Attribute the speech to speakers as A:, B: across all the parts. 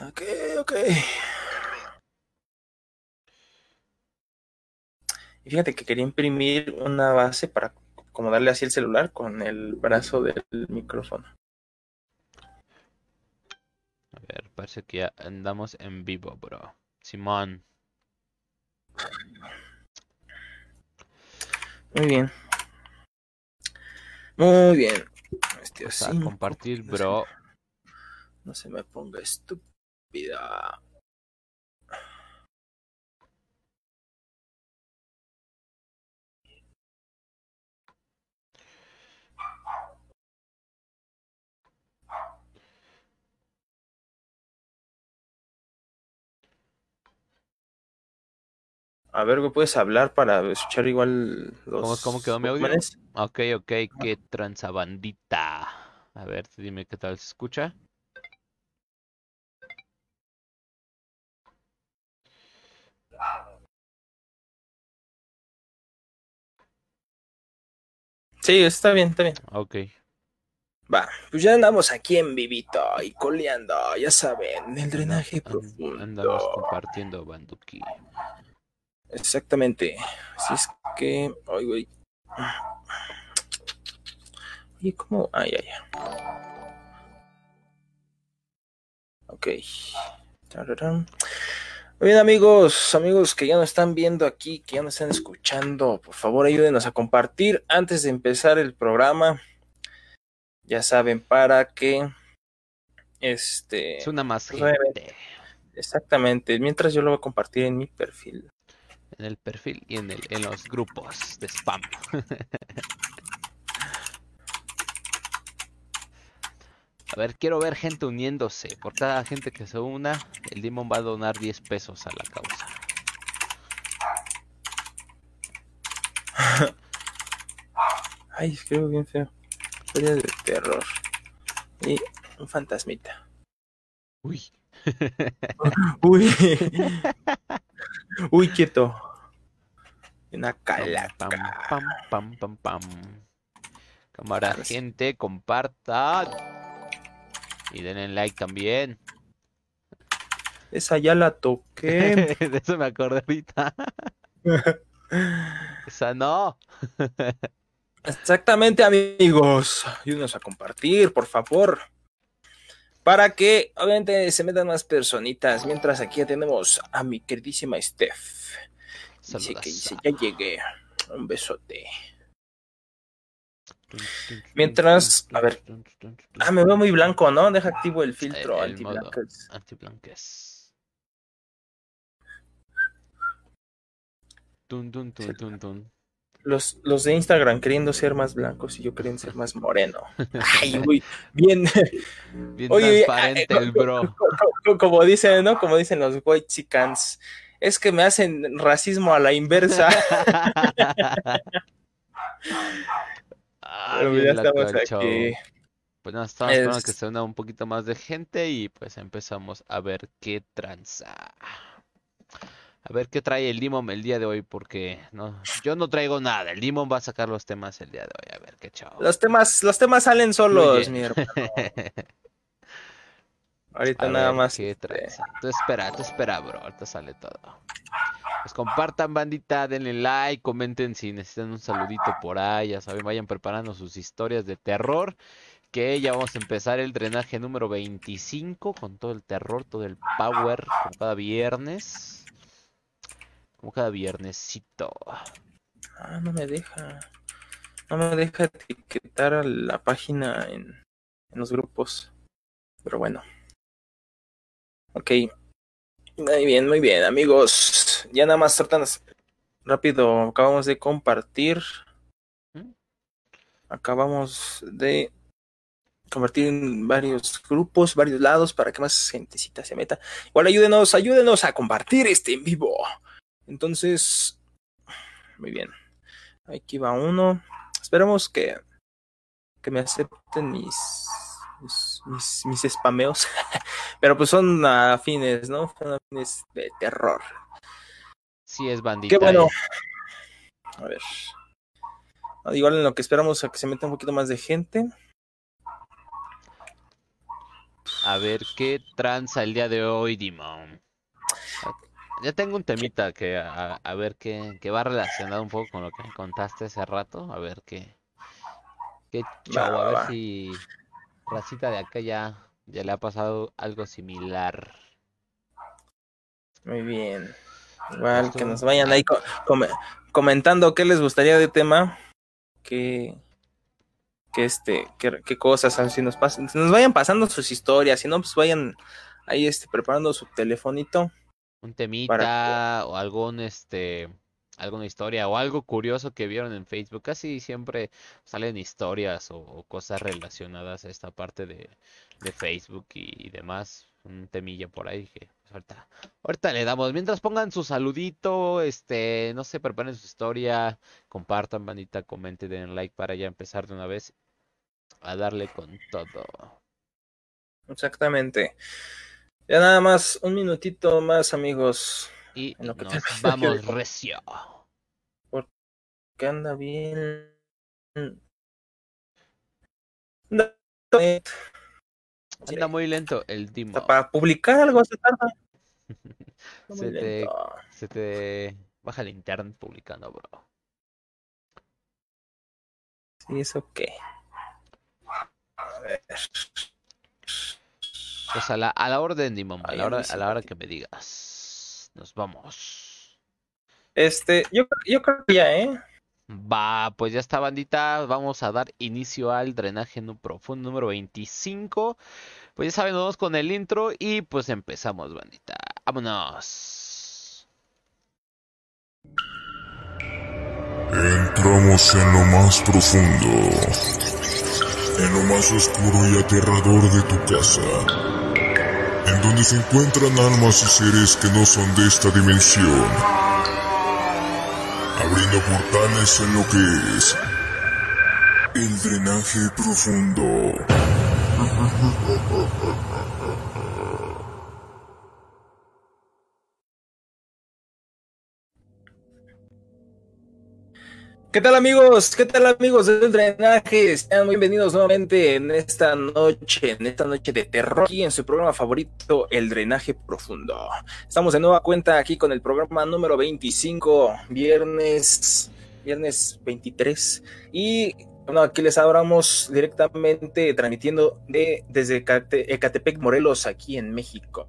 A: Ok, ok. Y fíjate que quería imprimir una base para acomodarle así el celular con el brazo del micrófono.
B: A ver, parece que ya andamos en vivo, bro. Simón.
A: Muy bien. Muy bien. Este,
B: O sea, compartir, bro.
A: No se me ponga estúpida. A ver, ¿me puedes hablar para escuchar igual los
B: ¿Cómo, cómo quedó mi audio? Ok, ok, qué transabandita. A ver, dime qué tal se escucha.
A: Sí, está bien, está bien.
B: Ok.
A: Va, pues ya andamos aquí en vivito y coleando, ya saben, el drenaje profundo.
B: Andamos compartiendo Banduki.
A: Exactamente. Así es que. Ay, güey. ¿Y cómo? Ay, ay, ay. Ok. Tararán. Muy bien, amigos, amigos que ya nos están viendo aquí, que ya nos están escuchando, por favor ayúdenos a compartir antes de empezar el programa. Ya saben, para que. Este.
B: Es una más
A: pues,
B: gente
A: Exactamente. Mientras yo lo voy a compartir en mi perfil.
B: en el perfil y en, el, en los grupos de spam. A ver, quiero ver gente uniéndose. Por cada gente que se una, el Demon va a donar 10 pesos a la causa.
A: Ay, escribo bien feo. Historia de terror. Y un fantasmita.
B: Uy.
A: Uy. Uy, quieto. Una calaca.
B: pam, pam, pam, pam, pam. Cámara, gente, compartan. Y denle like también.
A: Esa ya la toqué.
B: De eso me acordé ahorita. Esa no.
A: Exactamente, amigos. Ayúdenos a compartir, por favor. Para que, obviamente, se metan más personitas. Mientras aquí ya tenemos a mi queridísima Steph. Dice que dice, ya llegué. Un besote. Mientras, a ver. Ah, me veo muy blanco, ¿no? Deja activo el filtro
B: El. Antiblanques. Tun.
A: Los, los de Instagram queriendo ser más blancos y yo queriendo ser más moreno. Ay, uy, bien.
B: Bien
A: Oye,
B: transparente
A: ah,
B: el bro.
A: co- Como dicen, ¿no? Como dicen los white chicans. Es que me hacen racismo a la inversa.
B: Ah,
A: Pero
B: bien
A: ya
B: loco
A: estamos aquí.
B: Pues nada, estamos esperando que se una un poquito más de gente y pues empezamos a ver qué tranza. A ver qué trae el Limon el día de hoy, porque no, yo no traigo nada. El Limon va a sacar los temas el día de hoy. A ver qué chao.
A: Los temas, los temas salen solos, mi hermano. Ahorita
B: A
A: nada
B: ver
A: más.
B: qué
A: este.
B: Tú espera, tú espera, bro. Ahorita sale todo. Pues compartan, bandita, denle like, comenten si necesitan un saludito por ahí. Ya saben, vayan preparando sus historias de terror. Que ya vamos a empezar el drenaje número 25 con todo el terror, todo el power, como cada viernes. Como cada viernesito.
A: Ah, no me deja. No me deja etiquetar a la página en, en los grupos. Pero bueno. Ok. Muy bien, muy bien, amigos. Ya nada más tortanas. Rápido, acabamos de compartir.
B: ¿Mm?
A: Acabamos de compartir en varios grupos, varios lados, para que más gentecita se meta. Igual ayúdenos, ayúdenos a compartir este en vivo. Entonces, muy bien. Aquí va uno. Esperemos que, que me acepten mis, mis, mis, spameos. Pero pues son afines, ¿no? Son afines de terror.
B: Sí es bandita.
A: Qué bueno.
B: eh.
A: A ver. Igual en lo que esperamos a que se meta un poquito más de gente.
B: a ver qué tranza el día de hoy, Dimon. Ya tengo un temita que a, ver qué, va relacionado un poco con lo que me contaste hace rato. A ver qué. Qué chavo, a ver si Racita de acá ya, ya le ha pasado algo similar.
A: Muy bien. Igual que nos vayan ahí comentando qué les gustaría de tema. Que, que este, qué, cosas, si nos pasan, si nos vayan pasando sus historias, si no, pues vayan ahí este, preparando su telefonito.
B: Un temita o algún este alguna historia o algo curioso que vieron en Facebook. Casi siempre salen historias o, cosas relacionadas a esta parte de, Facebook y, demás. Un temilla por ahí que pues, ahorita, ahorita le damos. Mientras pongan su saludito, este, no sé, preparen su historia, compartan, bandita, comenten, den like para ya empezar de una vez a darle con todo.
A: Exactamente. Ya nada más, un minutito más, amigos.
B: Y nos vamos recio.
A: Porque anda bien.
B: anda muy lento el Timo.
A: Para publicar algo se tarda.
B: se, te, se te baja el internet publicando, bro.
A: Sí, eso qué.
B: A ver. Pues a la, a la orden, Dimon, a la hora, a la hora que me digas. Nos vamos.
A: Este, yo, yo creo que ya, ¿eh?
B: Va, pues ya está, bandita. Vamos a dar inicio al drenaje en un profundo número 25. Pues ya saben, vamos con el intro y pues empezamos, bandita. Vámonos.
C: Entramos en lo más profundo, en lo más oscuro y aterrador de tu casa donde se encuentran almas y seres que no son de esta dimensión, abriendo portales en lo que es el drenaje profundo.
A: ¿Qué tal amigos? ¿Qué tal amigos del drenaje? Sean bienvenidos nuevamente en esta noche, en esta noche de terror, aquí en su programa favorito, El Drenaje Profundo. Estamos de nueva cuenta aquí con el programa número 25, viernes, viernes 23. Y bueno, aquí les hablamos directamente transmitiendo de, desde Ecatepec, Morelos, aquí en México.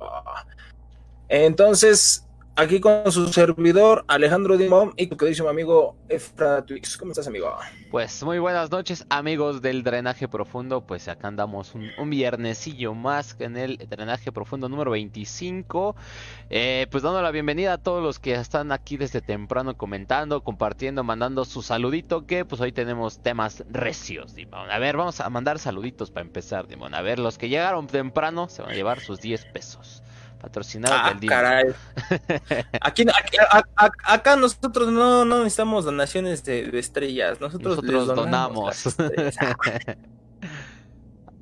A: Entonces, Aquí con su servidor Alejandro Dimón y tu queridísimo amigo Efra Twix. ¿Cómo estás, amigo?
B: Pues muy buenas noches, amigos del Drenaje Profundo. Pues acá andamos un, viernesillo más en el Drenaje Profundo número 25. Eh, pues dando la bienvenida a todos los que están aquí desde temprano comentando, compartiendo, mandando su saludito. Que pues hoy tenemos temas recios, Dimón. A ver, vamos a mandar saluditos para empezar, Dimón. A ver, los que llegaron temprano se van a llevar sus 10 pesos patrocinado
A: ah, caray. Aquí, acá nosotros no, no necesitamos donaciones de, estrellas, nosotros,
B: donamos.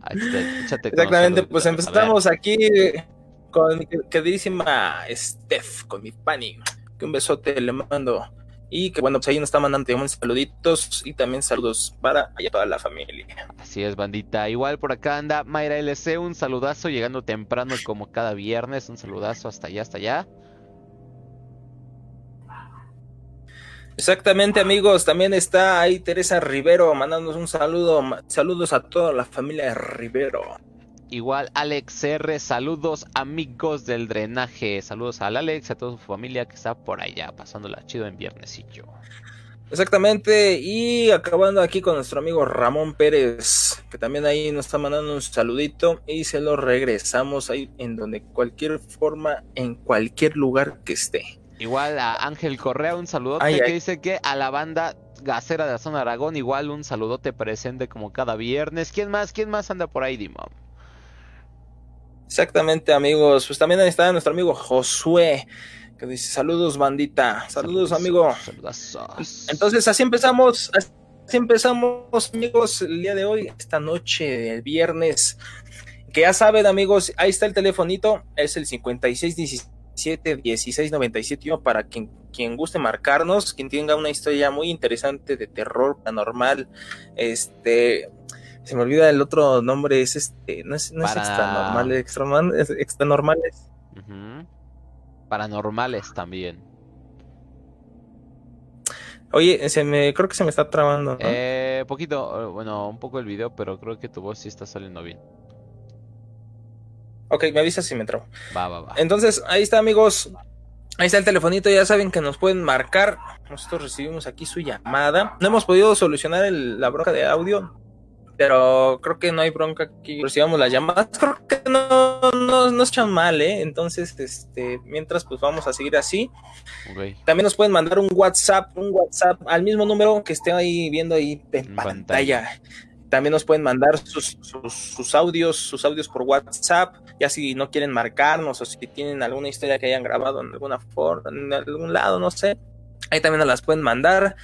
A: Exactamente, pues empezamos aquí con mi queridísima Steph, con mi pani, que un besote le mando. Y que bueno, pues ahí nos está mandando saluditos y también saludos para allá toda la familia.
B: Así es, bandita. Igual por acá anda Mayra LC, un saludazo llegando temprano como cada viernes. Un saludazo hasta allá, hasta allá.
A: Exactamente, amigos. También está ahí Teresa Rivero mandándonos un saludo. Saludos a toda la familia Rivero.
B: Igual Alex R, saludos amigos del drenaje, saludos al Alex, a toda su familia que está por allá pasándola chido en viernesillo.
A: Exactamente, y acabando aquí con nuestro amigo Ramón Pérez, que también ahí nos está mandando un saludito y se lo regresamos ahí en donde cualquier forma, en cualquier lugar que esté.
B: Igual a Ángel Correa, un saludote que dice que a la banda Gacera de la zona Aragón, igual un saludote presente como cada viernes. ¿Quién más? ¿Quién más anda por ahí, Dimon?
A: Exactamente, amigos. Pues también ahí está nuestro amigo Josué, que dice saludos, bandita. Saludos, amigo. Entonces, así empezamos. Así empezamos, amigos, el día de hoy, esta noche, el viernes. Que ya saben, amigos, ahí está el telefonito. Es el 5617 1697 para quien, quien guste marcarnos, quien tenga una historia muy interesante de terror paranormal, este Se me olvida el otro nombre, es este, no es, no es
B: Para-
A: extra normal, extra, normal- es extra normales.
B: Ujú. Paranormales también.
A: Oye, se me, creo que se me está trabando. ¿no?
B: Eh, poquito, eh, bueno, un poco el video, pero creo que tu voz sí está saliendo bien.
A: Ok, me avisas si me trabo.
B: Va, va, va.
A: Entonces, ahí está, amigos. Ahí está el telefonito, ya saben que nos pueden marcar. Nosotros recibimos aquí su llamada. No hemos podido solucionar el- la bronca de audio, pero creo que no hay bronca aquí. Recibamos las llamadas. Creo que no, no, no echan mal, ¿eh? Entonces, este, mientras, pues vamos a seguir así. También nos pueden mandar un WhatsApp, un WhatsApp al mismo número que esté ahí viendo ahí en
B: En
A: pantalla. También nos pueden mandar sus, sus, sus audios, sus audios por WhatsApp, ya si no quieren marcarnos o si tienen alguna historia que hayan grabado en alguna forma, en algún lado, no sé. Ahí también nos las pueden mandar.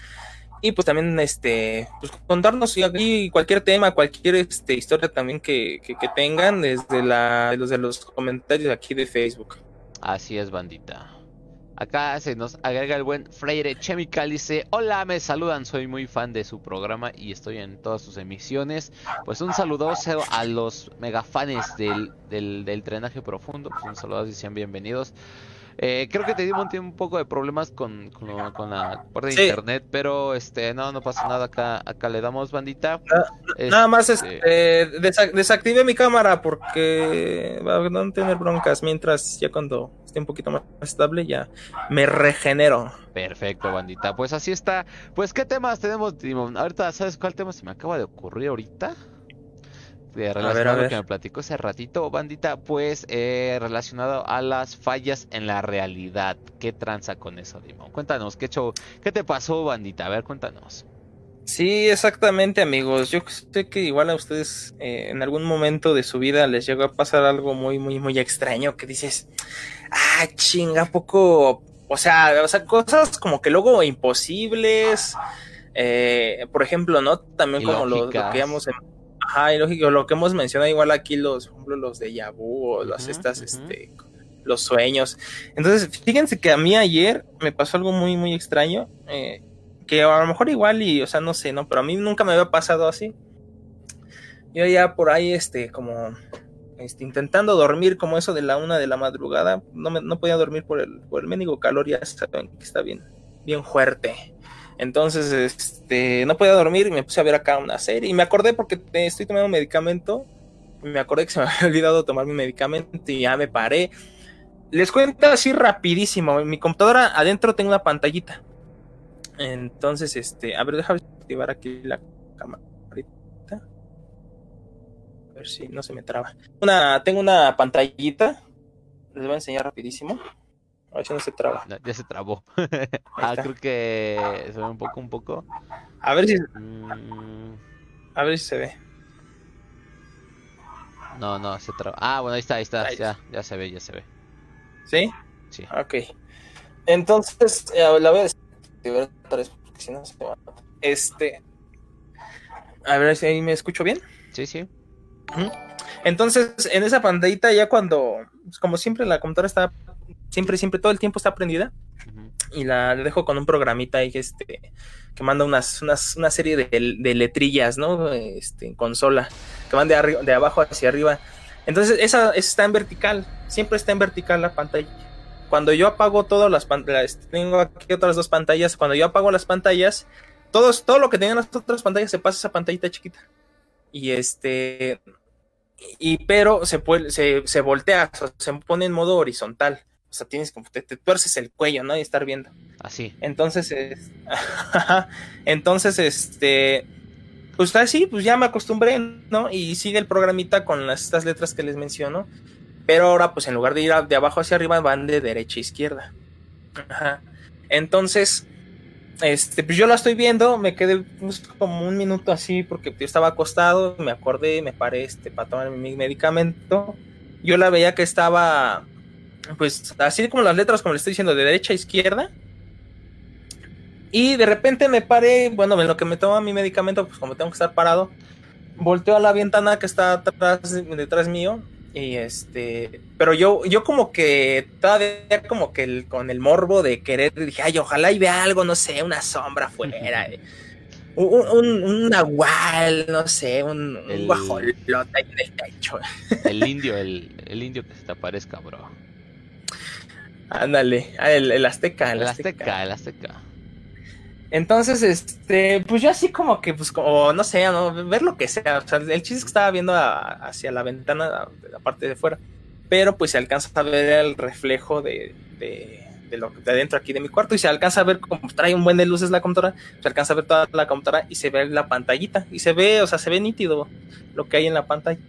A: Y pues también este pues contarnos aquí cualquier tema, cualquier este, historia también que, que, que tengan desde la, desde los comentarios aquí de Facebook.
B: Así es, bandita. Acá se nos agrega el buen Freire Chemical. Dice: Hola, me saludan. Soy muy fan de su programa y estoy en todas sus emisiones. Pues un saludoso a los megafanes del, del, del drenaje profundo. Pues un saludo y sean bienvenidos. Eh, creo que te dimos un poco de problemas con, con, con la parte de
A: Sí.
B: internet, pero este no, no pasa nada. Acá, acá le damos bandita.
A: Nada más
B: Este,
A: este, desa- desactivé mi cámara porque para no tener broncas. Mientras ya cuando esté un poquito más estable ya me regenero.
B: Perfecto, bandita. Pues así está. Pues, ¿qué temas tenemos? Ahorita, ¿sabes cuál tema se me acaba de ocurrir ahorita? De relacionado a lo
A: ver.
B: que me platicó hace ratito, bandita, pues eh, relacionado a las fallas en la realidad. ¿Qué tranza con eso, Dimon? Cuéntanos, ¿qué show? ¿Qué te pasó, bandita? A ver, cuéntanos.
A: Sí, exactamente, amigos. Yo sé que igual a ustedes eh, en algún momento de su vida les llegó a pasar algo muy, muy, muy extraño que dices, ah, chinga, ¿a poco. O sea, o sea, cosas como que luego imposibles. eh, por ejemplo, ¿no? También como lo, que hemos. Ajá, y lógico, lo que hemos mencionado igual aquí, los, por ejemplo, los de Yabu o las estas, este, los sueños. Entonces, fíjense que a mí ayer me pasó algo muy, muy extraño. eh, que a lo mejor igual y, o sea, no sé, ¿no? Pero a mí nunca me había pasado así. Yo ya por ahí, este, como, este, intentando dormir como eso de la una de la madrugada, no, me, no podía dormir por el, por el mendigo calor, ya saben que está bien, bien fuerte. Entonces, este, no podía dormir y me puse a ver acá una serie y me acordé porque eh, estoy tomando medicamento y me acordé que se me había olvidado tomar mi medicamento y ya me paré. Les cuento así rapidísimo, en mi computadora adentro tengo una pantallita. Entonces, este, a ver, déjame activar aquí la cámara. A ver si no se me traba. Una, tengo una pantallita. Les voy a enseñar rapidísimo. A ver si no se traba.
B: No, ya se trabó. ah, creo que se ve un poco, un poco.
A: A ver si,
B: Mm,
A: a ver si se ve.
B: no, no, se trabó. Ah, bueno, ahí está, ahí está.
A: Ahí
B: Ya, ya se ve, ya se ve.
A: ¿Sí?
B: Sí.
A: Ok. Entonces, eh, la voy a desactivar otra vez porque si no se va. Este. A ver si ahí me escucho bien.
B: Sí, sí.
A: Entonces, en esa pantallita ya cuando, pues, como siempre, la computadora está, siempre, siempre, todo el tiempo está prendida y la dejo con un programita ahí que, este, que manda unas, unas, una serie de, de letrillas, ¿no? Este, en consola, que van de, de abajo hacia arriba. Entonces, esa, esa está en vertical, siempre está en vertical la pantalla. Cuando yo apago todas las pantallas, tengo aquí otras dos pantallas, cuando yo apago las pantallas, todos, todo lo que tenían las otras pantallas se pasa a esa pantallita chiquita. Y este, y pero se, puede, se, se voltea, se pone en modo horizontal. O sea, tienes como te, te tuerces el cuello, ¿no? Y estar viendo.
B: Así.
A: Entonces, es- entonces, este, pues así, pues ya me acostumbré, ¿no? Y sigue el programita con las, estas letras que les menciono. Pero ahora, pues en lugar de ir de abajo hacia arriba, van de derecha a izquierda. Ajá. Entonces, este, pues yo la estoy viendo, me quedé pues, como un minuto así porque yo estaba acostado, me acordé, me paré este, para tomar mi medicamento. Yo la veía que estaba, pues así como las letras, como le estoy diciendo, de derecha a izquierda. Y de repente me paré, bueno, en lo que me toma mi medicamento, pues como tengo que estar parado, volteo a la ventana que está atrás, detrás mío. Y este, pero yo, yo como que todavía como que el- con el morbo de querer, dije, ay, ojalá y vea algo, no sé, una sombra afuera. Un, un, un nahual, no sé, un, un
B: El-
A: guajolote ahí en el techo.
B: El indio, el, el indio que se te aparezca, bro.
A: Ándale, ah, el, el azteca, el,
B: El
A: azteca.
B: azteca, el azteca.
A: Entonces, este, pues yo así como que, pues, como, no sé, ¿no? ver lo que sea. O sea, el chiste es que estaba viendo a- hacia la ventana de la parte de fuera, pero pues se alcanza a ver el reflejo de, de, de lo de adentro aquí de mi cuarto y se alcanza a ver como trae un buen de luces la computadora, se alcanza a ver toda la computadora y se ve la pantallita y se ve, o sea, se ve nítido lo que hay en la pantalla.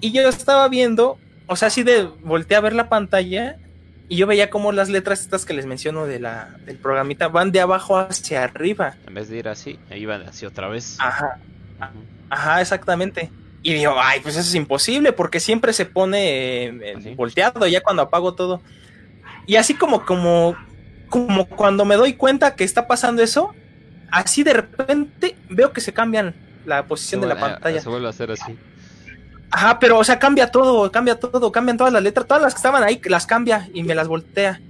A: Y yo estaba viendo, o sea, así de volteé a ver la pantalla y yo veía como las letras estas que les menciono de la, del programita van de abajo hacia arriba.
B: En vez de ir así, iban así otra vez.
A: Ajá, ajá, exactamente. Y digo, ay, pues eso es imposible porque siempre se pone eh, volteado ya cuando apago todo. Y así como, como, como cuando me doy cuenta que está pasando eso, así de repente veo que se cambian la
B: Se
A: posición de la
B: vuelve-
A: pantalla.
B: Se vuelve a hacer así.
A: Ajá, pero o sea, cambia todo, cambia todo, cambian todas las letras, todas las que estaban ahí las cambia y me las voltea.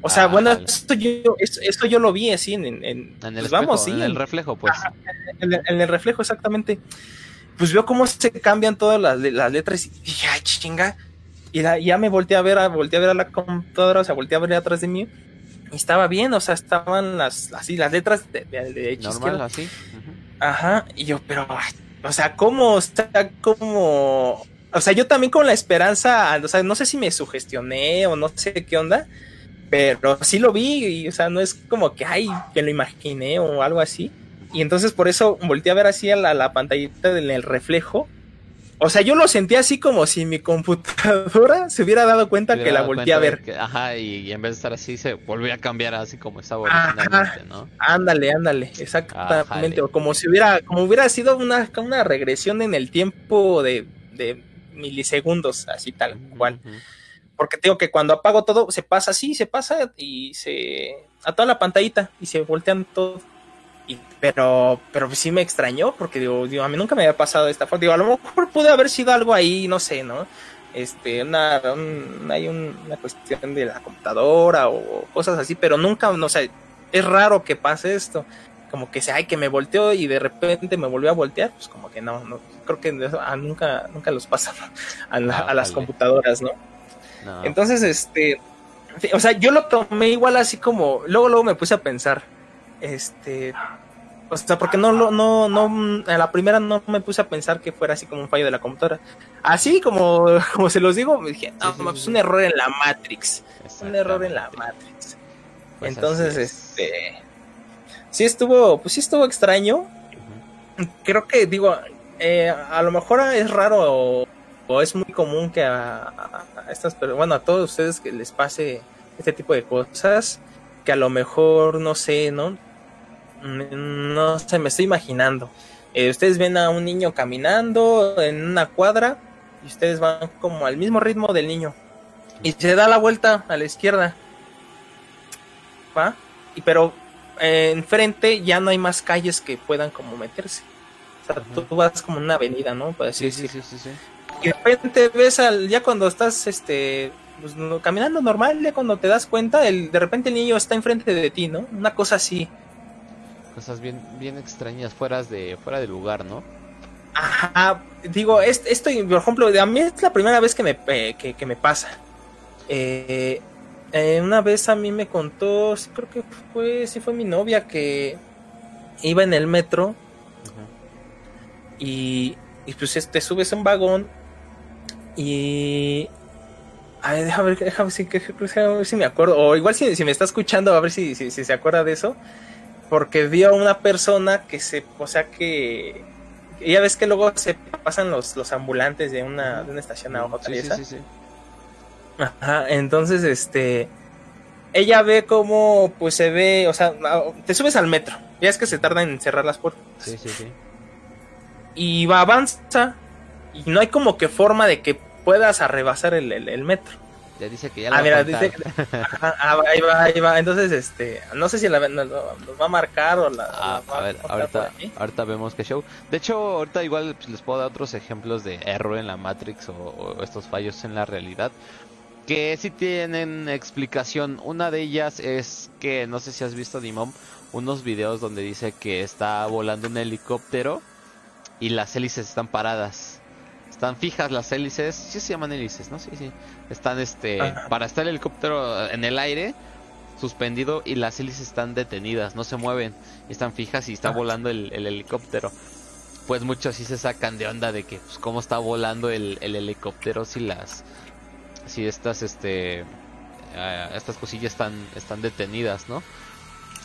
A: O sea,
B: Ah,
A: bueno, esto yo, esto, esto yo lo vi así en, en,
B: el
A: pues
B: espejo,
A: vamos, sí,
B: en el reflejo, pues.
A: en el, en el reflejo, exactamente. Pues veo cómo se cambian todas las, las letras y dije, ay, chinga. Y la- ya me volteé a ver, a, volteé a ver a la computadora, o sea, volteé a ver atrás de mí. Y estaba bien, o sea, estaban las, así, las letras de, de,
B: Normal,
A: izquierda.
B: así.
A: Ajá, y yo, pero, ay, o sea, ¿cómo? O sea, ¿cómo? O sea, yo también con la esperanza, o sea, no sé si me sugestioné o no sé qué onda, pero sí lo vi, y, o sea, no es como que, ay, que lo imaginé o algo así. Y entonces por eso volteé a ver así a la, la pantallita en el reflejo. O sea, yo lo sentí así como si mi computadora se hubiera dado cuenta que la volteé a ver.
B: que- ajá, y, y en vez de estar así, se volvió a cambiar así como estaba
A: Ajá.
B: originalmente, ¿no?
A: Ándale, ándale, exactamente. O como si hubiera, como hubiera sido una, una regresión en el tiempo de, de milisegundos, así tal cual.
B: Ujú.
A: Porque tengo que cuando apago todo, se pasa así, se pasa y se. a toda la pantallita y se voltean todo. Pero, pero sí me extrañó porque digo, digo, a mí nunca me había pasado esta forma. Digo, a lo mejor pude haber sido algo ahí, no sé, ¿no? Este, una, un- hay un- una cuestión de la computadora o cosas así, pero nunca, no sé, es raro que pase esto. Como que se, ay, que me volteó y de repente me volvió a voltear, pues como que no, no creo que ah, nunca, nunca los pasa a, la- a las computadoras, ¿no?
B: No.
A: Entonces, este, o sea, yo lo tomé igual así como, luego, luego me puse a pensar, este, o sea, porque no, lo- no, no, a la primera no me puse a pensar que fuera así como un fallo de la computadora. Así como, como se los digo, me dije, no, pues un error en la Matrix, un error en la. Matrix.
B: Pues
A: Entonces,
B: es.
A: este, sí estuvo, pues sí estuvo extraño, creo que digo, eh, a lo mejor es raro o, o es muy común que a, a- a estas, pero bueno, a todos ustedes que les pase este tipo de cosas, que a lo mejor no sé, ¿no? No sé, me estoy imaginando. Eh, ustedes ven a un niño caminando en una cuadra y ustedes van como al mismo ritmo del niño y se da la vuelta a la izquierda. ¿Va? Y pero eh, enfrente ya no hay más calles que puedan como meterse. O sea, tú vas como una avenida, ¿no? Por así
B: Sí, sí, sí, sí, sí.
A: Y de repente ves al, ya cuando estás este pues, no- caminando normal, ya cuando te das cuenta, el, de repente el niño está enfrente de ti, ¿no? Una cosa así.
B: Cosas bien, bien extrañas, fuera de, fuera de lugar, ¿no?
A: Ajá, digo, es- esto, por ejemplo, a mí es la primera vez que me, eh, que, me pasa. Eh, eh, una vez a mí me contó, sí, creo que fue, sí fue mi novia que iba en el metro y, pues es- te subes a un vagón y... A ver, déjame ver, déjame ver si, me acuerdo, o igual si, me está escuchando, a ver si, si se acuerda de eso, porque vio a una persona que se, o sea que, ya ves que luego se pasan los, los ambulantes de una, de una estación a otra
B: Sí, sí, sí, sí.
A: Ajá, entonces, este, ella ve cómo, pues se ve, o sea, te subes al metro, ya es que se tarda en cerrar las puertas,
B: Sí, sí, sí.
A: y va, avanza, y no hay como que forma de que puedas arrebasar el, el- el metro.
B: Ya dice que ya
A: Ah,
B: la va a
A: mira, dice, ah, ahí va, ahí va, entonces, este, no sé si la, nos, nos va a marcar o la...
B: Ah,
A: la
B: a ver,
A: por
B: ahorita, ahorita vemos qué show. De hecho, ahorita igual pues, les puedo dar otros ejemplos de error en la Matrix o, o estos fallos en la realidad. que sí tienen explicación. Una de ellas es que, no sé si has visto, Dimon, unos videos donde dice que está volando un helicóptero y las hélices están paradas. Están fijas las hélices, sí se llaman hélices, ¿no? Sí, sí. Están, este, para estar el helicóptero en el aire, suspendido y las hélices están detenidas, no se mueven, están fijas y está volando el, helicóptero. Pues muchos sí se sacan de onda de que, pues, cómo está volando el, helicóptero si las, si estas, este, eh, estas cosillas están, están detenidas, ¿no?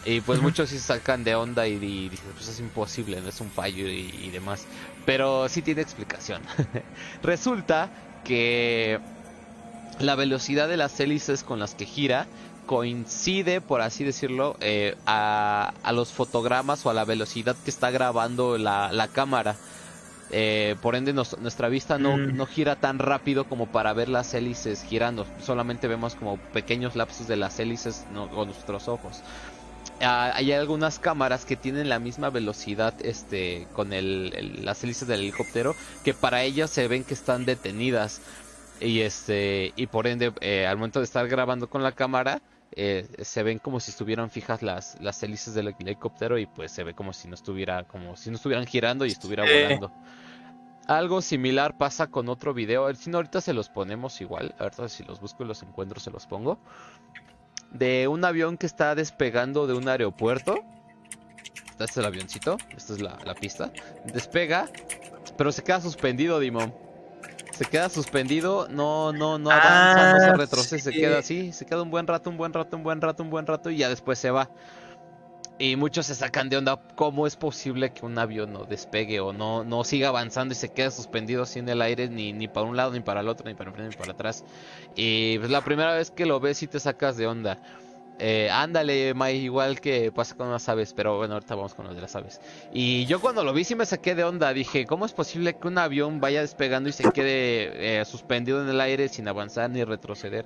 B: Y pues muchos sí se sacan de onda y, dicen, pues es imposible, no es un fallo y, demás. Pero sí tiene explicación. Resulta que la velocidad de las hélices con las que gira coincide, por así decirlo, eh, a, los fotogramas o a la velocidad que está grabando la, cámara. Eh, por ende, nuestra vista no, mm. no, gira tan rápido como para ver las hélices girando. Solamente vemos como pequeños lapsos de las hélices con nuestros ojos. Ah, hay algunas cámaras que tienen la misma velocidad este, con el, las hélices del helicóptero que para ellas se ven que están detenidas. Y este y por ende, eh, al momento de estar grabando con la cámara, eh, se ven como si estuvieran fijas las, las hélices del helicóptero y pues se ve como si no estuviera, como si no estuvieran girando y estuviera volando. Algo similar pasa con otro video. Si no, ahorita se los ponemos igual. Ahorita si los busco y los encuentro, se los pongo. De un avión que está despegando de un aeropuerto. Este es el avioncito. Esta es la, la pista. Despega, pero se queda suspendido, Dimon se queda suspendido, no, no, no avanza, no se ah, retrocede, se queda así, se queda un buen rato, un buen rato, un buen rato, un buen rato y ya después se va. Y muchos se sacan de onda, ¿cómo es posible que un avión no despegue o no, no siga avanzando y se quede suspendido así en el aire, ni, ni para un lado, ni para el otro, ni para enfrente, ni para atrás? Y pues la primera vez que lo ves y te sacas de onda. Eh, ándale, May, igual que pasa con las aves, pero bueno, ahorita vamos con los de las aves. Y yo cuando lo vi sí me saqué de onda, dije, ¿cómo es posible que un avión vaya despegando y se quede eh, suspendido en el aire sin avanzar ni retroceder?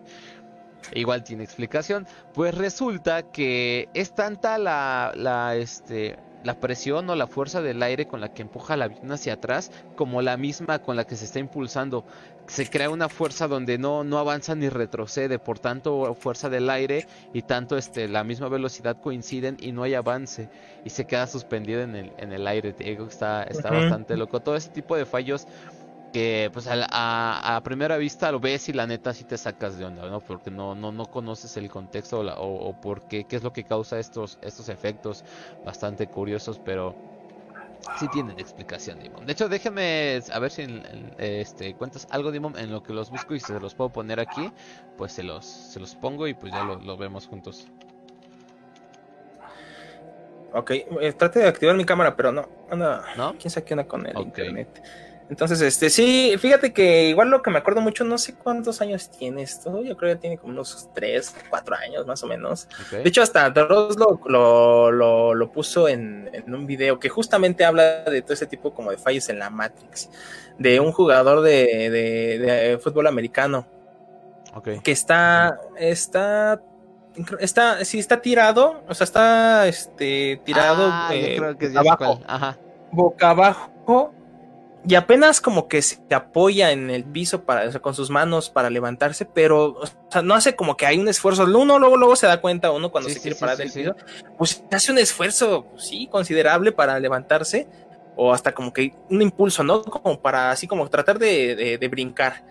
B: Igual tiene explicación. Pues resulta que es tanta la, la, este, la presión o la fuerza del aire con la que empuja el avión hacia atrás como la misma con la que se está impulsando se crea una fuerza donde no, no avanza ni retrocede, por tanto fuerza del aire y tanto este, la misma velocidad coinciden y no hay avance y se queda suspendido en el, en el aire. Te está, está bastante loco. Todo ese tipo de fallos que pues a, a, primera vista lo ves y la neta sí te sacas de onda, ¿no? Porque no, no, no conoces el contexto o, o por qué, qué es lo que causa estos, estos efectos bastante curiosos, pero sí tienen explicación, Dimon. De hecho, déjenme a ver si este, cuentas algo, Dimon, en lo que los busco y se los puedo poner aquí, pues se los, se los pongo y pues ya lo, vemos juntos.
A: Ok, eh, trate de activar mi cámara, pero no, anda, ¿No? ¿quién sabe qué onda con el internet? Entonces, este, sí, fíjate que igual lo que me acuerdo mucho, no sé cuántos años tiene esto, yo creo que tiene como unos 3, 4 años más o menos. De hecho, hasta Dross lo, lo, puso en, un video que justamente habla de todo ese tipo como de fallos en la Matrix, de un jugador de, de, fútbol americano. Que está, está está, sí está tirado, o sea, está este tirado
B: ah, eh,
A: abajo, boca abajo y apenas como que se apoya en el piso para, con sus manos para levantarse, pero o sea, no hace como que hay un esfuerzo. Uno luego, luego se da cuenta, uno cuando se quiere parar del piso, pues hace un esfuerzo, pues, sí, considerable para levantarse, o hasta como que un impulso, ¿no? Como para así como tratar de, de, brincar.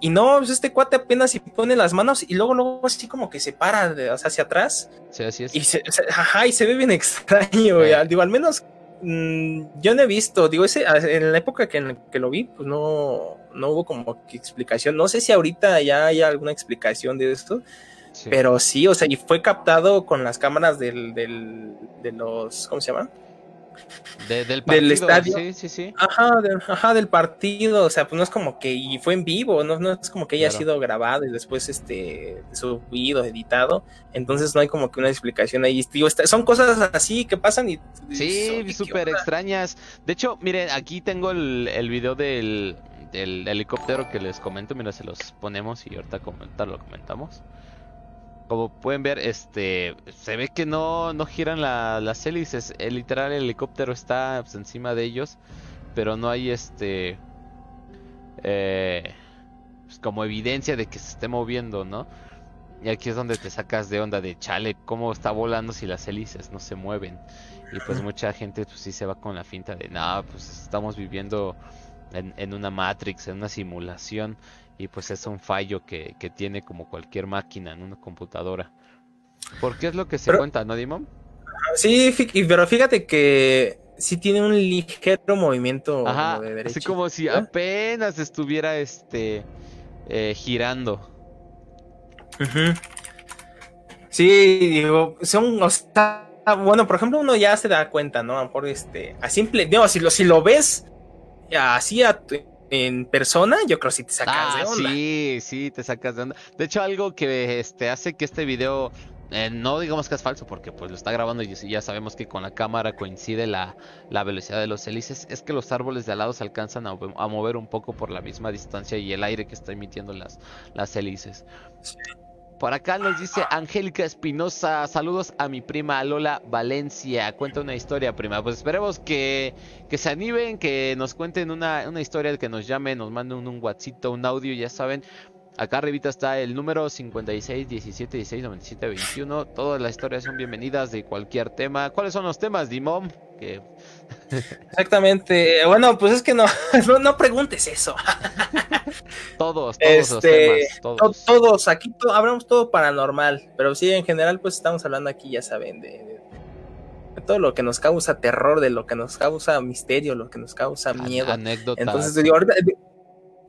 A: Y no, pues este cuate apenas se pone las manos y luego, luego así como que se para hacia atrás.
B: Sí, así es.
A: Y se, ajá, y se ve bien extraño, digo, al menos Mm, yo no he visto, digo, ese, en la época que, que lo vi, pues no, no hubo como explicación. No sé si ahorita ya hay alguna explicación de esto, pero sí, o sea, y fue captado con las cámaras del, del, de los, ¿cómo se llama?
B: Del, partido,
A: estadio.
B: Sí, sí, sí.
A: Ajá, ajá, del partido. O sea, pues no es como que. Y fue en vivo, no, no es como que haya sido grabado y después este subido, editado. Entonces no hay como que una explicación ahí. Digo, son cosas así que pasan y.
B: Sí, súper extrañas. De hecho, miren, aquí tengo el, el video del, del helicóptero que les comento. Mira, se los ponemos y ahorita comentar, lo comentamos como pueden ver, este se ve que no, no giran las hélices. El literal el helicóptero está pues, encima de ellos, pero no hay este eh, pues, como evidencia de que se esté moviendo, ¿no? Y aquí es donde te sacas de onda de chale, cómo está volando si las hélices no se mueven. Y pues mucha gente pues sí se va con la finta de, no, pues estamos viviendo en, en una Matrix, en una simulación. Y pues es un fallo que, que tiene como cualquier máquina en una computadora. Porque es lo que se
A: Pero-
B: cuenta, ¿no, Dimon?
A: Sí, pero fíjate que sí tiene un ligero movimiento
B: Ajá,
A: como de derecha.
B: así como si
A: ¿eh?
B: apenas estuviera este eh, girando.
A: Sí, digo, son, o sea, bueno, por ejemplo, uno ya se da cuenta, ¿no? A lo mejor, este, a simple, digo, si lo, si lo ves así a tu- en persona, yo creo que sí te sacas
B: Ah,
A: de onda.
B: sí, sí, te sacas de onda. De hecho, algo que este hace que este video eh, no digamos que es falso porque pues lo está grabando y ya sabemos que con la cámara coincide la, la velocidad de los hélices, es que los árboles de al lado se alcanzan a, move- a mover un poco por la misma distancia y el aire que está emitiendo las, las hélices. Por acá nos dice Angélica Espinosa, saludos a mi prima Lola Valencia. Cuenta una historia, prima. Pues esperemos que, que se animen, que nos cuenten una, una historia, que nos llamen, nos manden un, un WhatsApp, un audio, ya saben. Acá arribita está el número 56 17 16 97 21. Todas las historias son bienvenidas de cualquier tema. ¿Cuáles son los temas, Dimom? Que
A: Exactamente. Bueno, pues es que no, no, no preguntes eso.
B: todos, todos los
A: Este, To-
B: todos.
A: Aquí to- hablamos todo paranormal, pero sí, en general, pues estamos hablando aquí, ya saben, de, de- de todo lo que nos causa terror, de lo que nos causa misterio, lo que nos causa miedo.
B: Anécdotas.
A: Entonces, digo, ahorita,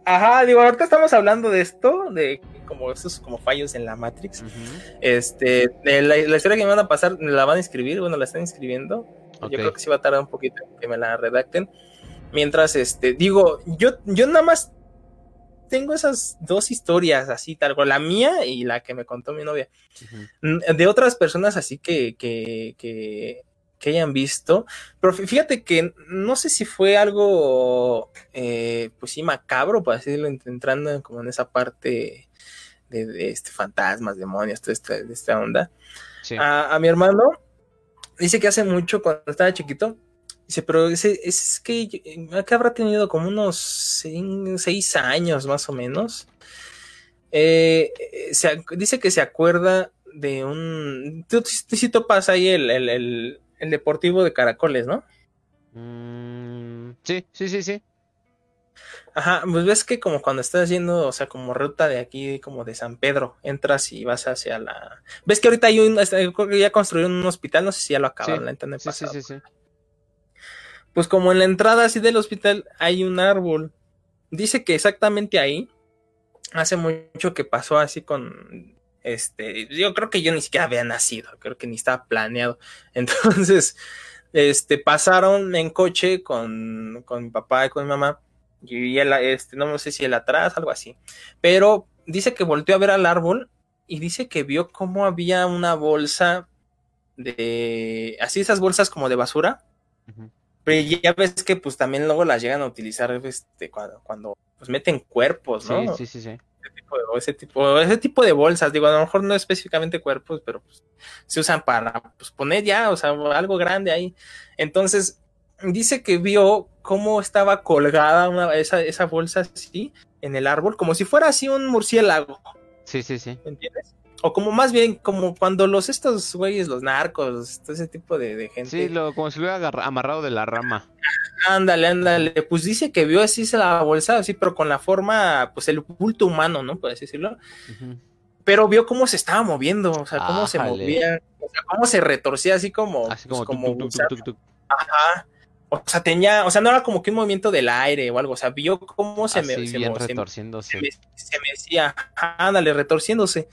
A: ajá, digo, ahorita estamos hablando de esto, de como esos como fallos en la Matrix. Este, de la, la historia que me van a pasar, la van a escribir, bueno, la están escribiendo.
B: ok.
A: Yo creo que sí va a tardar un poquito en que me la redacten. Mientras, este, digo, yo, yo nada más tengo esas dos historias así, tal cual, la mía y la que me contó mi novia. Mm, De otras personas así que, que, que, que hayan visto. Pero fí- fíjate que no sé si fue algo, eh, pues sí, macabro, por así decirlo, ent- entrando como en esa parte de, de este fantasmas, demonios, toda esta, de esta onda
B: Sí.
A: a, a mi hermano dice que hace mucho cuando estaba chiquito dice pero ese es que yo- que habrá tenido como unos seis años más o menos Eh, eh, se dice que se acuerda de un tú, tú sí topas ahí el, el, el- el deportivo de caracoles no
B: Mm, sí, sí, sí, sí.
A: Ajá, pues ves que como cuando estás yendo, o sea, como ruta de aquí, como de San Pedro, entras y vas hacia la... Ves que ahorita hay un, este, creo que ya construyeron un hospital, no sé si ya lo acabaron,
B: Sí,
A: la he
B: Sí, sí, sí, sí.
A: Pues como en la entrada así del hospital hay un árbol. Dice que exactamente ahí hace mucho que pasó así con este, yo creo que yo ni siquiera había nacido, creo que ni estaba planeado. Entonces, este pasaron en coche con, con mi papá y con mi mamá y él este no sé si él atrás, algo así. Pero dice que volteó a ver al árbol y dice que vio cómo había una bolsa de así esas bolsas como de basura pero ya ves que pues también luego las llegan a utilizar este, cuando, cuando pues meten cuerpos,
B: Sí,
A: ¿no?
B: sí, sí, sí.
A: Ese tipo de, ese, tipo, ese tipo de bolsas, digo, a lo mejor no específicamente cuerpos, pero pues, se usan para pues, poner ya, o sea, algo grande ahí. Entonces, dice que vio cómo estaba colgada una, esa, esa bolsa así en el árbol, como si fuera así un murciélago.
B: Sí, sí, sí.
A: ¿me entiendes? O como más bien, como cuando los estos güeyes, los narcos, todo ese tipo de, de gente.
B: Sí, lo, como si lo hubiera amarrado de la rama.
A: Ándale, ándale. Pues dice que vio así la bolsa, así, pero con la forma, pues el bulto humano, ¿no? Por así decirlo. Pero vio cómo se estaba moviendo, o sea, cómo se movía, o sea, cómo se retorcía, así como,
B: Así
A: pues,
B: como,
A: como
B: tuc, tuc, tuc.
A: Ajá. O sea, tenía, o sea, no era como que un movimiento del aire o algo, o sea, vio cómo se me, se,
B: bien
A: se-
B: retorciéndose.
A: se me, se me decía, ándale, retorciéndose.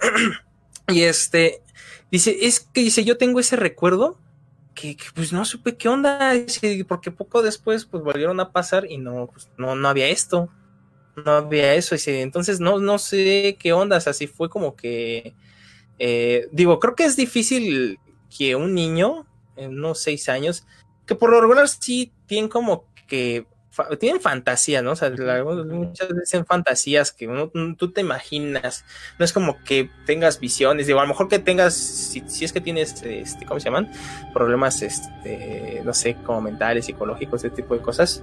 A: y este, dice, es que dice, yo tengo ese recuerdo que, pues no supe qué onda, porque poco después pues volvieron a pasar y no, pues, no, no había esto, no había eso, dice, entonces no, no sé qué onda, o sea, sí fue como que, eh, digo, creo que es difícil que un niño, en unos seis años, que por lo regular sí tienen como que fa- tienen fantasía, ¿no? O sea, la- muchas veces en fantasías que uno, tú te imaginas, no es como que tengas visiones, digo, a lo mejor que tengas, si, si es que tienes, este, ¿cómo se llaman? Problemas, este, no sé, como mentales, psicológicos, ese tipo de cosas,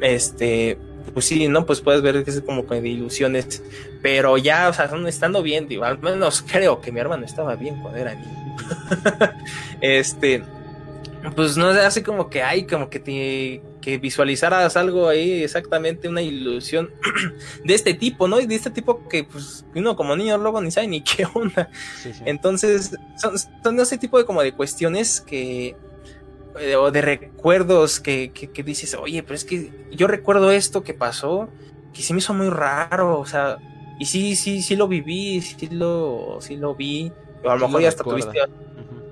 A: este, pues sí, ¿no? Pues puedes ver que es como que de ilusiones. Pero ya, o sea, son estando bien, digo, al menos creo que mi hermano estaba bien cuando era niño. este, pues no sé, así como que hay, como que te, que visualizaras algo ahí, exactamente una ilusión de este tipo, ¿no? Y de este tipo que, pues, uno como niño luego ni sabe ni qué onda.
B: Sí, sí.
A: Entonces, son, son ese tipo de como de cuestiones que eh, o de recuerdos que, que, que, dices, oye, pero es que yo recuerdo esto que pasó, que se me hizo muy raro, o sea, y sí, sí, sí lo viví, sí lo, sí lo vi, o a lo
B: Sí
A: mejor ya hasta
B: recuerda.
A: tuviste,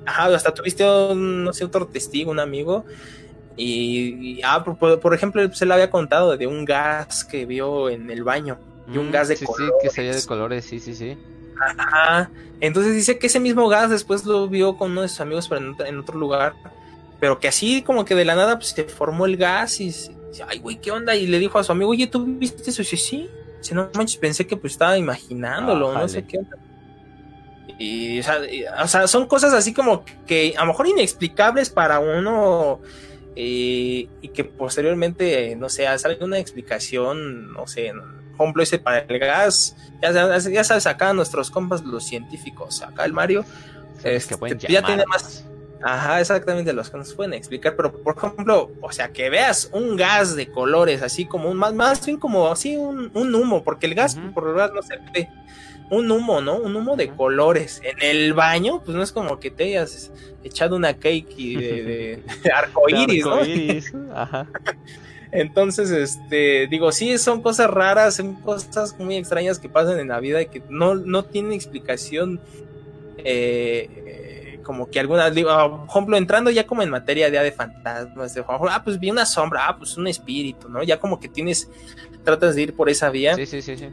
A: ajá, hasta tuviste un, no sé, otro testigo, un amigo, y, y, ah, por, por- ejemplo, se le había contado de un gas que vio en el baño, y un
B: Mm,
A: gas de
B: sí, sí,
A: colores.
B: que salía de colores, sí, sí, sí.
A: Ajá. Entonces dice que ese mismo gas después lo vio con uno de sus amigos pero en, otro- en otro lugar. Pero que así como que de la nada pues se formó el gas y dice, ay güey, ¿qué onda? Y le dijo a su amigo, oye, ¿tú viste eso? Y dice, sí. Dice, no manches, pensé que pues estaba imaginándolo, no sé qué onda. Y, o sea, y- o sea, son cosas así como que a lo mejor inexplicables para uno eh, y que posteriormente, eh, no sé, sale una explicación, no sé, por ejemplo, ese para el gas, ya, sabes- ya sabes, acá nuestros compas, los científicos, acá el Mario, Este,
B: que pueden
A: ya tiene más- ajá, exactamente los que nos pueden explicar, pero por ejemplo, o sea, que veas un gas de colores, así como un, más, más bien como así un, un humo, porque el gas
B: Ujú.
A: por lo no se ve, un humo, ¿no? Un humo de colores. En el baño, pues no es como que te hayas echado una cake y de, de, de arcoíris, ¿no?
B: Arcoíris, Ajá.
A: Entonces, este, digo, sí, son cosas raras, son cosas muy extrañas que pasan en la vida y que no, no tienen explicación. eh, eh, como que alguna, digo, ah, por ejemplo, entrando ya como en materia ya de fantasmas, de, ah, pues vi una sombra, ah, pues un espíritu, ¿no? Ya como que tienes, tratas de ir por esa vía,
B: Sí, sí, sí, sí.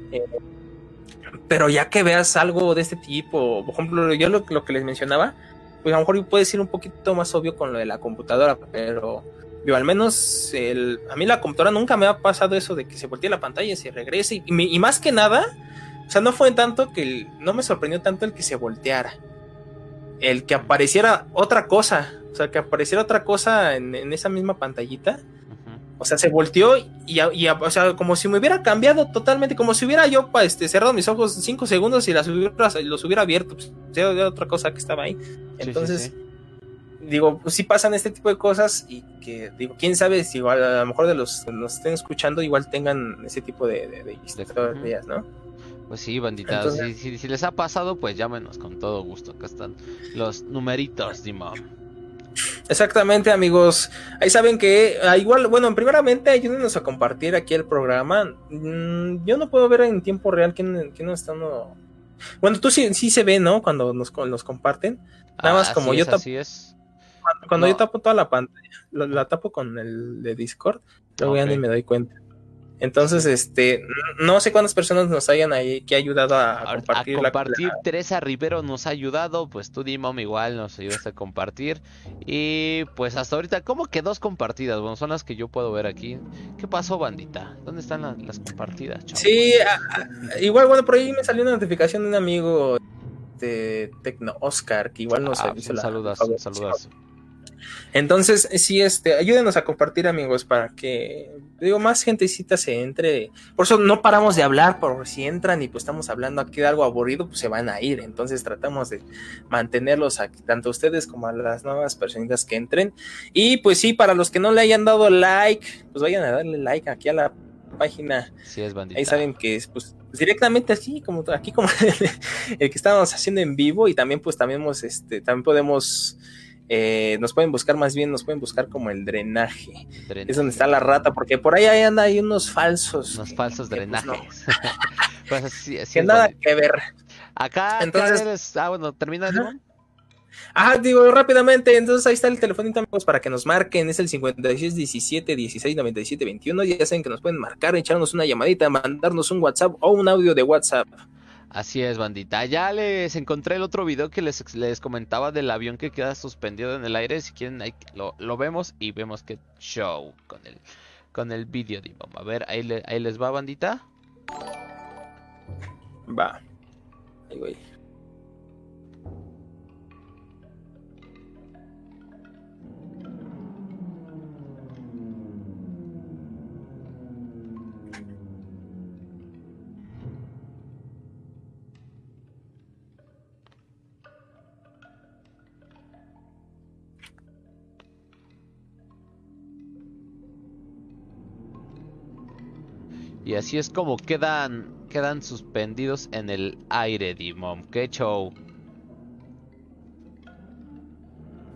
A: Pero ya que veas algo de este tipo, por ejemplo, yo lo, que les mencionaba, pues a lo mejor puede ser un poquito más obvio con lo de la computadora, pero yo al menos el, a mí la computadora nunca me ha pasado eso de que se voltee la pantalla y se regrese, y, y más que nada, o sea, no fue tanto que el- no me sorprendió tanto el que se volteara, el que apareciera otra cosa, o sea, que apareciera otra cosa en esa misma pantallita. O sea, se volteó y, y- o sea, como si me hubiera cambiado totalmente, como si hubiera yo pa, este, cerrado mis ojos cinco segundos y las hubiera, los hubiera abierto, pues, era otra cosa que estaba ahí.
B: Sí, sí,
A: Entonces,
B: sí.
A: digo, pues sí pasan este tipo de cosas y que, digo, quién sabe si igual a lo mejor de los que nos estén escuchando igual tengan ese tipo de, de- de historias, ¿no?
B: Pues sí, bandita.
A: Entonces-
B: si, si- si les ha pasado, pues llámenos con todo gusto. Acá están los numeritos, Dimo.
A: Exactamente, amigos. Ahí saben que, ah, igual, bueno, primeramente ayúdenos a compartir aquí el programa. Mm, yo no puedo ver en tiempo real quién, quién nos está. no- Bueno, tú sí, sí se ve, ¿no? Cuando nos, nos comparten. Nada más como yo
B: es,
A: tap-
B: Así es.
A: Cuando, cuando
B: No.
A: yo tapo toda la pantalla, la, la tapo con el de Discord, luego ya
B: Ok.
A: ni me doy cuenta. Entonces, este, no sé cuántas personas nos hayan ahí que ha ayudado a, a compartir,
B: a compartir,
A: la-
B: Teresa Rivero nos ha ayudado, pues tú Dimom igual nos ayudaste a compartir y pues hasta ahorita, ¿cómo que dos compartidas? Bueno, son las que yo puedo ver aquí. ¿Qué pasó, bandita? ¿Dónde están la- las compartidas?
A: Sí, a- igual, bueno, por ahí me salió una notificación de un amigo de Tecno Oscar, que igual nos
B: Ah,
A: hizo
B: un
A: la-
B: saludazo, un saludazo.
A: Entonces, sí, este, ayúdenos a compartir, amigos, para que, digo, más gentecita se entre. Por eso no paramos de hablar, por si entran y pues estamos hablando aquí de algo aburrido, pues se van a ir. Entonces tratamos de mantenerlos aquí, tanto a ustedes como a las nuevas personitas que entren. Y pues sí, para los que no le hayan dado like, pues vayan a darle like aquí a la página
B: Sí es bandita.
A: Ahí saben que es pues directamente así, como aquí como el que estábamos haciendo en vivo y también pues también hemos, este, también podemos eh, nos pueden buscar más bien, nos pueden buscar como el drenaje.
B: Drenaje.
A: Es donde está la rata, porque por ahí anda hay unos falsos.
B: Unos
A: que-
B: falsos
A: que, pues, no,
B: drenajes. pues así, así
A: que nada que ver.
B: Acá,
A: Entonces-
B: acá eres- Ah, bueno, termina. Dimon?
A: Ah, digo rápidamente, entonces ahí está el telefonito amigos para que nos marquen, es el 56 17 16 97 21, ya saben que nos pueden marcar, echarnos una llamadita, mandarnos un WhatsApp o un audio de WhatsApp.
B: Así es, bandita. Ya les encontré el otro video que les, les comentaba del avión que queda suspendido en el aire. Si quieren, ahí lo, lo vemos y vemos que show con el, con el video, Dimon. A ver, ahí, le- ahí les va, bandita.
A: Va. Ahí voy.
B: Y así es como quedan, quedan suspendidos en el aire, Dimon. ¡Qué show!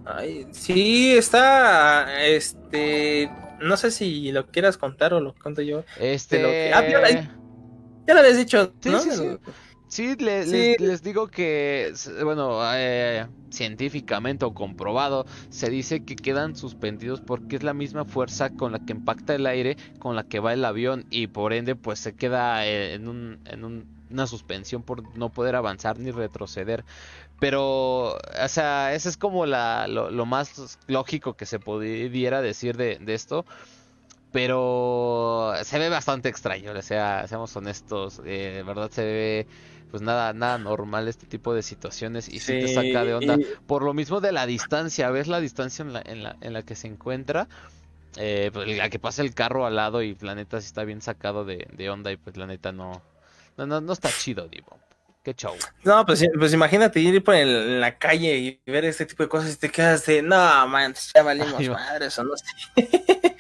A: Ay, sí, está, este, no sé si lo quieras contar o lo cuento yo.
B: Este...
A: Lo que... ah, ya, la... ya, lo habías dicho,
B: sí,
A: ¿no?
B: Sí, sí. Sí, le, sí. Les, les, digo que, bueno, eh, científicamente o comprobado, se dice que quedan suspendidos porque es la misma fuerza con la que impacta el aire con la que va el avión y por ende pues se queda en, un, en un, una suspensión por no poder avanzar ni retroceder. Pero, o sea, eso es como la, lo, lo más lógico que se pudiera decir de, de esto pero se ve bastante extraño, o sea, seamos honestos, eh, de verdad se ve pues nada, nada normal este tipo de situaciones y sí, te saca de onda. Y... Por lo mismo de la distancia, ves la distancia en la, en la, en la que se encuentra, eh, pues, la que pasa el carro al lado y Planeta sí está bien sacado de, de onda y pues la neta no, no, no, no está chido, digo. Qué show.
A: No, pues, pues imagínate ir por el, en la calle y ver este tipo de cosas y te quedas de, no, man, ya valimos Ay, madres o no sé.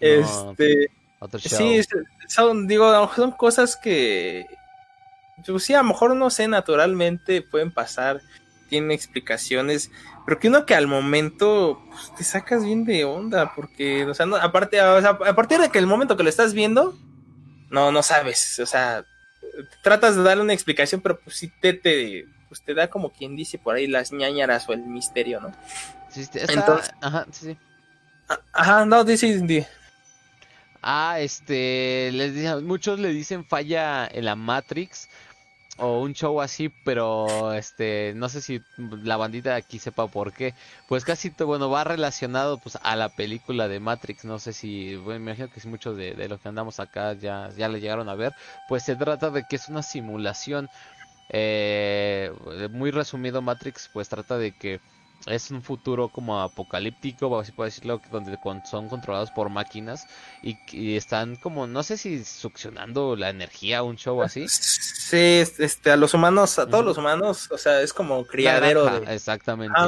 A: Este,
B: otro show.
A: sí, son, digo, son cosas que, pues sí, a lo mejor no sé, naturalmente pueden pasar, tienen explicaciones, pero que uno que al momento pues, te sacas bien de onda, porque, o sea, no, aparte, o sea, a partir de que el momento que lo estás viendo, no, no sabes, o sea, tratas de darle una explicación, pero pues sí te, te, pues, te da como quien dice por ahí las ñañaras o el misterio, ¿no?
B: Sí, está... Entonces, ajá, sí, sí.
A: Ajá, no, dice, dice.
B: Ah, este, les muchos le dicen falla en la Matrix o un show así, pero este, no sé si la bandita aquí sepa por qué. Pues casi, bueno, va relacionado pues a la película de Matrix, no sé si, bueno, me imagino que si muchos de, de los que andamos acá ya, ya le llegaron a ver, pues se trata de que es una simulación. Eh, muy resumido Matrix, pues trata de que es un futuro como apocalíptico, así puedo decirlo, donde son controlados por máquinas y, y, están como, no sé si succionando la energía, un show así.
A: Sí, este, a los humanos, a todos los humanos, o sea, es como criadero.
B: Granja,
A: de,
B: exactamente.
A: a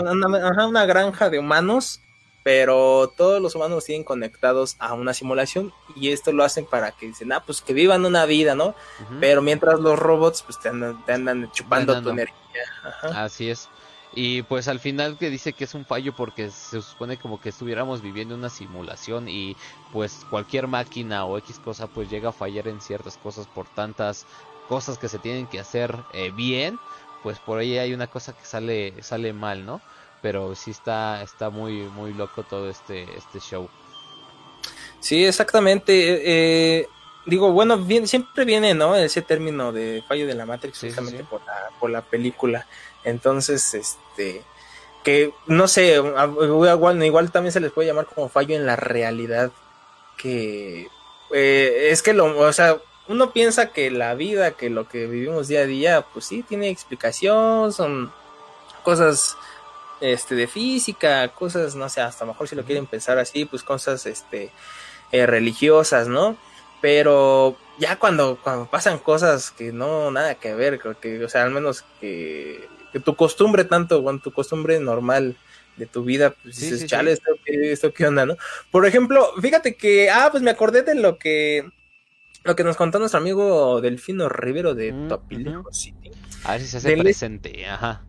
A: una, granja de humanos, pero todos los humanos siguen conectados a una simulación y esto lo hacen para que dicen, ah, pues que vivan una vida, ¿no? Uh -huh. Pero mientras los robots, pues te andan, te andan chupando Andando. tu energía. Ajá.
B: Así es. Y pues al final que dice que es un fallo porque se supone como que estuviéramos viviendo una simulación y pues cualquier máquina o X cosa pues llega a fallar en ciertas cosas por tantas cosas que se tienen que hacer eh, bien, pues por ahí hay una cosa que sale sale mal, ¿no? Pero sí está está muy muy loco todo este este show.
A: Sí, exactamente. Eh, digo, bueno, bien, siempre viene, ¿no? Ese término de fallo de la Matrix
B: Sí,
A: justamente
B: sí.
A: Por, la, por la película. Entonces, este, que no sé, igual, igual también se les puede llamar como fallo en la realidad. Que eh, es que lo, o sea, uno piensa que la vida, que lo que vivimos día a día, pues sí, tiene explicación, son cosas este de física, cosas, no sé, hasta mejor si lo quieren pensar así, pues cosas este eh, religiosas, ¿no? Pero ya cuando, cuando pasan cosas que no nada que ver, creo que, o sea, al menos que, que tu costumbre tanto, con tu costumbre normal de tu vida, pues
B: Sí,
A: dices,
B: sí,
A: chale,
B: sí.
A: esto, qué, esto qué onda, ¿no? Por ejemplo, fíjate que, ah, pues me acordé de lo que, lo que nos contó nuestro amigo Delfino Rivero de
B: Mm,
A: Topilejo. City.
B: A ver si se hace presente, ajá.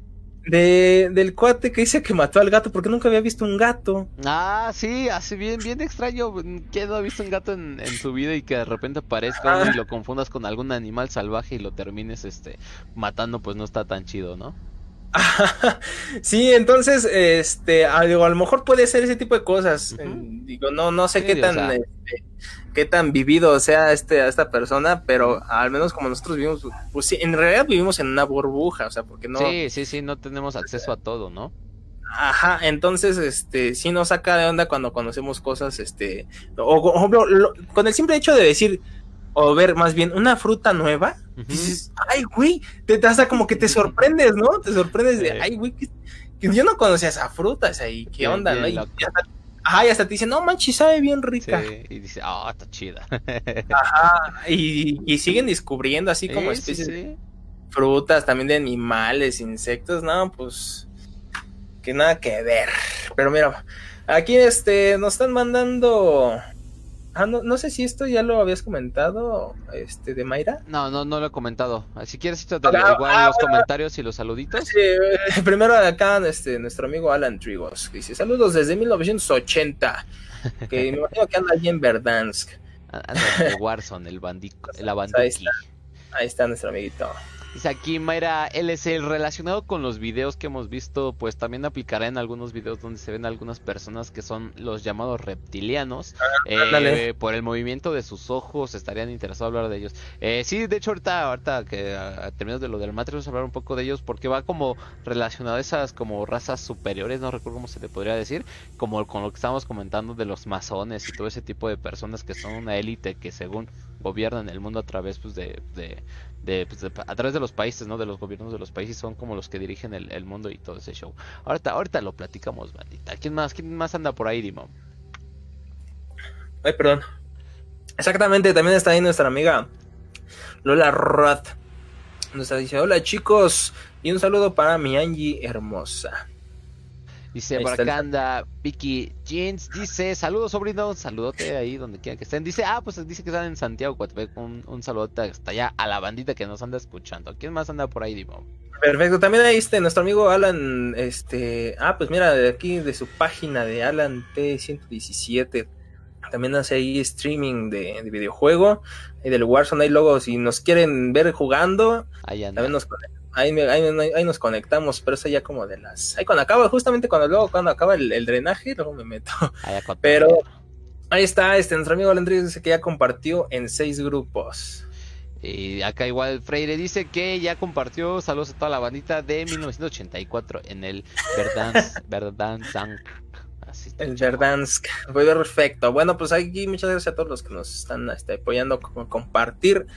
A: De, del cuate que dice que mató al gato porque nunca había visto un gato.
B: Ah, sí, así bien, bien extraño. ¿Quién no ha visto un gato en, en su vida y que de repente aparezca
A: Ah.
B: y lo confundas con algún animal salvaje y lo termines este matando? Pues no está tan chido, ¿no?
A: sí, entonces, este, a, digo, a lo mejor puede ser ese tipo de cosas. Digo, no, no sé
B: Sí,
A: qué
B: o
A: tan,
B: sea.
A: este, qué tan vivido sea este, esta persona, pero al menos como nosotros vivimos, pues sí, en realidad vivimos en una burbuja, o sea, porque no,
B: Sí, sí, sí, no tenemos acceso a todo, ¿no?
A: ajá, entonces, este, sí nos saca de onda cuando conocemos cosas, este, o, lo- con el simple hecho de decir, o ver más bien una fruta nueva, dices, ay, güey, te, te hasta como que te sorprendes, ¿no? Te sorprendes de,
B: Sí.
A: ay, güey, que, que yo no conocía esa fruta, o sea, y qué
B: Bien,
A: onda,
B: bien
A: ¿no? Y, hasta, ajá, y hasta te dicen, no manches, sabe bien rica.
B: Sí, y dice, ah, está chida.
A: Ajá, y, y siguen descubriendo así como
B: Sí,
A: especies de frutas, también de animales, insectos, no, pues, que nada que ver. Pero mira, aquí este, nos están mandando Ah, no, no sé si esto ya lo habías comentado, este, de Mayra.
B: No, no, no lo he comentado. Si quieres, te igual
A: Ah, ah,
B: los
A: bueno.
B: comentarios y los saluditos.
A: Sí, eh, primero acá, este, nuestro amigo Alan Trigos, que dice, saludos desde 1980, que me imagino que anda allí en Verdansk.
B: Anda de Warzone, el bandico, el
A: Ahí
B: banduki.
A: está. Ahí está nuestro amiguito.
B: Dice aquí Mayra LSL, relacionado con los videos que hemos visto, pues también aplicará en algunos videos donde se ven algunas personas que son los llamados reptilianos. Eh,
A: ándale.
B: por el movimiento de sus ojos, estarían interesados en hablar de ellos. Eh, sí, de hecho, ahorita, ahorita que a, de lo del Matrix, vamos a hablar un poco de ellos porque va como relacionado a esas como razas superiores, no recuerdo cómo se le podría decir, como con lo que estábamos comentando de los masones y todo ese tipo de personas que son una élite que según gobiernan el mundo a través pues, de, de, de, pues, de- a través de los países, ¿no? De los gobiernos de los países son como los que dirigen el, mundo y todo ese show. Ahorita, ahorita lo platicamos, bandita. ¿Quién más, quién más anda por ahí, Dimo?
A: Ay, perdón. Exactamente, también está ahí nuestra amiga Lola Roth. Nos dice, hola chicos, y un saludo para mi Angie hermosa.
B: Dice
A: Ahí
B: por acá anda Vicky Jeans, dice saludos sobrino, saludote ahí donde quiera que estén. Dice, ah, pues dice que están en Santiago, Coatepec, un, un saludote hasta allá a la bandita que nos anda escuchando. ¿Quién más anda por ahí, Dimo?
A: Perfecto, también ahí está nuestro amigo Alan, este, ah, pues mira, de aquí de su página de Alan T117, también hace ahí streaming de, de videojuego y del Warzone, ahí luego si nos quieren ver jugando,
B: Ahí anda.
A: también nos conect- ahí, me- ahí- ahí- ahí nos conectamos, pero eso ya como de las, ahí cuando acaba, justamente cuando luego cuando acaba el, el drenaje, luego me meto. Pero ahí está, este, nuestro amigo Rodríguez dice que ya compartió en seis grupos.
B: Y acá igual Freire dice que ya compartió saludos a toda la bandita de 1984 en el Verdansk, Verdansk. Así.
A: El Verdansk. Perfecto. Bueno, pues aquí muchas gracias a todos los que nos están este, apoyando con compartir.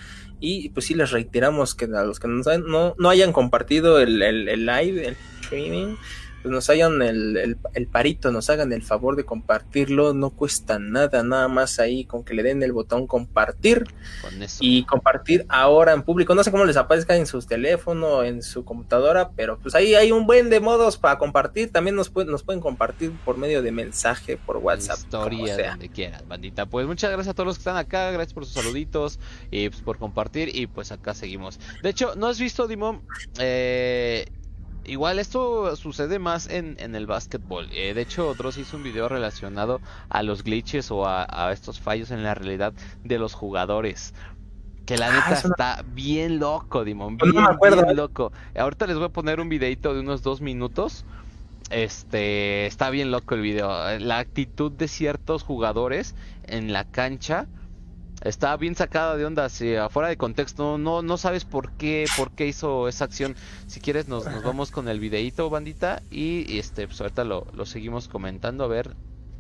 A: Y pues sí, les reiteramos que a los que nos han- no, no hayan compartido el, el- el live, el streaming, pues nos hayan el, el- el parito, nos hagan el favor de compartirlo. No cuesta nada, nada más ahí con que le den el botón compartir
B: Con eso.
A: y compartir ahora en público. No sé cómo les aparezca en su teléfono, en su computadora, pero pues ahí hay un buen de modos para compartir. También nos pueden, nos pueden compartir por medio de mensaje, por WhatsApp.
B: historia
A: sea.
B: donde quieras, bandita. Pues muchas gracias a todos los que están acá, gracias por sus saluditos y pues, por compartir y pues acá seguimos. De hecho, ¿no has visto, Dimon? Eh, igual esto sucede más en, en el básquetbol. Eh, de hecho, Dross hizo un video relacionado a los glitches o a, a estos fallos en la realidad de los jugadores. Que la
A: Ah,
B: neta
A: no-
B: está bien loco, Dimon.
A: No me
B: Bien,
A: acuerdo,
B: bien
A: eh.
B: loco. Ahorita les voy a poner un videito de unos dos minutos. Este está bien loco el video. La actitud de ciertos jugadores en la cancha está bien sacada de onda. Si afuera de contexto no, no sabes por qué, por qué hizo esa acción. Si quieres nos, nos vamos con el videito, bandita. Y, este, pues ahorita lo, lo seguimos comentando. A ver,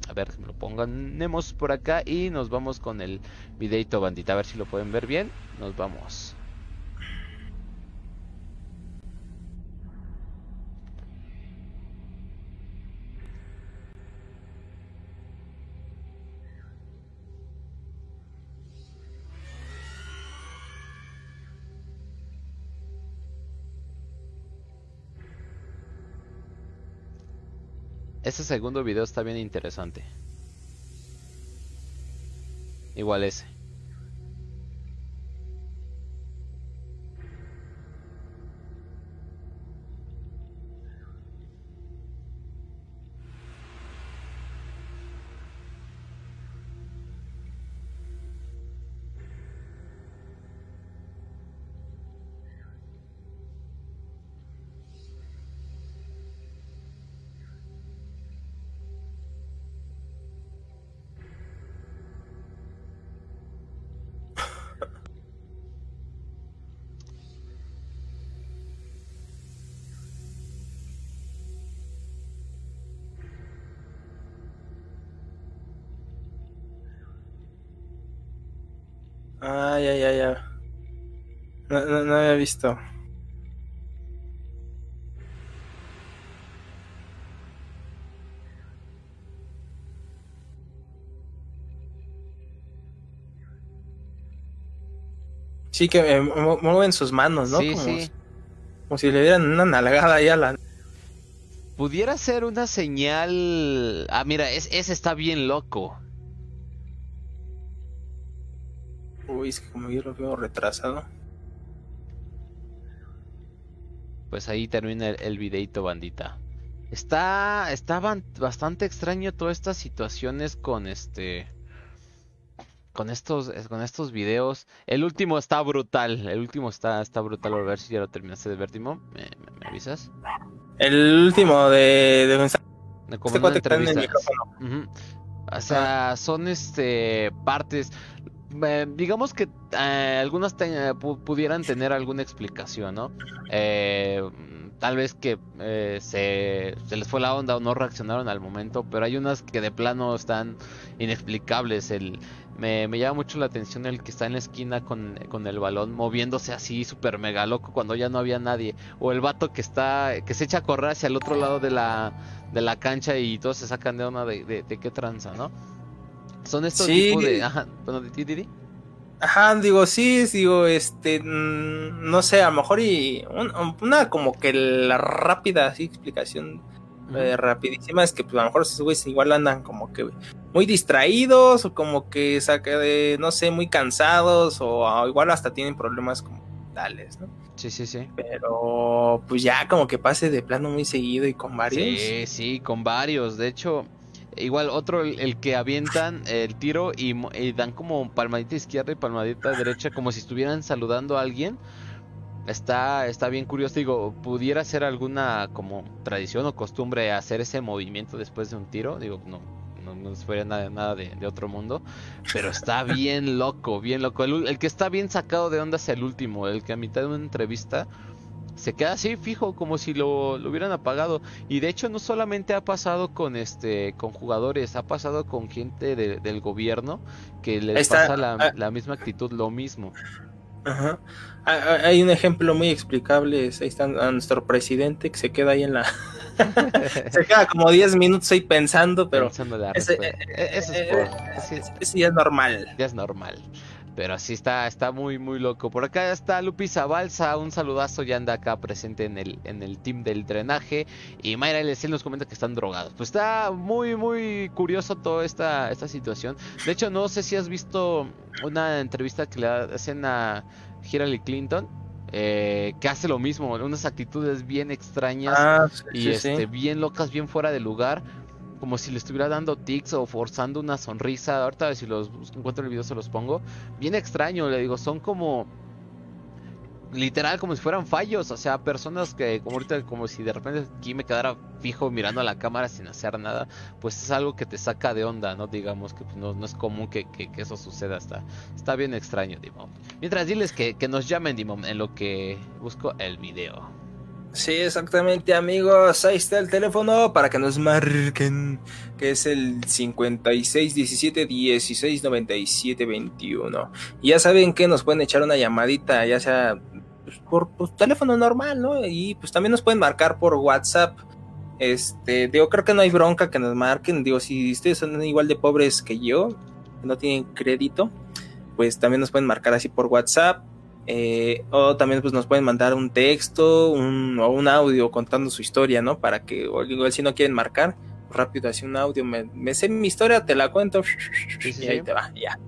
B: a ver, lo ponganemos por acá. Y nos vamos con el videito, bandita. A ver si lo pueden ver bien. Nos vamos. Ese segundo video está bien interesante. Igual ese.
A: Visto. Sí, que eh, mu- mueven sus manos, ¿no?
B: sí,
A: como,
B: sí.
A: como si le dieran una nalgada ahí a la.
B: Pudiera ser una señal. Ah, mira, es, ese está bien loco.
A: Uy, es que como yo lo veo retrasado.
B: Pues ahí termina el, el videito, bandita. Está, está bastante extraño todas estas situaciones con este, con estos, con estos videos. El último está brutal, el último está, está brutal. A ver si ya lo terminaste de ver, Timo. ¿Me, me- me avisas?
A: El último de, de
B: De como
A: este
B: una
A: está en el
B: entrevista. O sea, son este partes. Eh, digamos que eh, algunas te- pu- pudieran tener alguna explicación, ¿no? Eh, tal vez que eh, se, se les fue la onda o no reaccionaron al momento, pero hay unas que de plano están inexplicables. El, me, me llama mucho la atención el que está en la esquina con, con el balón moviéndose así súper mega loco cuando ya no había nadie. O el vato que está, que se echa a correr hacia el otro lado de la, de la cancha y todos se sacan de de, de, de qué tranza, ¿no? Son estos
A: Sí.
B: tipos de... Ajá, bueno, di- di- di.
A: Ajá, digo, sí, digo, este, mm, no sé, a lo mejor y un- una como que la rápida así explicación eh, rapidísima es que pues a lo mejor esos güeyes igual andan como que muy distraídos o como que saca de, no sé, muy cansados o ah, igual hasta tienen problemas como tales, ¿no?
B: Sí, sí, sí.
A: Pero pues ya como que pase de plano muy seguido y con varios.
B: Sí, sí, con varios. De hecho, igual otro, el, que avientan el tiro y, y dan como palmadita izquierda y palmadita derecha, como si estuvieran saludando a alguien. Está, está bien curioso. Digo, pudiera ser alguna como tradición o costumbre hacer ese movimiento después de un tiro. Digo, no, no, no fuera nada, nada de, otro mundo. Pero está bien loco, bien loco. El, el que está bien sacado de onda es el último, el que a mitad de una entrevista se queda así fijo como si lo, lo hubieran apagado y de hecho no solamente ha pasado con este con jugadores ha pasado con gente de- del gobierno que les pasa la,
A: ah.
B: la misma actitud lo mismo
A: Ajá. Ah, ah, Hay un ejemplo muy explicable, es- ahí está a nuestro presidente que se queda ahí en la... se queda como 10 minutos ahí pensando, pero
B: pensando
A: ese-
B: respuesta. E- eso es
A: eh,
B: por-
A: eh,
B: sí,
A: ese ya es normal.
B: ya es normal pero así está está muy muy loco. Por acá está Lupi Zabalza un saludazo ya anda acá presente en el en el team del drenaje. Y Mayra LC nos comenta que están drogados. Pues está muy muy curioso toda esta esta situación. De hecho no sé si has visto una entrevista que le hacen a Hillary Clinton eh, que hace lo mismo. Unas actitudes bien extrañas
A: Ah, sí,
B: y
A: sí,
B: este
A: sí.
B: bien locas, bien fuera de lugar, como si le estuviera dando tics o forzando una sonrisa. Ahorita si los encuentro el video se los pongo. Bien extraño, le digo, son como literal como si fueran fallos, o sea, personas que como ahorita como si de repente aquí me quedara fijo mirando a la cámara sin hacer nada, pues es algo que te saca de onda, ¿no? Digamos que pues, no, no es común que, que- que eso suceda, está, está bien extraño, Dimon. Mientras diles que, que nos llamen, Dimon, en lo que busco el video.
A: Sí, exactamente, amigos. Ahí está el teléfono para que nos marquen, que es el 56 17 16 97 21. Y ya saben que nos pueden echar una llamadita, ya sea pues, por pues, teléfono normal, ¿no? Y pues también nos pueden marcar por WhatsApp. Este, digo, creo que no hay bronca que nos marquen. Digo, si ustedes son igual de pobres que yo, no tienen crédito, pues también nos pueden marcar así por WhatsApp. Eh, o también pues nos pueden mandar un texto un, o un audio contando su historia, ¿no? Para que, o igual si no quieren marcar, rápido así un audio, me, me sé mi historia, te la cuento
B: Sí, sí,
A: y ahí
B: sí.
A: te va, ya.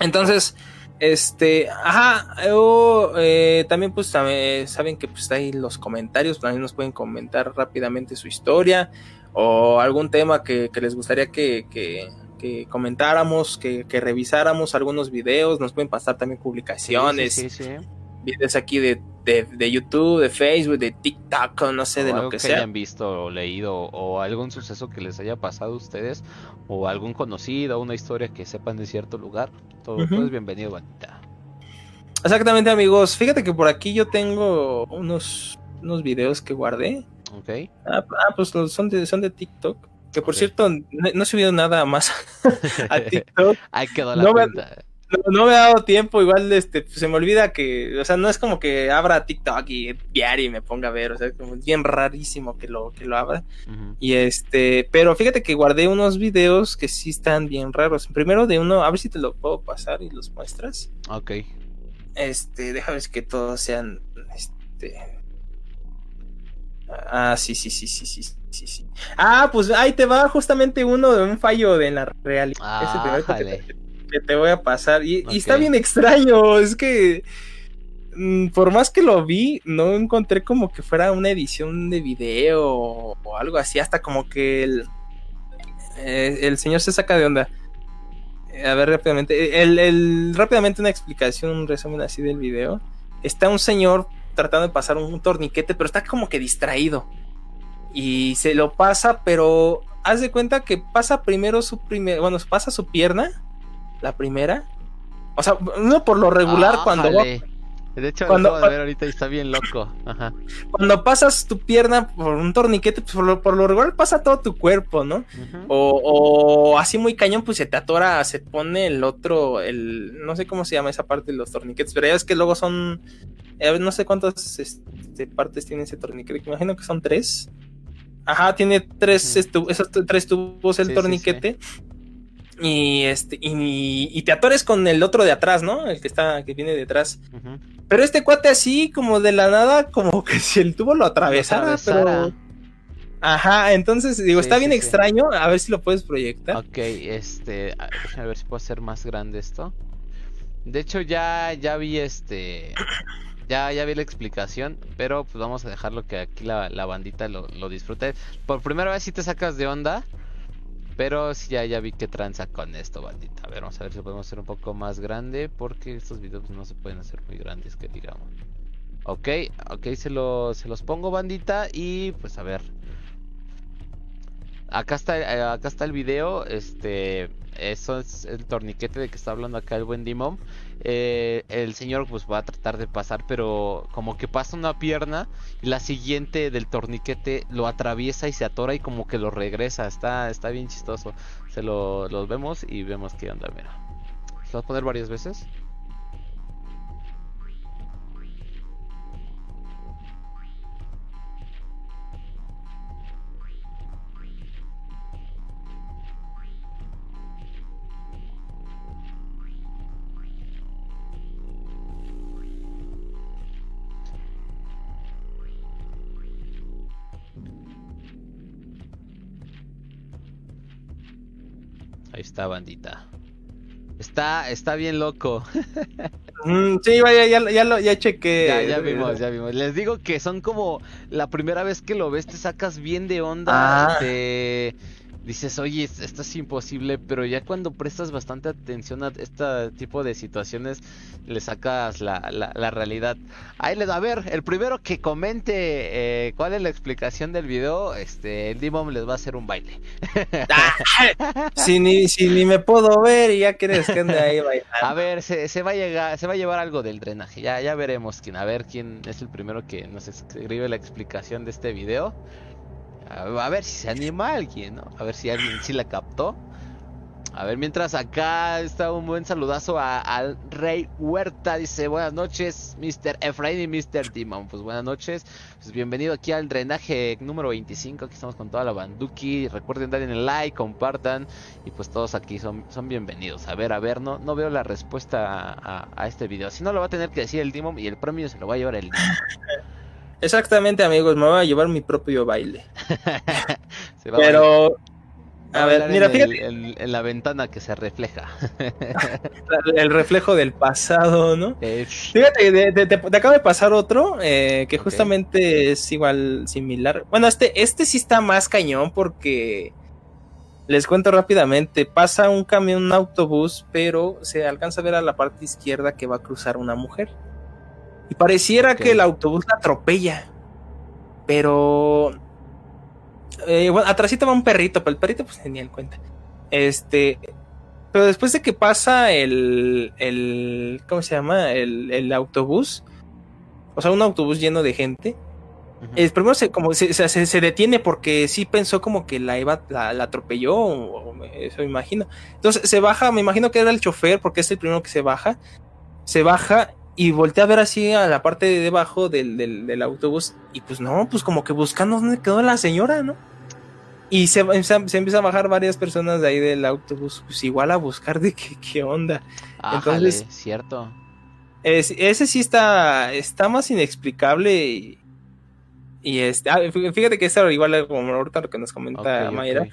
A: Entonces, este, ajá, o eh, también pues saben que pues ahí los comentarios, también nos pueden comentar rápidamente su historia o algún tema que, que les gustaría que, que, que comentáramos, que, que revisáramos algunos videos, nos pueden pasar también publicaciones,
B: Sí, sí, sí, sí.
A: videos aquí de, de, de YouTube, de Facebook, de TikTok, o no sé,
B: o
A: de lo que
B: que
A: sea.
B: hayan visto o leído o algún suceso que les haya pasado a ustedes o algún conocido, una historia que sepan de cierto lugar, todo, es bienvenido, bandita.
A: Exactamente, amigos. Fíjate que por aquí yo tengo unos, unos videos que guardé.
B: ¿Ok?
A: Ah, ah, pues son de, son de TikTok. Que por cierto, no, no he subido nada más a TikTok.
B: Ahí quedó la
A: No me-. No, no me ha dado tiempo. Igual este, se me olvida que, o sea, no es como que abra TikTok y diario y me ponga a ver. O sea, como es bien rarísimo que lo, que lo abra. Y este, pero fíjate que guardé unos videos que sí están bien raros. Primero de uno, a ver si te lo puedo pasar y los muestras.
B: Ok.
A: Este, déjame ver que todos sean. Este. Ah, sí, sí, sí, sí, sí, sí, sí. Ah, pues ahí te va justamente uno de un fallo de la realidad.
B: Ah,
A: te, que voy a pasar. Y, y está bien extraño. Es que. mm, Por más que lo vi, no encontré como que fuera una edición de video o algo así. Hasta como que el. eh, el señor se saca de onda. Eh, A ver, rápidamente. El, el- rápidamente una explicación, un resumen así del video. Está un señor tratando de pasar un, un torniquete, pero está como que distraído. Y se lo pasa, pero haz de cuenta que pasa primero su primer, bueno, pasa su pierna, la primera. O sea, no por lo regular cuando va-
B: Ájale. De hecho,
A: cuando-
B: lo acabo de ver ahorita y está bien loco. Ajá.
A: cuando pasas tu pierna por un torniquete, pues por lo, por lo regular pasa todo tu cuerpo, ¿no? O, o así muy cañón, pues se te atora, se pone el otro, el, no sé cómo se llama esa parte de los torniquetes, pero ya ves que luego son, eh, no sé cuántas este, partes tiene ese torniquete, me imagino que son tres. Ajá, tiene tres, estu- esos tres tubos el
B: Sí, sí,
A: torniquete. Y este, y, y te atores con el otro de atrás, ¿no? El que está, que viene detrás. Pero este cuate así, como de la nada, como que si el tubo lo atravesara,
B: Atravesara.
A: pero. Ajá, entonces digo, está bien extraño. A ver si lo puedes proyectar.
B: Ok, este, a- ver si puedo hacer más grande esto. De hecho ya, ya vi este, ya, ya vi la explicación, pero pues vamos a dejarlo que aquí la, la bandita lo, lo disfrute. Por primera vez sí te sacas de onda, pero sí ya, ya vi que tranza con esto, bandita. A ver, vamos a ver si podemos hacer un poco más grande, porque estos videos no se pueden hacer muy grandes, que digamos. Ok, ok, se, lo, se los pongo, bandita, y pues a ver. Acá está, eh, acá está el video, este, eso es el torniquete de que está hablando acá el buen Dimon. Eh, el señor pues va a tratar de pasar, pero como que pasa una pierna y la siguiente del torniquete lo atraviesa y se atora y como que lo regresa. Está, está bien chistoso. Se lo los vemos y vemos qué onda, mira. ¿Se va a poner varias veces? Ahí está, bandita. Está, está bien loco.
A: Mm, sí, vaya, ya, ya, lo, ya chequé.
B: Ya, ya vimos, ya vimos. Les digo que son como la primera vez que lo ves, te sacas bien de onda,
A: Ah.
B: te dices, oye, es- esto es imposible, pero ya cuando prestas bastante atención a este tipo de situaciones, le sacas la, la, la realidad. Ahí les a ver, el primero que comente eh, cuál es la explicación del video, este, el Dimon les va a hacer un baile.
A: Ah, si, ni, si ni me puedo ver y ya quieres que ande ahí bailando.
B: A ver, se, se va a llegar, se va a llevar algo del drenaje. Ya, ya veremos quién, a ver quién es el primero que nos escribe la explicación de este video. A, ver si se anima alguien, ¿no? A ver si alguien sí la captó. A ver, mientras acá está un buen saludazo al Rey Huerta. Dice, buenas noches, Mr. Efraín y Mr. Dimon. Pues buenas noches. Pues bienvenido aquí al drenaje número 25. Aquí estamos con toda la banduki. Recuerden darle el like, compartan. Y pues todos aquí son, son bienvenidos. A ver, a ver, no, no veo la respuesta a, este video. Si no, lo va a tener que decir el Dimon y el premio se lo va a llevar el Dimon.
A: Exactamente, amigos, me voy a llevar mi propio baile.
B: Se va a
A: Pero,
B: va
A: a ver, mira,
B: en,
A: fíjate,
B: el- en- en la ventana que se refleja.
A: el reflejo del pasado, ¿no?
B: Eh,
A: Fíjate, de- de- de- te acaba de pasar otro eh, que justamente es igual similar. Bueno, este, este sí está más cañón porque les cuento rápidamente. Pasa un camión, un autobús, pero se alcanza a ver a la parte izquierda que va a cruzar una mujer. Y pareciera que el autobús la atropella. Pero. Eh, bueno, atrásito va un perrito, pero el perrito pues tenía en cuenta. Este. Pero después de que pasa el. el ¿Cómo se llama? El, el autobús. O sea, un autobús lleno de gente. El primero se, como se, se, se detiene porque sí pensó como que la iba, la, la atropelló, o, o me- eso me imagino. Entonces se baja, me imagino que era el chofer, porque es el primero que se baja. Se baja y voltea a ver así a la parte de debajo del, del, del autobús. Y pues no, pues como que buscando dónde quedó la señora, ¿no? Y se, se, se empieza a bajar varias personas de ahí del autobús, pues igual a buscar de qué, qué onda.
B: Ájale,
A: entonces-
B: cierto.
A: Es- ese sí está, está más inexplicable y, y este, ah, fí- fíjate que es igual como ahorita lo que nos comenta
B: Ok,
A: Mayra.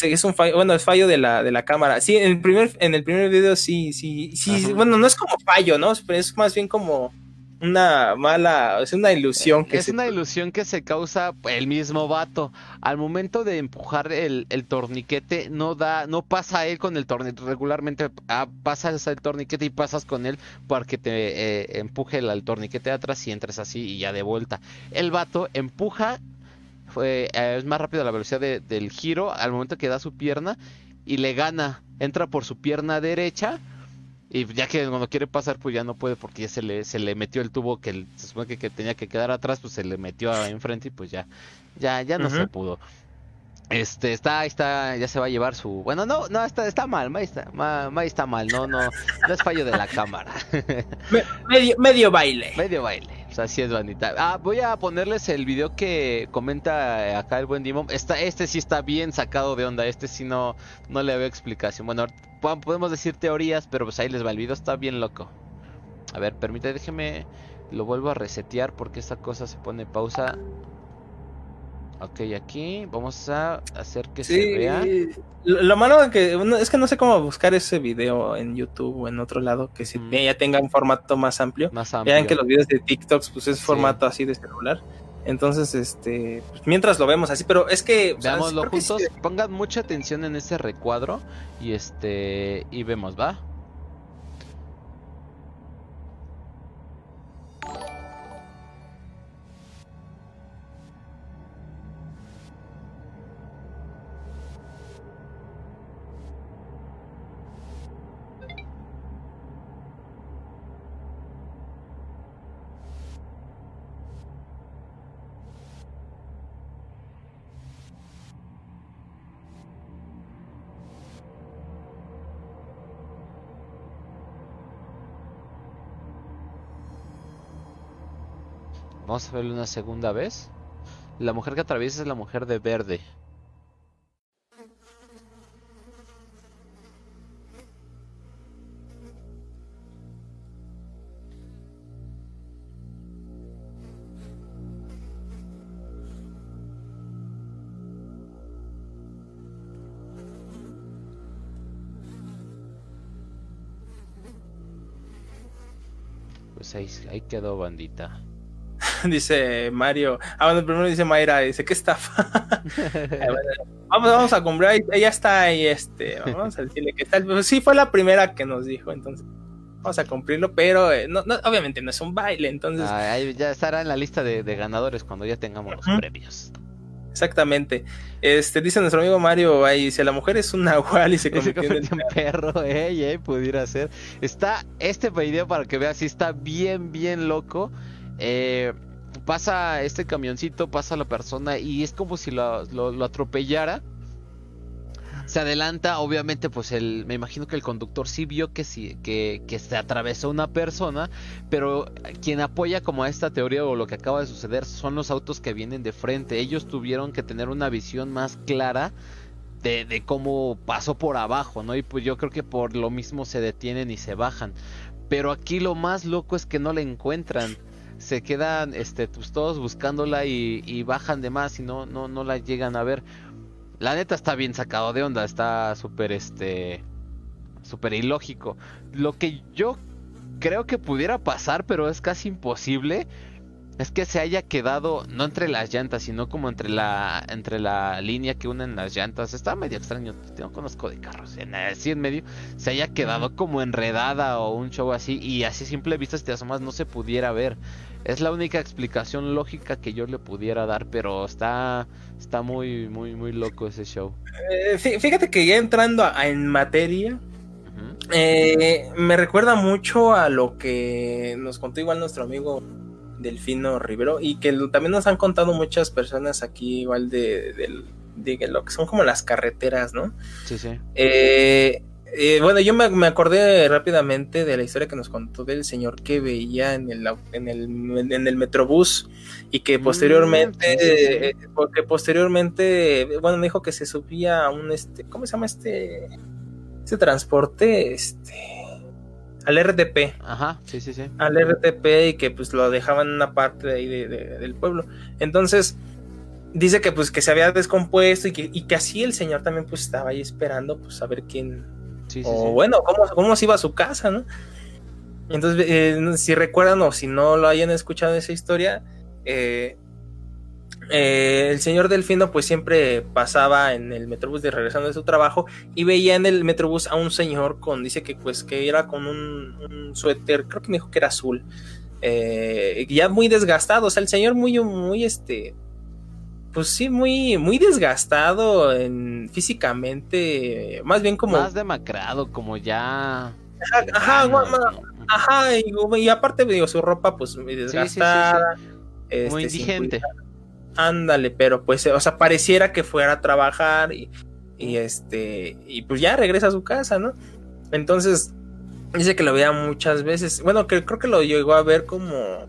A: Sí, es un fallo, bueno, es fallo de la, de la cámara. Sí, en el primer, en el primer video sí, sí, sí, bueno, no es como fallo, ¿no? Pero es más bien como una mala, es una ilusión que
B: es una ilusión que se causa el mismo vato. Al momento de empujar el, el torniquete, no da, no pasa él con el torniquete. Regularmente ah, pasas el torniquete y pasas con él para que te eh, empuje el, torniquete de atrás y entres así y ya de vuelta. El vato empuja, fue, eh, es más rápido la velocidad del giro al momento que da su pierna y le gana. Entra por su pierna derecha y ya que cuando quiere pasar, pues ya no puede porque ya se le, se le metió el tubo que se supone que, tenía que quedar atrás, pues se le metió enfrente y pues ya, ya, ya no se pudo. Este, está, está, ya se va a llevar su. Bueno, no, no, está, está mal, May está, está mal, no, no, no es fallo de la cámara.
A: medio, medio baile.
B: Medio baile. O sea, sí es bandita. Ah, voy a ponerles el video que comenta acá el buen Dimon. este sí está bien sacado de onda. Este sí no, no le veo explicación. Bueno, podemos decir teorías, pero pues ahí les va. El video está bien loco. A ver, permítame, déjeme. Lo vuelvo a resetear porque esta cosa se pone pausa. Ok, aquí vamos a hacer que se vea.
A: Lo, malo es que, es que no sé cómo buscar ese video en YouTube o en otro lado que mm. ya tenga un formato más amplio.
B: Más amplio.
A: Vean que los videos de TikTok pues es formato así de celular. Entonces, este, pues, mientras lo vemos así, pero es que
B: veámoslo juntos, pongan mucha atención en ese recuadro y este y vemos, ¿va? Vamos a verlo una segunda vez. La mujer que atraviesa es la mujer de verde. Pues ahí, ahí quedó bandita.
A: dice Mario. Ah, bueno, primero dice Mayra, dice, ¿qué estafa? vamos, vamos a comprar, ella está ahí, este, vamos a decirle que está. Pues sí, fue la primera que nos dijo, entonces vamos a cumplirlo, pero eh, no, obviamente no es un baile, entonces.
B: Ah, ya estará en la lista de, ganadores cuando ya tengamos los premios.
A: Exactamente. Este, dice nuestro amigo Mario, ahí si la mujer es un nahual y se convierte
B: en un perro, eh, pudiera ser. Está este video para que veas, si está bien, bien loco. Eh, pasa este camioncito, pasa la persona y es como si lo, atropellara. Se adelanta, obviamente, pues el, me imagino que el conductor sí vio que, sí, que, que se atravesó una persona, pero quien apoya como a esta teoría o lo que acaba de suceder son los autos que vienen de frente. Ellos tuvieron que tener una visión más clara de, de, cómo pasó por abajo, ¿no? Y pues yo creo que por lo mismo se detienen y se bajan. Pero aquí lo más loco es que no le encuentran se quedan este, pues, todos buscándola y, bajan de más y no, no, no la llegan a ver. La neta está bien sacado de onda, está súper este súper ilógico. Lo que yo creo que pudiera pasar, pero es casi imposible, es que se haya quedado no entre las llantas, sino como entre la entre la línea que unen las llantas. Está medio extraño, no conozco de carros. En, así en medio se haya quedado como enredada o un show así y así simple vista si te asomas no se pudiera ver. Es la única explicación lógica que yo le pudiera dar, pero está está muy muy muy loco ese show.
A: Eh, fíjate que ya entrando en materia, eh, me recuerda mucho a lo que nos contó igual nuestro amigo Delfino Rivero y que también nos han contado muchas personas aquí igual de, lo que son como las carreteras, ¿no?
B: Sí, sí.
A: Eh, eh, bueno, yo me, acordé rápidamente de la historia que nos contó del señor que veía en el, en el, en el Metrobús y que mm, posteriormente, eh, porque posteriormente, bueno, me dijo que se subía a un, este, ¿cómo se llama este, este transporte? Este al RTP.
B: Ajá, sí, sí, sí.
A: Al RTP y que pues lo dejaban en una parte de ahí del pueblo. Entonces, dice que pues que se había descompuesto y que, y que así el señor también pues estaba ahí esperando pues a ver quién,
B: Sí, sí,
A: o
B: sí.
A: bueno, cómo, cómo se iba a su casa, ¿no? Entonces, eh, si recuerdan o si no lo hayan escuchado esa historia, eh, eh, el señor Delfino pues siempre pasaba en el metrobús de regresando de su trabajo y veía en el metrobús a un señor con, dice que pues que era con un, un suéter, creo que me dijo que era azul, eh, ya muy desgastado, o sea, el señor muy, muy este, pues sí, muy, muy desgastado en, físicamente, más bien como...
B: Más demacrado, como ya.
A: Ajá, ajá. Ajá, y, y aparte, digo, su ropa, pues, muy
B: sí, sí,
A: desgastada. este,
B: Muy
A: sin
B: indigente.
A: Ándale, pero pues, o sea, pareciera que fuera a trabajar y, y este, y pues ya regresa a su casa, ¿no? Entonces, dice que lo veía muchas veces. Bueno, que creo que lo llegó a ver como.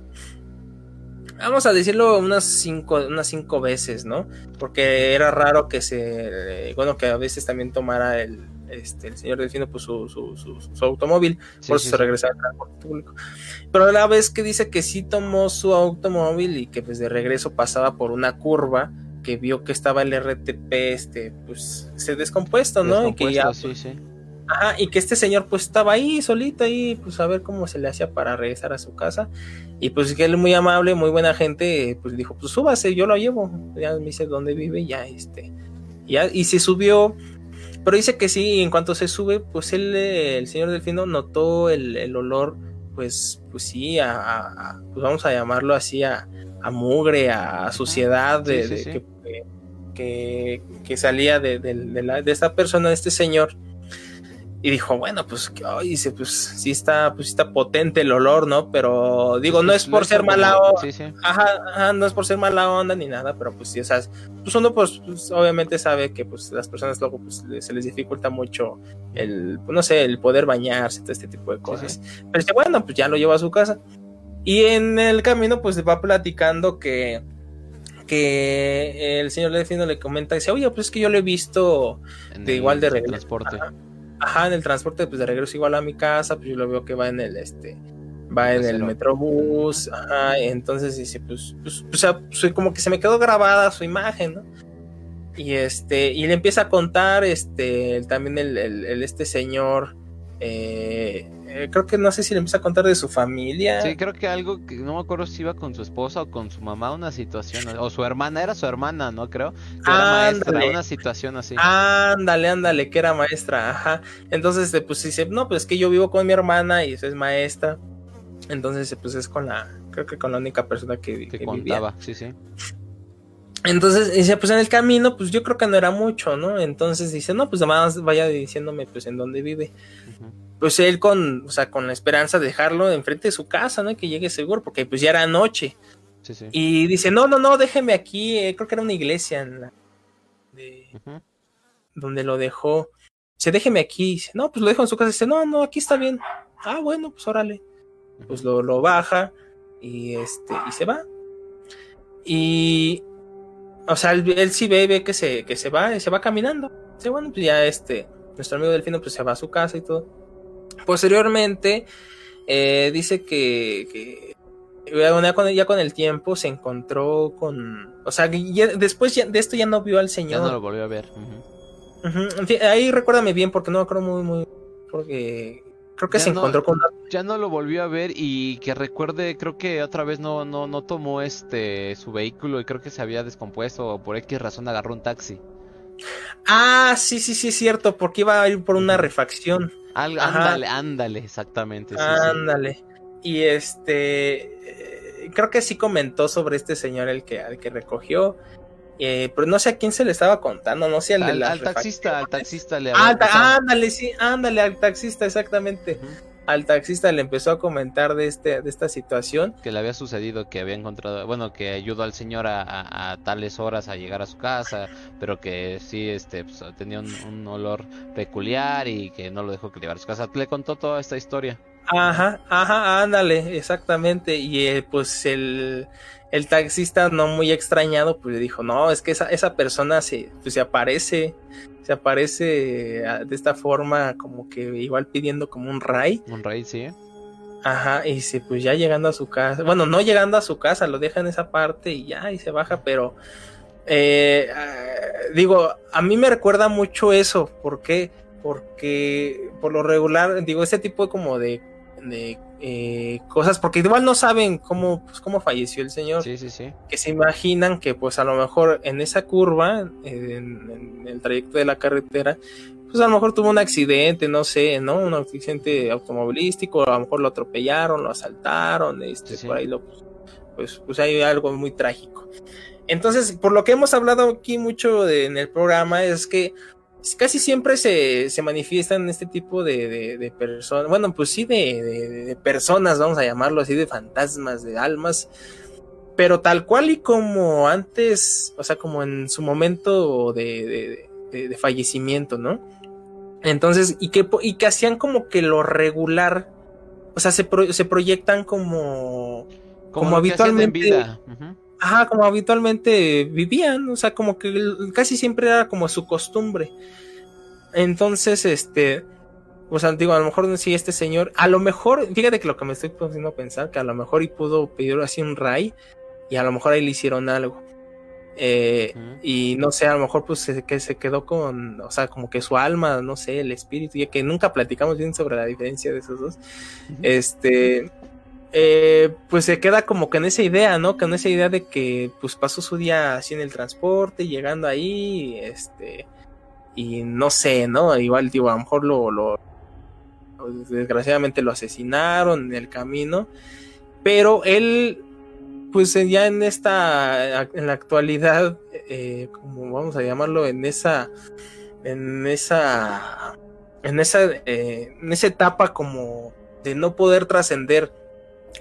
A: Vamos a decirlo unas cinco, unas cinco veces, ¿no? Porque era raro que se. Bueno, que a veces también tomara el, este, el señor Delfino pues, su, su, su, su automóvil
B: Sí,
A: por
B: sí,
A: eso se regresaba al transporte público. Pero a la vez que dice que sí tomó su automóvil y que pues de regreso pasaba por una curva que vio que estaba el RTP este pues se descompuesto, ¿no? Y que ya,
B: Descompuesto, sí, sí.
A: Ajá, y que este señor pues estaba ahí solito ahí pues a ver cómo se le hacía para regresar a su casa y pues que él muy amable, muy buena gente, pues dijo, pues súbase, yo lo llevo. Ya me dice dónde vive, ya este ya y se subió pero dice que sí, en cuanto se sube, pues él, el señor Delfino notó el, el olor, pues, pues sí, a, pues vamos a llamarlo así, a, a mugre, a, a suciedad de,
B: Sí, sí,
A: de
B: sí.
A: Que, que, que salía de, de- de la- de esta persona, de este señor. Y dijo, bueno, pues, que- ay, dice, pues sí está, pues está potente el olor, ¿no? Pero digo, no es por ser mala onda.
B: Sí, sí.
A: Ajá, ajá, no es por ser mala onda ni nada, pero pues sí, o sea, pues uno pues, pues, obviamente sabe que pues las personas luego pues se les dificulta mucho el, pues, no sé, el poder bañarse, todo este tipo de cosas. Pero dice, bueno, pues ya lo lleva a su casa. Y en el camino pues va platicando que que el señor Delfino le comenta, dice, oye, pues es que yo lo he visto,
B: En
A: De igual de regreso.
B: transporte.
A: ajá, en el transporte pues de regreso igual a mi casa, pues yo lo veo que va en el, este, va en el
B: Mesero.
A: metrobús, ajá, y entonces dice, pues, pues, o sea, pues, como que se me quedó grabada su imagen, ¿no? Y este, y le empieza a contar, este, el- también el, el- el- este señor, eh, eh, creo que no sé si le empieza a contar de su familia.
B: Sí, creo que algo que no me acuerdo si iba con su esposa o con su mamá, una situación, o su hermana, era su hermana, ¿no? Creo. Que era maestra, una situación así.
A: Ándale, ándale, que era maestra, ajá. Entonces, este, pues dice, no, pues es que yo vivo con mi hermana y esa es maestra. Entonces, pues es con la, creo que con la única persona que,
B: que
A: que vivía.
B: contaba, sí, sí.
A: Entonces dice, pues en el camino, pues yo creo que no era mucho, ¿no? Entonces dice, no, pues nada más vaya diciéndome, pues en dónde vive. Pues él con, o sea, con la esperanza de dejarlo enfrente de su casa, ¿no? Que llegue seguro, porque pues ya era noche.
B: Sí, sí.
A: Y dice, no, no, no, déjeme aquí, eh, creo que era una iglesia en la- de- donde lo dejó. Dice, déjeme aquí. Dice, no, pues lo dejo en su casa. Dice, no, no, aquí está bien. Ah, bueno, pues órale. Pues lo, lo baja y este, y se va. Y, o sea, él, él sí ve, ve que se, que se va, se va caminando. Dice, bueno, pues ya este, nuestro amigo Delfino pues se va a su casa y todo. Posteriormente, eh, dice que, que ya con, ya con el tiempo se encontró con, o sea, ya- después ya- de esto ya no vio al
B: Ya
A: señor.
B: no lo volvió a ver.
A: en fin, ahí recuérdame bien porque no me acuerdo muy, muy, porque creo que
B: Ya
A: se
B: no-
A: encontró con una
B: Ya no lo volvió a ver y que recuerde, creo que otra vez no, no, no tomó este su vehículo y creo que se había descompuesto o por X razón agarró un taxi.
A: Ah, sí, sí, sí, es cierto, porque iba a ir por una refacción.
B: Al- ándale, ándale, exactamente. sí, sí.
A: Ándale. Y este, eh, creo que sí comentó sobre este señor el que, al que recogió. Eh, pero no sé a quién se le estaba contando, no sé al de
B: Al,
A: la
B: al taxista, al taxista le
A: Ah, ándale, sí, ándale, al taxista, exactamente. Al taxista le empezó a comentar de este, de esta situación.
B: que le había sucedido que había encontrado, bueno, que ayudó al señor a, a- a tales horas a llegar a su casa, pero que sí, este, pues, tenía un, un olor peculiar y que no lo dejó que llevar a su casa. Le contó toda esta historia.
A: Ajá, ajá, ándale, exactamente. Y eh, pues el, el taxista, no muy extrañado, pues le dijo, no, es que esa, esa persona se, pues, se aparece, se aparece ah, de esta forma, como que igual pidiendo como un ray.
B: Un rey, sí.
A: Ajá, y se, pues ya llegando a su casa, bueno, no llegando a su casa, lo deja en esa parte y ya, y se baja, pero eh, eh, digo, a mí me recuerda mucho eso. ¿Por qué? Porque por lo regular, digo, ese tipo como de, de eh, cosas, porque igual no saben cómo, pues, cómo falleció el señor.
B: Sí, sí, sí.
A: Que se imaginan que pues a lo mejor en esa curva, en, en el trayecto de la carretera, pues a lo mejor tuvo un accidente, no sé, ¿no? Un accidente automovilístico, a lo mejor lo atropellaron, lo asaltaron, este,
B: Sí,
A: por ahí lo, pues, pues hay algo muy trágico. Entonces, por lo que hemos hablado aquí mucho de- en el programa, es que casi siempre se, se manifiestan este tipo de, de- de personas, bueno, pues sí, de, de- personas, vamos a llamarlo así, de fantasmas, de almas, pero tal cual y como antes, o sea, como en su momento de, de- de- de fallecimiento, ¿no? Entonces, y que, y que hacían como que lo regular, o sea, se, pro- se proyectan como, Como
B: en
A: habitualmente-. Ajá, como habitualmente vivían, o sea, como que casi siempre era como su costumbre. Entonces, este, o sea, digo, a lo mejor si este señor, a lo mejor, fíjate que lo que me estoy poniendo a pensar, que a lo mejor y pudo pedir así un ray, y a lo mejor ahí le hicieron algo. Eh, y no sé, a lo mejor pues se, que se quedó con, o sea, como que su alma, no sé, el espíritu, ya que nunca platicamos bien sobre la diferencia de esos dos, este, eh, pues se queda como que en esa idea, ¿no? Con esa idea de que pues pasó su día así en el transporte, llegando ahí, este, y no sé, ¿no? Igual, digo, a lo mejor lo, desgraciadamente lo asesinaron en el camino, pero él, pues ya en esta, en la actualidad, eh, como vamos a llamarlo, en esa, en esa, en esa, eh, en esa etapa como de no poder trascender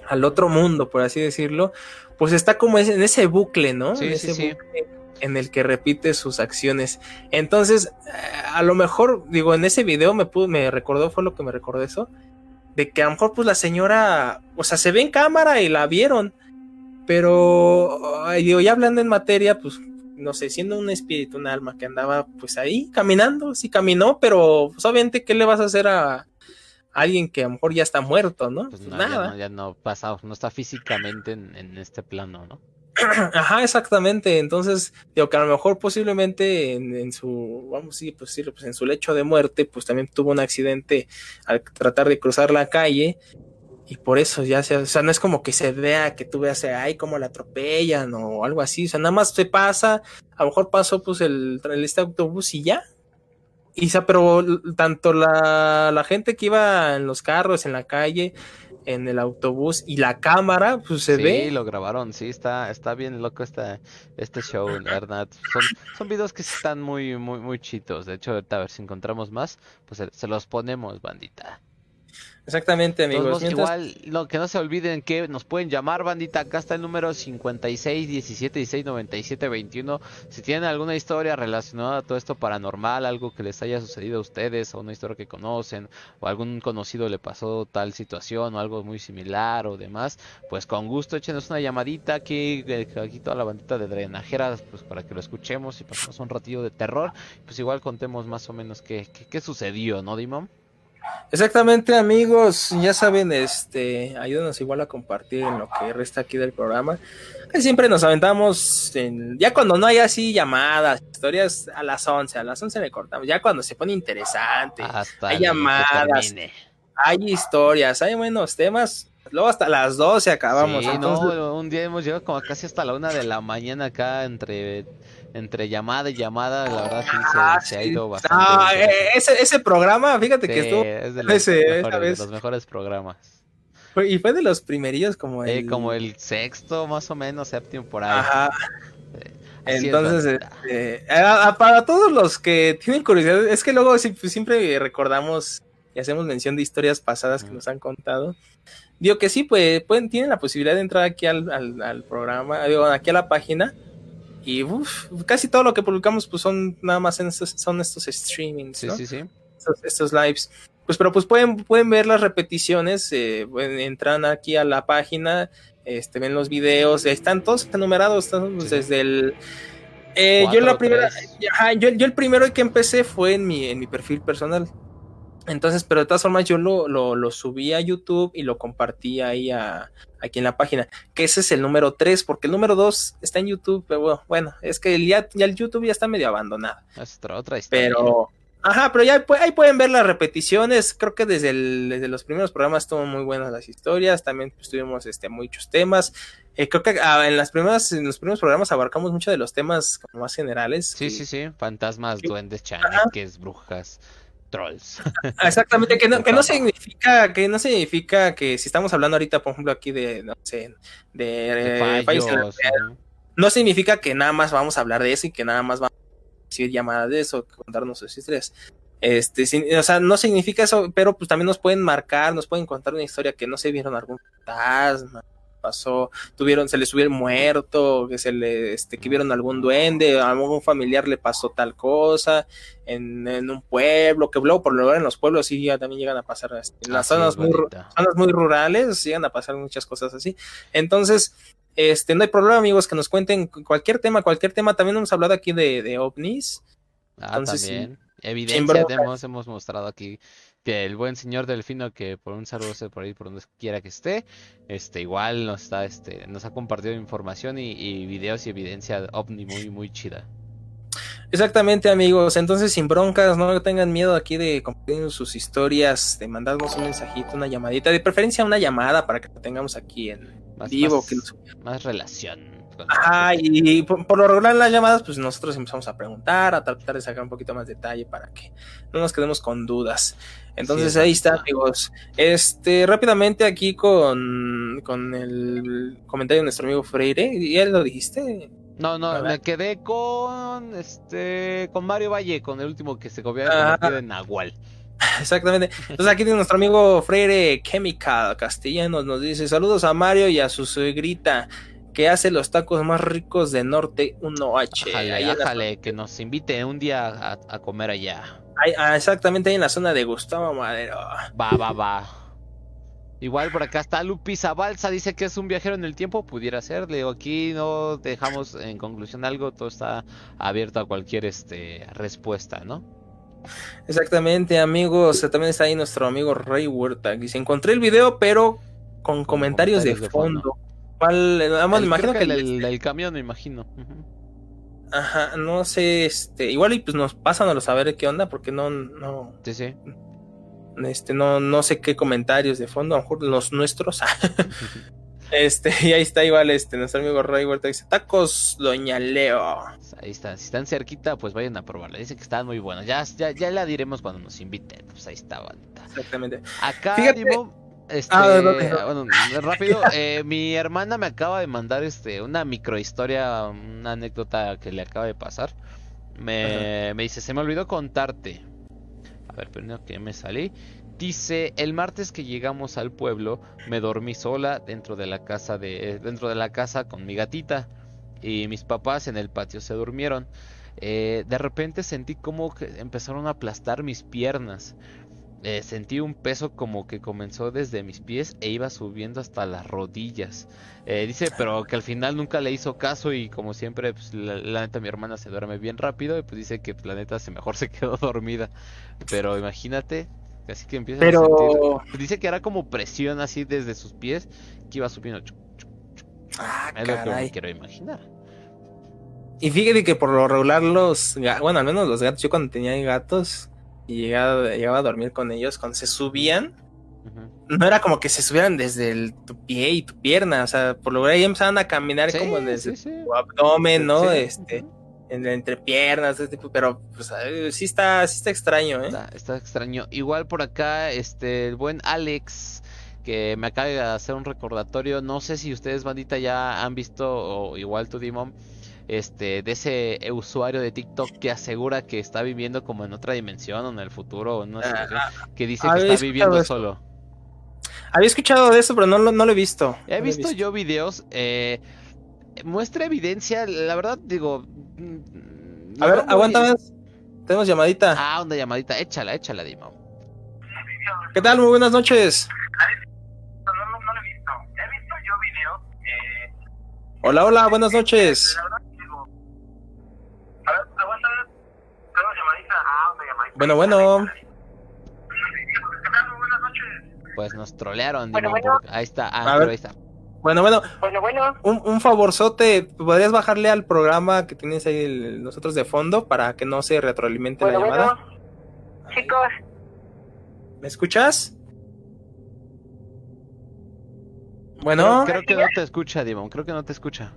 A: al otro mundo, por así decirlo, pues está como en ese bucle, ¿no?
B: Sí,
A: en ese
B: sí.
A: bucle en el que repite sus acciones. Entonces, eh, a lo mejor, digo, en ese video me pudo, me recordó, fue lo que me recordó eso, de que a lo mejor pues la señora, o sea, se ve en cámara y la vieron, pero, digo, ya hablando en materia, pues, no sé, siendo un espíritu, un alma que andaba pues ahí caminando, sí caminó, pero pues, obviamente, ¿qué le vas a hacer a, alguien que a lo mejor ya está muerto, ¿no?
B: Pues
A: Pues
B: no, ya
A: nada.
B: no, ya no pasa, no está físicamente en, en este plano, ¿no?
A: Ajá, exactamente. Entonces, digo que a lo mejor posiblemente en, en su, vamos sí, pues sí, pues en su lecho de muerte, pues también tuvo un accidente al tratar de cruzar la calle. Y por eso ya se, o sea, no es como que se vea que tú veas, ay, cómo la atropellan o algo así. O sea, nada más se pasa, a lo mejor pasó pues el, el este autobús y ya. Sea, pero tanto la, la gente que iba en los carros, en la calle, en el autobús y la cámara, pues se
B: sí,
A: ve.
B: lo grabaron, sí, está, está bien loco esta, este show, la verdad. Son, son videos que sí están muy, muy, muy chitos. De hecho, ahorita a ver si encontramos más, pues se, se los ponemos, bandita.
A: Exactamente,
B: todos
A: amigos. Mientras-
B: igual, no, que no se olviden que nos pueden llamar, bandita. Acá está el número 56 17 16 97 21. Si tienen alguna historia relacionada a todo esto paranormal, algo que les haya sucedido a ustedes, o una historia que conocen, o algún conocido le pasó tal situación, o algo muy similar, o demás, pues con gusto échenos una llamadita aquí, eh, aquí toda la bandita de drenajeras, pues para que lo escuchemos y pasemos un ratillo de terror. Pues igual contemos más o menos qué, qué, qué sucedió, ¿no, Dimon?
A: Exactamente, amigos. Ya saben, este, ayúdenos igual a compartir en lo que resta aquí del programa. Siempre nos aventamos, en- ya cuando no hay así llamadas, historias a las 11, a las 11 le cortamos. Ya cuando se pone interesante,
B: Hasta
A: hay llamadas. hay historias, hay buenos temas. Luego hasta las 12 acabamos.
B: Sí,
A: entonces-
B: no, un día hemos llegado como casi hasta la una de la mañana acá entre, entre llamada y llamada, la verdad sí se,
A: Ah,
B: se ha ido bastante.
A: No,
B: bien.
A: eh, ese, ese programa, fíjate
B: Sí,
A: que estuvo,
B: es de los,
A: ese,
B: mejores, de
A: vez.
B: los mejores programas.
A: y fue de los primerillos como
B: Eh,
A: el...
B: como el sexto, más o menos, séptimo por ahí.
A: Ajá.
B: Así es,
A: Entonces, este, a- para todos los que tienen curiosidad, es que luego siempre recordamos y hacemos mención de historias pasadas que nos han contado. Digo que sí, pues pueden, tienen la posibilidad de entrar aquí al, al- al programa, digo, aquí a la página. Y uf, casi todo lo que publicamos pues son nada más en estos, son estos streamings, ¿no?
B: sí, sí.
A: estos, estos lives. Pues, pero pues pueden, pueden ver las repeticiones, eh, pueden- entran aquí a la página, este, ven los videos, están todos enumerados, están pues, desde el... eh, yo la primera, ajá, yo, yo el primero que empecé fue en mi, en mi perfil personal. Entonces, pero de todas formas yo lo, lo, lo subí a YouTube y lo compartí ahí a, aquí en la página, que ese es el número 3, porque el número 2 está en YouTube, pero bueno, es que el, ya, ya el YouTube ya está medio abandonado.
B: Es otra, otra historia.
A: Pero, ajá, pero ya ahí pueden ver las repeticiones, creo que desde, el- desde los primeros programas estuvo muy buenas las historias, también tuvimos este, muchos temas. Eh, creo que ah, en, las primeras, en los primeros programas abarcamos mucho de los temas como más generales.
B: Sí,
A: que-
B: sí, sí. Fantasmas,
A: Sí.
B: duendes, chaneques, brujas, trolls.
A: Ah, Exactamente, que no, que no significa, que no significa que si estamos hablando ahorita, por ejemplo, aquí de, no sé, de,
B: de
A: eh,
B: no
A: significa que nada más vamos a hablar de eso y que nada más vamos a recibir llamadas de eso, contarnos sus historias. Este, sin- o sea, no significa eso, pero pues también nos pueden marcar, nos pueden contar una historia que no se vieron algún fantasma, pasó, tuvieron, se les hubiera muerto, que se le, este, que vieron algún duende, a algún familiar le pasó tal cosa en, en un pueblo, que luego por lo general en los pueblos sí ya también llegan a pasar, este, en las
B: Así
A: zonas muy, zonas muy rurales llegan a pasar muchas cosas así. Entonces, este, no hay problema, amigos, que nos cuenten cualquier tema, cualquier tema. También hemos hablado aquí de, de ovnis.
B: Ah,
A: Entonces,
B: también. Evidencia hemos, hemos mostrado aquí el buen señor Delfino, que por un saludo por ahí, por donde quiera que esté, este, igual nos está, este, nos ha compartido información y, y videos y evidencia ovni muy, muy chida.
A: Exactamente, amigos. Entonces, sin broncas, no tengan miedo aquí de compartir sus historias, de mandarnos un mensajito, una llamadita, de preferencia una llamada para que lo tengamos aquí en
B: Más,
A: vivo.
B: más,
A: que nos-
B: más relación.
A: Ajá, y por, por lo regular en las llamadas, pues nosotros empezamos a preguntar, a tratar de sacar un poquito más detalle para que no nos quedemos con dudas. Entonces
B: Sí,
A: ahí está, amigos. Este, rápidamente aquí con, con el comentario de nuestro amigo Freire. ¿Ya lo dijiste?
B: No, no, me quedé con este con Mario Valle, con el último que se
A: Ah.
B: convertido en Nahual.
A: Exactamente. Entonces aquí tiene nuestro amigo Freire Chemical Castellanos. Nos dice saludos a Mario y a su suegrita que hace los tacos más ricos de Norte 1H.
B: Ájale,
A: Ahí la-
B: que nos invite un día a, a comer allá.
A: ahí- ah, exactamente ahí en la zona de Gustavo Madero.
B: Va, va, va. Igual por acá está Lupi Zabalza, dice que es un viajero en el tiempo, pudiera ser. Le digo, aquí no dejamos en conclusión algo, todo está abierto a cualquier este respuesta, ¿no?
A: Exactamente, amigos. También está ahí nuestro amigo Rey Huerta. Dice, encontré el video, pero con comentarios, de,
B: comentarios de fondo.
A: fondo. ¿Cuál?
B: El-
A: imagino que
B: el,
A: el-
B: del- del camión, me imagino.
A: Ajá, no sé, este, igual y pues nos pasan a saber qué onda, porque no, no,
B: Sí, sí.
A: este, no, no sé qué comentarios de fondo, a lo mejor los nuestros. este, y ahí está igual, este, nuestro amigo Rey Huerta dice, tacos Doña Leo.
B: Ahí está, si están cerquita, pues vayan a probarla. Dice que están muy buenos. Ya, ya, ya la diremos cuando nos inviten. Pues ahí está, bandita.
A: Exactamente.
B: Acá,
A: Fíjate-
B: este,
A: Ah, no, no, no.
B: bueno, rápido, eh, mi hermana me acaba de mandar este una microhistoria, una anécdota que le acaba de pasar. Me, me dice, se me olvidó contarte. A ver, primero que me salí. Dice, el martes que llegamos al pueblo, me dormí sola dentro de la casa de, dentro de la casa con mi gatita. Y mis papás en el patio se durmieron. Eh, de repente sentí como que empezaron a aplastar mis piernas. Eh, sentí un peso como que comenzó desde mis pies e iba subiendo hasta las rodillas. Eh, dice, pero que al final nunca le hizo caso y como siempre, pues, la, la neta mi hermana se duerme bien rápido y pues dice que pues, la neta se mejor se quedó dormida. Pero imagínate, así que empieza a sentir...
A: Pero,
B: Dice que era como presión así desde sus pies que iba subiendo. chuc, chuc,
A: ah,
B: Es lo que me quiero imaginar.
A: Y fíjate que por lo regular los, bueno, al menos los gatos, yo cuando tenía gatos y llegaba, llegaba a dormir con ellos, cuando se subían, no era como que se subieran desde el, tu pie y tu pierna, o sea, por lo ya empezaban a caminar
B: Sí,
A: como desde
B: sí, sí.
A: tu abdomen, ¿no? Este, en, entre piernas, ese tipo, pero pues sí está, sí está extraño, ¿eh?
B: Está, está extraño. Igual por acá, este, el buen Alex, que me acaba de hacer un recordatorio. No sé si ustedes, bandita, ya han visto, o igual tú, Dimon, este, de ese usuario de TikTok que asegura que está viviendo como en otra dimensión o en el futuro o en una situación, que dice que está viviendo
A: eso.
B: solo.
A: Había escuchado de eso, pero no, lo- no lo he visto.
B: He
A: no
B: visto yo videos, eh, muestra evidencia, la verdad, digo. mm,
A: A ver,
B: muy-
A: aguántame. Tenemos llamadita.
B: Ah, una llamadita, échala, échala, Dimon.
A: ¿Qué tal? Muy buenas noches.
D: No, no, no lo he visto. He visto yo videos. Eh,
A: Hola, hola, buenas noches.
D: la verdad, digo. A ver, aguántame. Tengo llamadita. Ah, una llamadita.
A: Bueno, bueno.
B: pues nos trolearon.
E: Bueno,
B: Dimon,
E: bueno.
B: Ahí está, ah,
A: A
B: pero
A: ver.
B: ahí está.
A: Bueno, bueno,
E: Bueno, bueno,
A: un, un favorzote, ¿podrías bajarle al programa que tienes ahí el- nosotros de fondo para que no se retroalimente
E: bueno,
A: la llamada?
E: bueno. Chicos,
A: ¿Me escuchas? Bueno,
B: Creo, creo que no te escucha, Dimon, creo que no te escucha.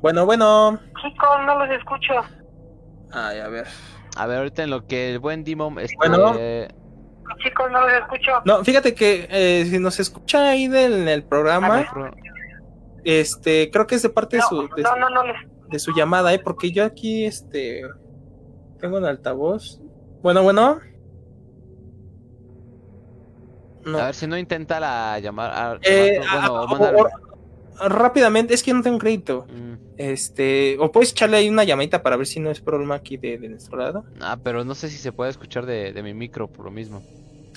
A: bueno, bueno.
E: chicos, no los escucho.
A: Ay, a ver.
B: A ver, ahorita en lo que el buen Dimon... Este,
A: Bueno.
E: Chicos, no los escucho.
A: No, fíjate que eh, si nos escucha ahí del el programa,
B: pro-
A: este, creo que es de parte de su, de,
E: no,
A: su-
E: no, no les...
A: de su llamada, ¿eh? Porque yo aquí, este, tengo en altavoz. Bueno, bueno. No.
B: A ver si no intenta la llamar. a-
A: Eh,
B: bueno,
A: a-
B: o
A: a- o- rápidamente, es que no tengo crédito.
B: Mm,
A: Este, o puedes echarle ahí una llamadita para ver si no es problema aquí de, de nuestro lado.
B: Ah, pero no sé si se puede escuchar de, de mi micro por lo mismo.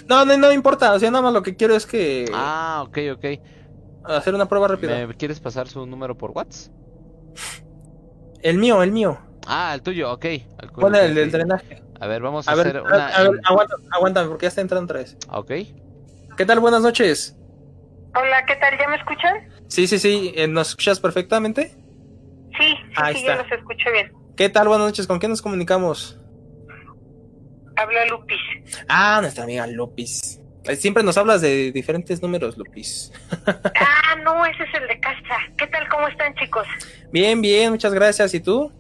A: No, no, no importa, o sea, nada más lo que quiero es que
B: Ah, ok, ok.
A: hacer una prueba rápida.
B: ¿Me quieres pasar su número por WhatsApp?
A: El mío, el mío.
B: Ah, el tuyo, ok. El cu-
A: Pon el del drenaje.
B: A ver, vamos a,
A: A ver,
B: hacer una.
A: a ver,
B: en-
A: aguanta, aguántame, porque ya está entrando otra vez.
B: Ok.
A: ¿Qué tal? Buenas noches.
E: Hola, ¿qué tal? ¿Ya me escuchan?
A: Sí, sí, sí, eh, ¿nos escuchas perfectamente?
E: Sí, sí,
A: Ahí
E: sí, ya
A: está.
E: los escucho bien.
A: ¿Qué tal? Buenas noches, ¿con quién nos comunicamos?
E: Habla Lupis.
A: Ah, nuestra amiga Lupis. Eh, Siempre nos hablas de diferentes números, Lupis.
E: Ah, no, ese es el de casa. ¿Qué tal? ¿Cómo están, chicos?
A: Bien, bien, muchas gracias. ¿Y tú?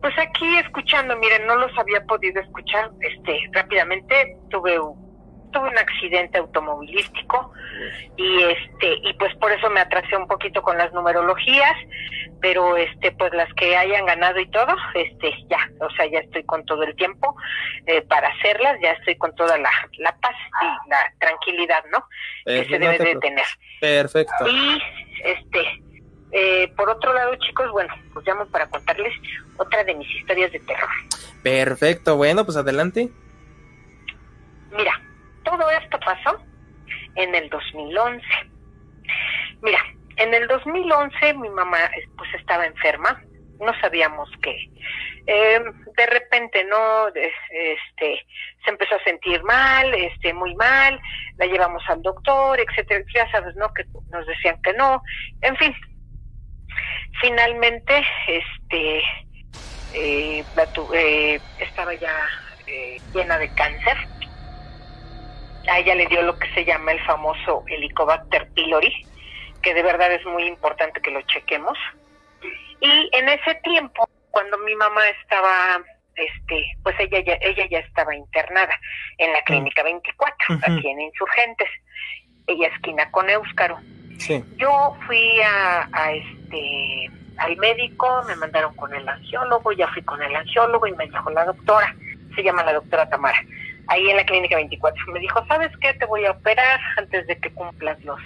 E: Pues aquí escuchando, miren, no los había podido escuchar este rápidamente. Tuve un, tuve un accidente automovilístico y este y pues por eso me atrasé un poquito con las numerologías, pero este pues las que hayan ganado y todo, este ya, o sea, ya estoy con todo el tiempo eh, para hacerlas, ya estoy con toda la, la paz y la tranquilidad, ¿no? que se debe de tener.
A: Perfecto.
E: Y este, eh, por otro lado, chicos, bueno, pues llamo para contarles otra de mis historias de terror.
A: Perfecto, bueno, pues adelante.
E: Mira, todo esto pasó en el 2011. Mira, en el 2011 mi mamá eh, pues estaba enferma, no sabíamos qué. Eh, de repente no, Es- este, se empezó a sentir mal, este, muy mal, la llevamos al doctor, etcétera, ya sabes, ¿no? Que nos decían que no, en fin. Finalmente, este, eh, la tu- eh, estaba ya eh, llena de cáncer. A ella le dio lo que se llama el famoso Helicobacter pylori, que de verdad es muy importante que lo chequemos. Y en ese tiempo, cuando mi mamá estaba, este, pues ella ya, ella ya estaba internada en la clínica 24,
A: Ujú.
E: aquí en Insurgentes, ella esquina con Éuscaro.
A: Sí.
E: Yo fui a, a este al médico, me mandaron con el angiólogo, ya fui con el angiólogo y me dijo la doctora, se llama la doctora Tamara, ahí en la clínica 24, me dijo, ¿sabes qué? Te voy a operar antes de que cumplas los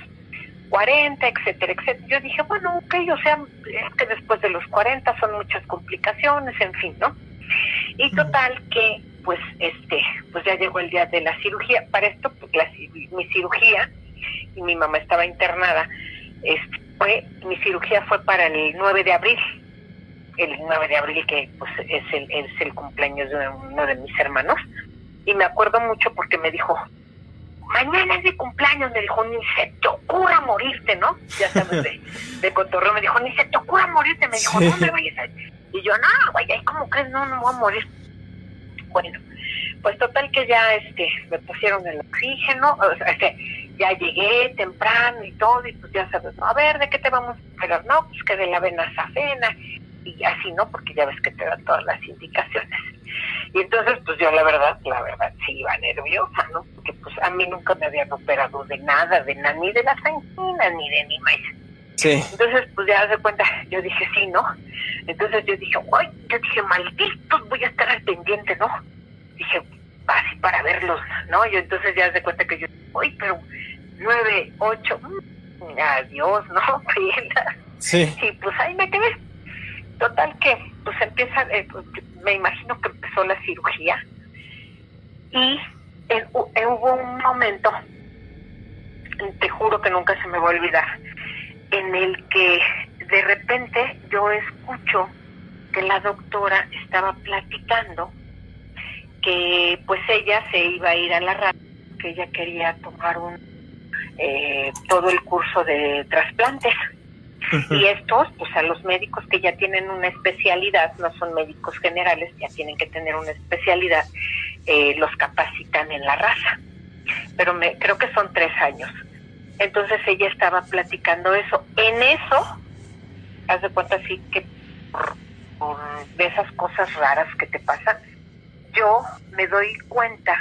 E: 40, etcétera, etcétera. Yo dije, bueno, ok, o sea, es que después de los 40 son muchas complicaciones, en fin, ¿no? Y total que, pues, este, pues ya llegó el día de la cirugía. Para esto, pues, la mi cirugía, y mi mamá estaba internada, este, fue, mi cirugía fue para el 9 de abril, el 9 de abril que pues es el, es el cumpleaños de uno de mis hermanos, y me acuerdo mucho porque me dijo, mañana es mi cumpleaños, me dijo, ni se te ocurra morirte, ¿no? Ya sabes, de, de cotorreo, me dijo, ni se te ocurra morirte, me dijo,
A: Sí.
E: no me vayas a... Y yo, no, güey, ay, ¿cómo crees? No, no voy a morir. Bueno, pues total que ya este me pusieron el oxígeno, o sea, este, ya llegué temprano y todo, y pues ya sabes, ¿no? a ver, ¿de qué te vamos a operar? No, pues que de la vena safena, y así, ¿no? Porque ya ves que te dan todas las indicaciones. Y entonces, pues yo la verdad, la verdad, sí iba nerviosa, ¿no? Porque pues a mí nunca me habían operado de nada, de nada, ni de las anginas, ni de ni más.
A: Sí.
E: Entonces, pues ya de cuenta, yo dije sí, ¿no? Entonces yo dije, uy, yo dije, malditos, voy a estar al pendiente, ¿no? Dije, así para verlos, ¿no? Yo entonces ya de cuenta que yo, uy, pero nueve, ocho, mm, adiós, ¿no?
A: Sí.
E: Y pues ahí me quedé. Total que, pues empieza, eh, pues, me imagino que empezó la cirugía. Y hubo un momento, te juro que nunca se me va a olvidar, en el que de repente yo escucho que la doctora estaba platicando que pues ella se iba a ir a la radio, que ella quería tomar un eh, todo el curso de trasplantes. Y estos, pues a los médicos que ya tienen una especialidad, no son médicos generales, ya tienen que tener una especialidad, eh, los capacitan en la raza. Pero me, creo que son tres años. Entonces ella estaba platicando eso. En eso, haz de cuenta así que por de esas cosas raras que te pasan, yo me doy cuenta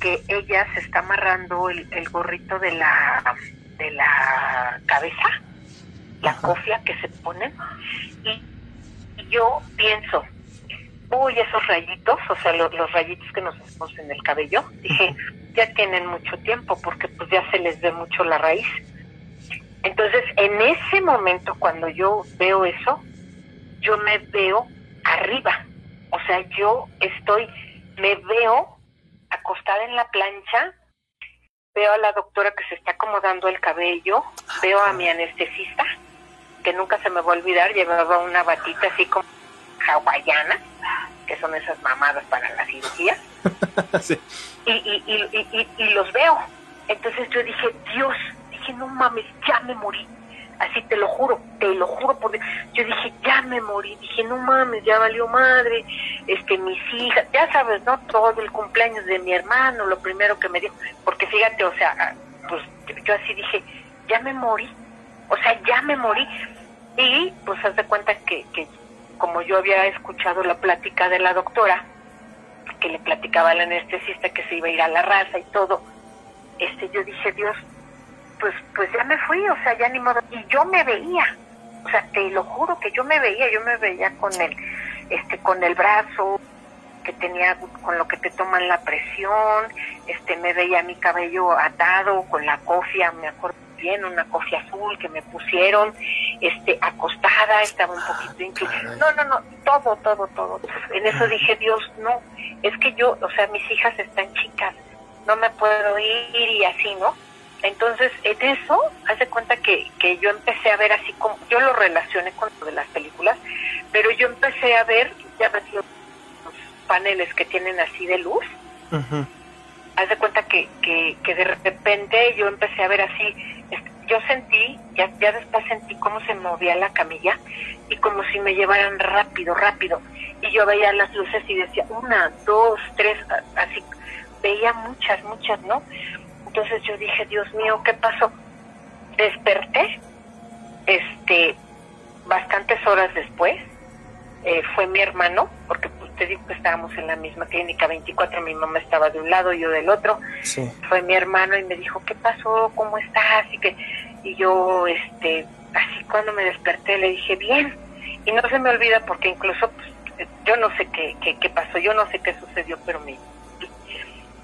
E: que ella se está amarrando el, el gorrito de la de la cabeza, la cofia que se ponen, y, yo pienso, uy, esos rayitos, o sea, lo- los, rayitos que nos hacemos en el cabello, dije, ya tienen mucho tiempo porque pues ya se les ve mucho la raíz. Entonces, en ese momento, cuando yo veo eso, yo me veo arriba. O sea, yo estoy, me veo acostada en la plancha, veo a la doctora que se está acomodando el cabello, veo a mi anestesista, que nunca se me va a olvidar, llevaba una batita así como hawaiana, que son esas mamadas para la cirugía,
A: Sí.
E: y, y, y, y, los veo. Entonces yo dije, Dios, dije, no mames, ya me morí. Así te lo juro, te lo juro por. Yo dije, ya me morí. Dije, no mames, ya valió madre. Este, mis hijas, ya sabes, ¿no? Todo el cumpleaños de mi hermano, lo primero que me dio. Porque fíjate, o sea, ah, pues yo así dije, ya me morí. O sea, ya me morí. Y pues haz de cuenta que, que como yo había escuchado la plática de la doctora, que le platicaba al anestesista que se iba a ir a la raza y todo, este yo dije, Dios, pues pues ya me fui, o sea, ya ni modo. Y yo me veía, o sea, te lo juro que yo me veía, yo me veía con el, este, con el brazo que tenía, con lo que te toman la presión, este, me veía mi cabello atado con la cofia, me acuerdo bien, una cofia azul que me pusieron, este, acostada, estaba un poquito inclinada. No, no, no, todo, todo, todo. En eso dije, Dios, no, es que yo, o sea, mis hijas están chicas, no me puedo ir y así, ¿no? Entonces, en eso, hace cuenta que, que yo empecé a ver así como, yo lo relacioné con lo de las películas, pero yo empecé a ver, ya ves los paneles que tienen así de luz,
A: Ujú.
E: Haz de cuenta que, que, que de repente yo empecé a ver así, este, yo sentí, ya, ya después sentí cómo se movía la camilla y como si me llevaran rápido, rápido. Y yo veía las luces y decía, una, dos, tres, así, veía muchas, muchas, ¿no? Entonces yo dije, Dios mío, ¿qué pasó? Desperté, este, bastantes horas después, eh, fue mi hermano, porque te digo que estábamos en la misma clínica 24, mi mamá estaba de un lado, yo del otro,
A: Sí.
E: fue mi hermano y me dijo, ¿qué pasó? ¿Cómo estás? Y, que, y yo, este, así cuando me desperté le dije, bien. Y no se me olvida porque incluso, pues, yo no sé qué, qué, qué pasó, yo no sé qué sucedió, pero me,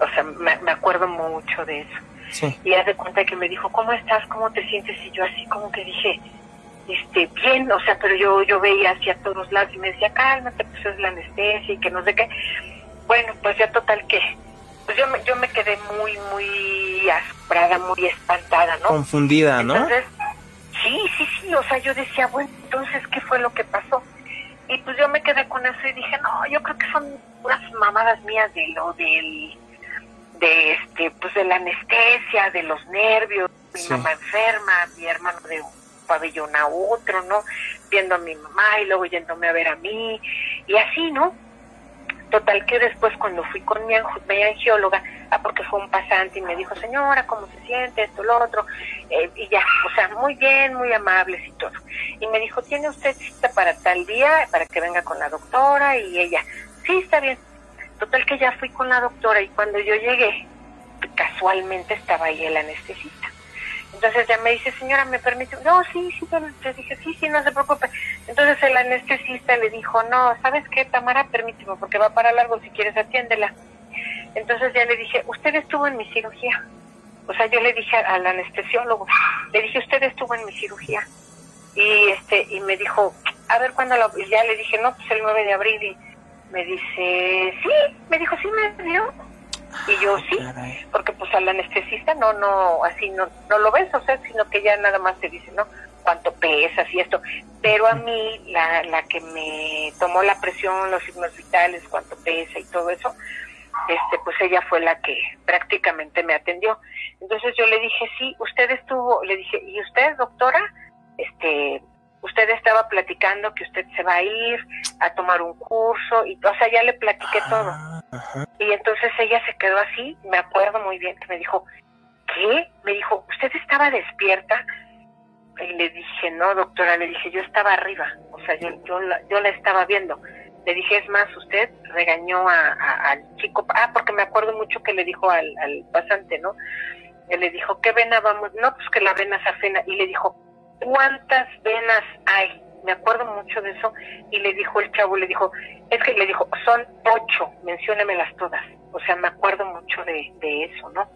E: o sea, me, me acuerdo mucho de eso.
A: Sí.
E: Y haz de cuenta que me dijo, ¿cómo estás? ¿Cómo te sientes? Y yo así como que dije, este, bien, o sea, pero yo, yo veía hacia todos lados y me decía, cálmate, pues es la anestesia y que no sé qué. Bueno, pues ya total que, pues yo me, yo me quedé muy, muy asombrada, muy espantada, ¿no?
A: Confundida, ¿no?
E: Entonces, sí, sí, sí, o sea, yo decía, bueno, entonces, ¿qué fue lo que pasó? Y pues yo me quedé con eso y dije, no, yo creo que son unas mamadas mías de lo del, de este, pues de la anestesia, de los nervios, mi
A: Sí.
E: mamá enferma, mi hermano de un pabellón a otro, ¿no? Viendo a mi mamá y luego yéndome a ver a mí, y así, ¿no? Total que después cuando fui con mi, mi angióloga, ah, porque fue un pasante y me dijo, señora, ¿cómo se siente? Esto, lo otro, eh, y ya, o sea, muy bien, muy amables y todo. Y me dijo, ¿tiene usted cita para tal día, para que venga con la doctora? Y ella, sí, está bien. Total que ya fui con la doctora y cuando yo llegué, casualmente estaba ahí el anestesista. Entonces ya me dice, señora, ¿me permite? No, sí, sí, yo dije, sí, sí, no se preocupe. Entonces el anestesista le dijo, no, ¿sabes qué, Tamara? Permíteme, porque va para largo, si quieres atiéndela. Entonces ya le dije, usted estuvo en mi cirugía. O sea, yo le dije al anestesiólogo, le dije, usted estuvo en mi cirugía. Y este y me dijo, a ver, ¿cuándo lo...? Y ya le dije, no, pues el 9 de abril. Y me dice, sí, me dijo, sí me dio. Y yo, sí,
A: Caray.
E: porque pues al anestesista no, no, así no, no lo ves, o sea, sino que ya nada más te dice, ¿no? Cuánto pesas y esto. Pero a mí, la, la que me tomó la presión, los signos vitales, cuánto pesa y todo eso, este, pues ella fue la que prácticamente me atendió. Entonces yo le dije, sí, usted estuvo, le dije, ¿y usted, doctora? Este, usted estaba platicando que usted se va a ir a tomar un curso, y, o sea, ya le platiqué todo.
A: Ah, ajá.
E: Y entonces ella se quedó así, me acuerdo muy bien, que me dijo, ¿qué? Me dijo, ¿usted estaba despierta? Y le dije, no, doctora, le dije, yo estaba arriba, o sea, yo, yo, la, yo la estaba viendo. Le dije, es más, usted regañó a, a- al chico, ah, porque me acuerdo mucho que le dijo al, al pasante, ¿no? Que le dijo, ¿qué vena vamos? No, pues que la vena safena. Y le dijo, ¿cuántas venas hay? Me acuerdo mucho de eso. Y le dijo el chavo, le dijo, es que le dijo, son ocho, menciónemelas todas. O sea, me acuerdo mucho de, de eso, ¿no?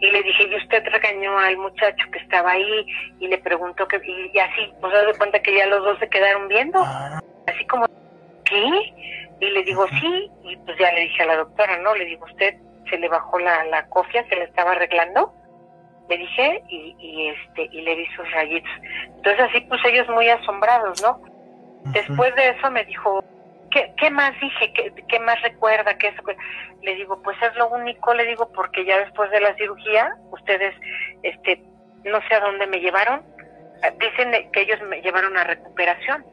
E: Y le dije, y usted regañó al muchacho que estaba ahí y le preguntó que, y, así, pues se de cuenta que ya los dos se quedaron viendo,
A: Ah,
E: así como, ¿qué? Y le digo, sí, y pues ya le dije a la doctora, ¿no? Le digo, usted se le bajó la, la cofia, se le estaba arreglando, le dije, y, y este, y le vi sus rayitos. Entonces así, pues ellos muy asombrados, ¿no? Después de eso me dijo, ¿qué, qué más dije? ¿Qué, qué más recuerda? ¿Qué eso? Le digo, pues es lo único, le digo, porque ya después de la cirugía, ustedes, este, no sé a dónde me llevaron, dicen que ellos me llevaron a recuperación.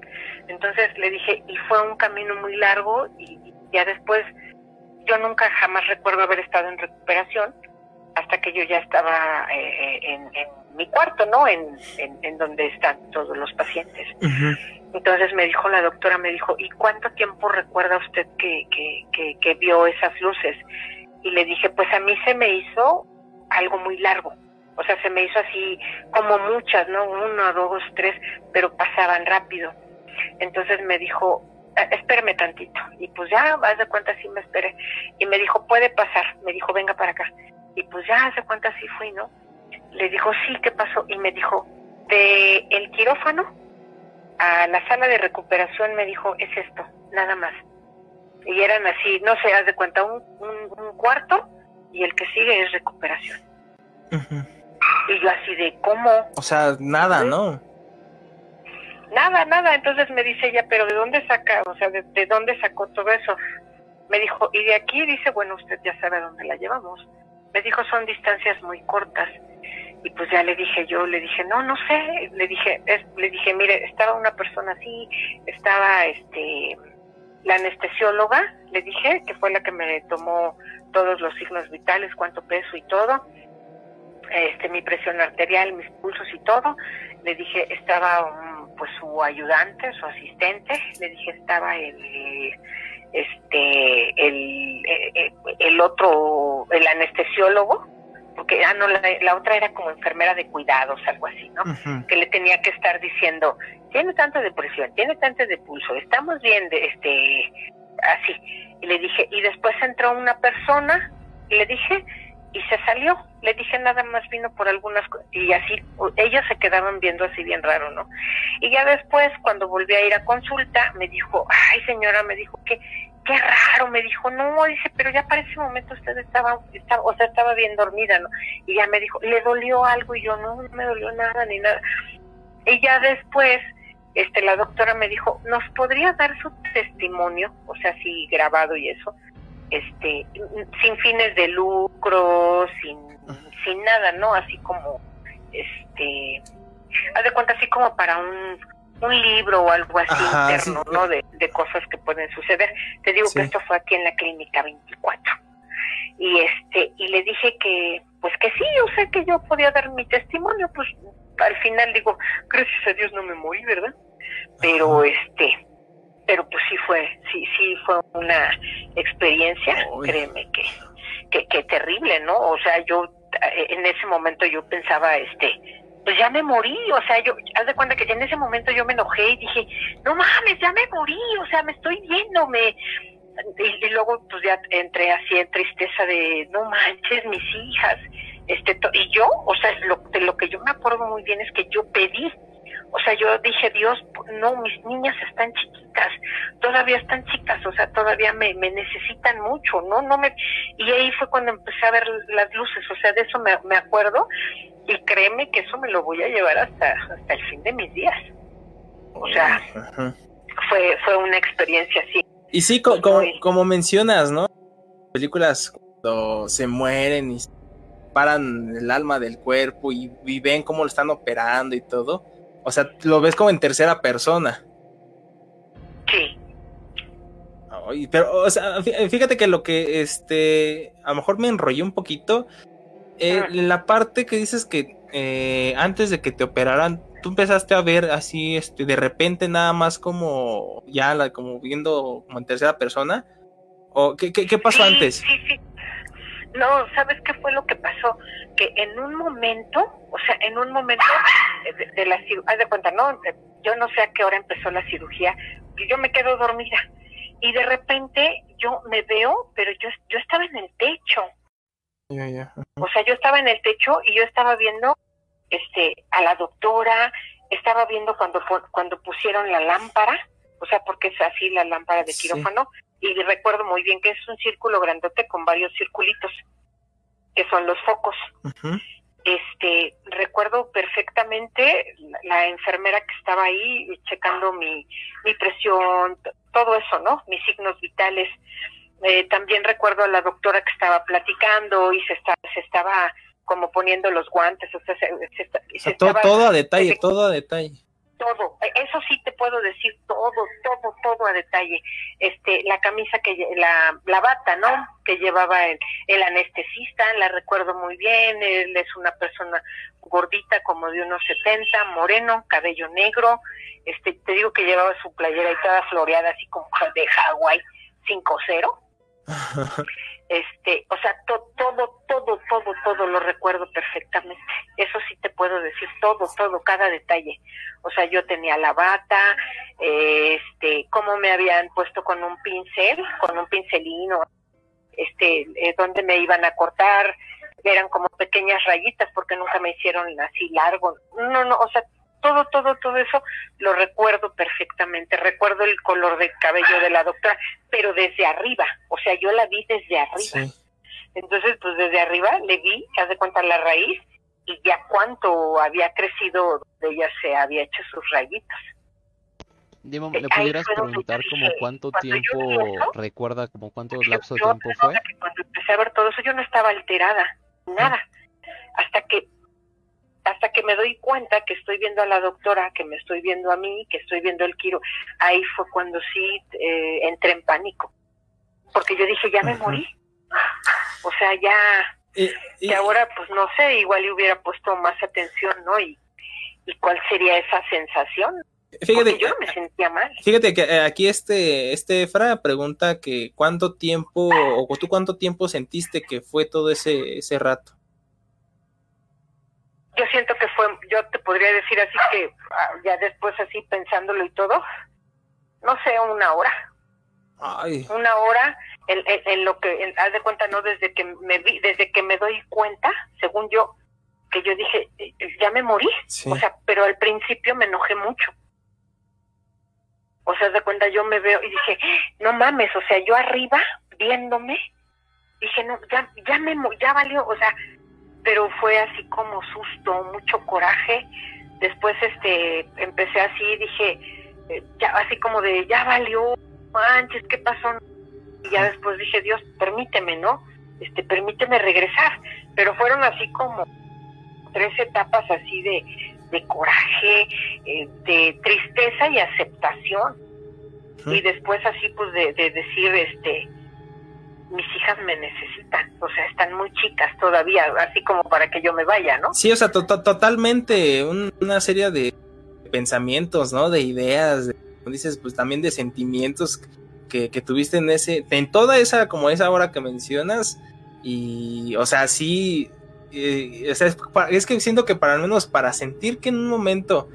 E: Entonces le dije, y fue un camino muy largo y, y ya después, yo nunca jamás recuerdo haber estado en recuperación hasta que yo ya estaba eh, en, en mi cuarto, ¿no? En, en, en donde están todos los pacientes. Entonces me dijo la doctora, me dijo, ¿y cuánto tiempo recuerda usted que, que, que, que vio esas luces? Y le dije, pues a mí se me hizo algo muy largo. O sea, se me hizo así como muchas, ¿no? Uno, dos, tres, pero pasaban rápido. Entonces me dijo, "Eh, espérame tantito. Y pues ya, haz de cuenta, sí me esperé. Y me dijo, puede pasar. Me dijo, venga para acá. Y pues ya, de cuenta, sí fui, ¿no? Le dijo, sí, ¿qué pasó? Y me dijo, de el quirófano a la sala de recuperación me dijo, es esto, nada más. Y eran así, no sé, haz de cuenta, un, un, un cuarto y el que sigue es recuperación. Y yo así de, ¿cómo?
A: O sea, nada,
E: Sí.
A: ¿no?
E: Nada, nada. Entonces me dice ella, pero ¿de dónde saca? O sea, ¿de, de dónde sacó todo eso? Me dijo, y de aquí dice, bueno, usted ya sabe a dónde la llevamos. Me dijo, son distancias muy cortas. Y pues ya le dije yo, le dije, no, no sé. Le dije, es, le dije, mire, estaba una persona así, estaba este la anestesióloga, le dije, que fue la que me tomó todos los signos vitales, cuánto peso y todo, este mi presión arterial, mis pulsos y todo. Le dije, estaba un, pues su ayudante, su asistente, le dije, estaba el este el, el, el otro, el anestesiólogo, porque ah, no, la, la otra era como enfermera de cuidados, algo así, ¿no? Que le tenía que estar diciendo, tiene tanta depresión, tiene tanto de pulso, estamos bien, de, este, así. Y le dije, y después entró una persona, y le dije, y se salió. Le dije, nada más vino por algunas cosas, y así, ellos se quedaban viendo así bien raro, ¿no? Y ya después, cuando volví a ir a consulta, me dijo, ay señora, me dijo que, qué raro, me dijo, no, dice, pero ya para ese momento usted estaba, estaba, o sea, estaba bien dormida, ¿no? Y ya me dijo, ¿le dolió algo? Y yo, no, no me dolió nada, ni nada. Y ya después, este, la doctora me dijo, ¿nos podría dar su testimonio? O sea, sí, grabado y eso, este, sin fines de lucro, sin, sin nada, ¿no? Así como, este, haz de cuenta, así como para un, un libro o algo así
A: Ajá,
E: interno,
A: sí.
E: ¿no? De, de cosas que pueden suceder. Te digo
A: Sí.
E: que esto fue aquí en la clínica 24 y este y le dije que pues que sí o sea que yo podía dar mi testimonio pues al final digo gracias a Dios no me morí verdad pero este pero pues sí fue sí sí fue una experiencia
A: Uy.
E: créeme que, que que terrible no o sea yo eh, en ese momento yo pensaba este pues ya me morí, o sea, yo, haz de cuenta que en ese momento yo me enojé y dije, no mames, ya me morí, o sea, me estoy viendo, me, y, y luego pues ya entré así en tristeza de no manches mis hijas este y yo o sea lo, de lo que yo me acuerdo muy bien es que yo pedí o sea yo dije Dios no mis niñas están chiquitas todavía están chicas o sea todavía me, me necesitan mucho no no me y ahí fue cuando empecé a ver las luces o sea de eso me, me acuerdo y créeme que eso me lo voy a llevar hasta hasta el fin de mis días o sea
A: Ajá.
E: fue fue una experiencia así
A: Y sí, co- como, como mencionas, ¿no? películas cuando se mueren y paran el alma del cuerpo y, y ven cómo lo están operando y todo. O sea, lo ves como en tercera persona.
E: Sí.
A: Ay, pero, o sea, fí- fíjate que lo que, este, a lo mejor me enrollé un poquito. eh,
E: Ah.
A: la parte que dices que eh, antes de que te operaran, tú empezaste a ver así, este, de repente nada más como, ya, la, como viendo como en tercera persona. ¿O qué, qué, qué pasó
E: Sí,
A: antes?
E: Sí, sí. No, ¿sabes qué fue lo que pasó? Que en un momento, o sea, en un momento de, de la cirugía, haz de cuenta, ¿no? Yo no sé a qué hora empezó la cirugía, y yo me quedo dormida. Y de repente yo me veo, pero yo, yo estaba en el techo.
A: Ya, ya.
E: O sea, yo estaba en el techo y yo estaba viendo este a la doctora, estaba viendo cuando cuando pusieron la lámpara, o sea, porque es así la lámpara de
A: Sí.
E: Y recuerdo muy bien que es un círculo grandote con varios circulitos que son los focos. Este, recuerdo perfectamente la, la enfermera que estaba ahí checando mi, mi presión, todo eso, ¿no? Mis signos vitales. Eh, también recuerdo a la doctora que estaba platicando y se, está, se estaba como poniendo los guantes, o sea, se, se
A: todo,
E: estaba-
A: todo a detalle, todo a detalle.
E: Todo, Eh, eso sí te puedo decir todo, todo, todo a detalle. Este, la camisa que, la, la bata, ¿no? Que llevaba el, el anestesista, la recuerdo muy bien, él es una persona gordita como de unos 70, moreno, cabello negro, este, te digo que llevaba su playera y toda floreada así como de Hawái 5-0. Este, o sea, to- todo, todo, todo, todo lo recuerdo perfectamente. Eso sí te puedo decir todo, todo, cada detalle. O sea, yo tenía la bata, este, cómo me habían puesto con un pincel, con un pincelino, este, eh, dónde me iban a cortar, eran como pequeñas rayitas porque nunca me hicieron así largo. No, no, o sea, todo, todo, todo eso lo recuerdo perfectamente. Recuerdo el color del cabello de la doctora, pero desde arriba. O sea, yo la vi desde arriba.
A: Sí.
E: Entonces, pues desde arriba le vi, haz de cuenta la raíz, y ya cuánto había crecido, donde ella se había hecho sus rayitas.
B: Dimo,
E: Eh,
B: ¿le
E: ahí
B: pudieras preguntar como cuánto tiempo
E: eso,
B: recuerda, como cuánto lapso de tiempo fue?
E: cuando empecé a ver todo eso, yo no estaba alterada, nada. Hasta que hasta que me doy cuenta que estoy viendo a la doctora, que me estoy viendo a mí, que estoy viendo el quiro, ahí fue cuando sí eh, entré en pánico. Porque yo dije, ya me morí. O sea, ya,
A: Y-
E: ahora, pues no sé, igual le hubiera puesto más atención, ¿no? Y, y cuál sería esa sensación.
A: fíjate,
E: Porque yo no me sentía mal.
A: Fíjate que eh, aquí este, este Efra pregunta que cuánto tiempo, o tú cuánto tiempo sentiste que fue todo ese, ese rato.
E: Yo siento que fue, yo te podría decir así que ah, ya después así pensándolo y todo, no sé, una hora,
A: Ay,
E: una hora en, en- en lo que, en- haz de cuenta, no, desde que me vi, desde que me doy cuenta, según yo, que yo dije, eh, ya me morí,
A: sí.
E: o sea, pero al principio me enojé mucho. O sea, haz de cuenta, yo me veo y dije, no mames, o sea, yo arriba, viéndome, dije, no, ya, ya me, ya valió, o sea, pero fue así como susto, mucho coraje. Después, este, empecé así, dije, eh, ya, así como de, ya valió, manches, ¿qué pasó? Y ya después dije, Dios, permíteme, ¿no? Este, permíteme regresar. Pero fueron así como tres etapas así de, de coraje, eh, de tristeza y aceptación. Y después así pues de, de decir, este, mis hijas me necesitan, o sea, están muy chicas todavía, así como para que yo me vaya, ¿no?
A: Sí, o sea, to- to- totalmente un- una serie de pensamientos, ¿no? De ideas, de, como dices, pues también de sentimientos que, que tuviste en ese, en toda esa, como esa hora que mencionas, y, o sea, sí, eh, o sea, es que siento que para al menos para sentir que en un momento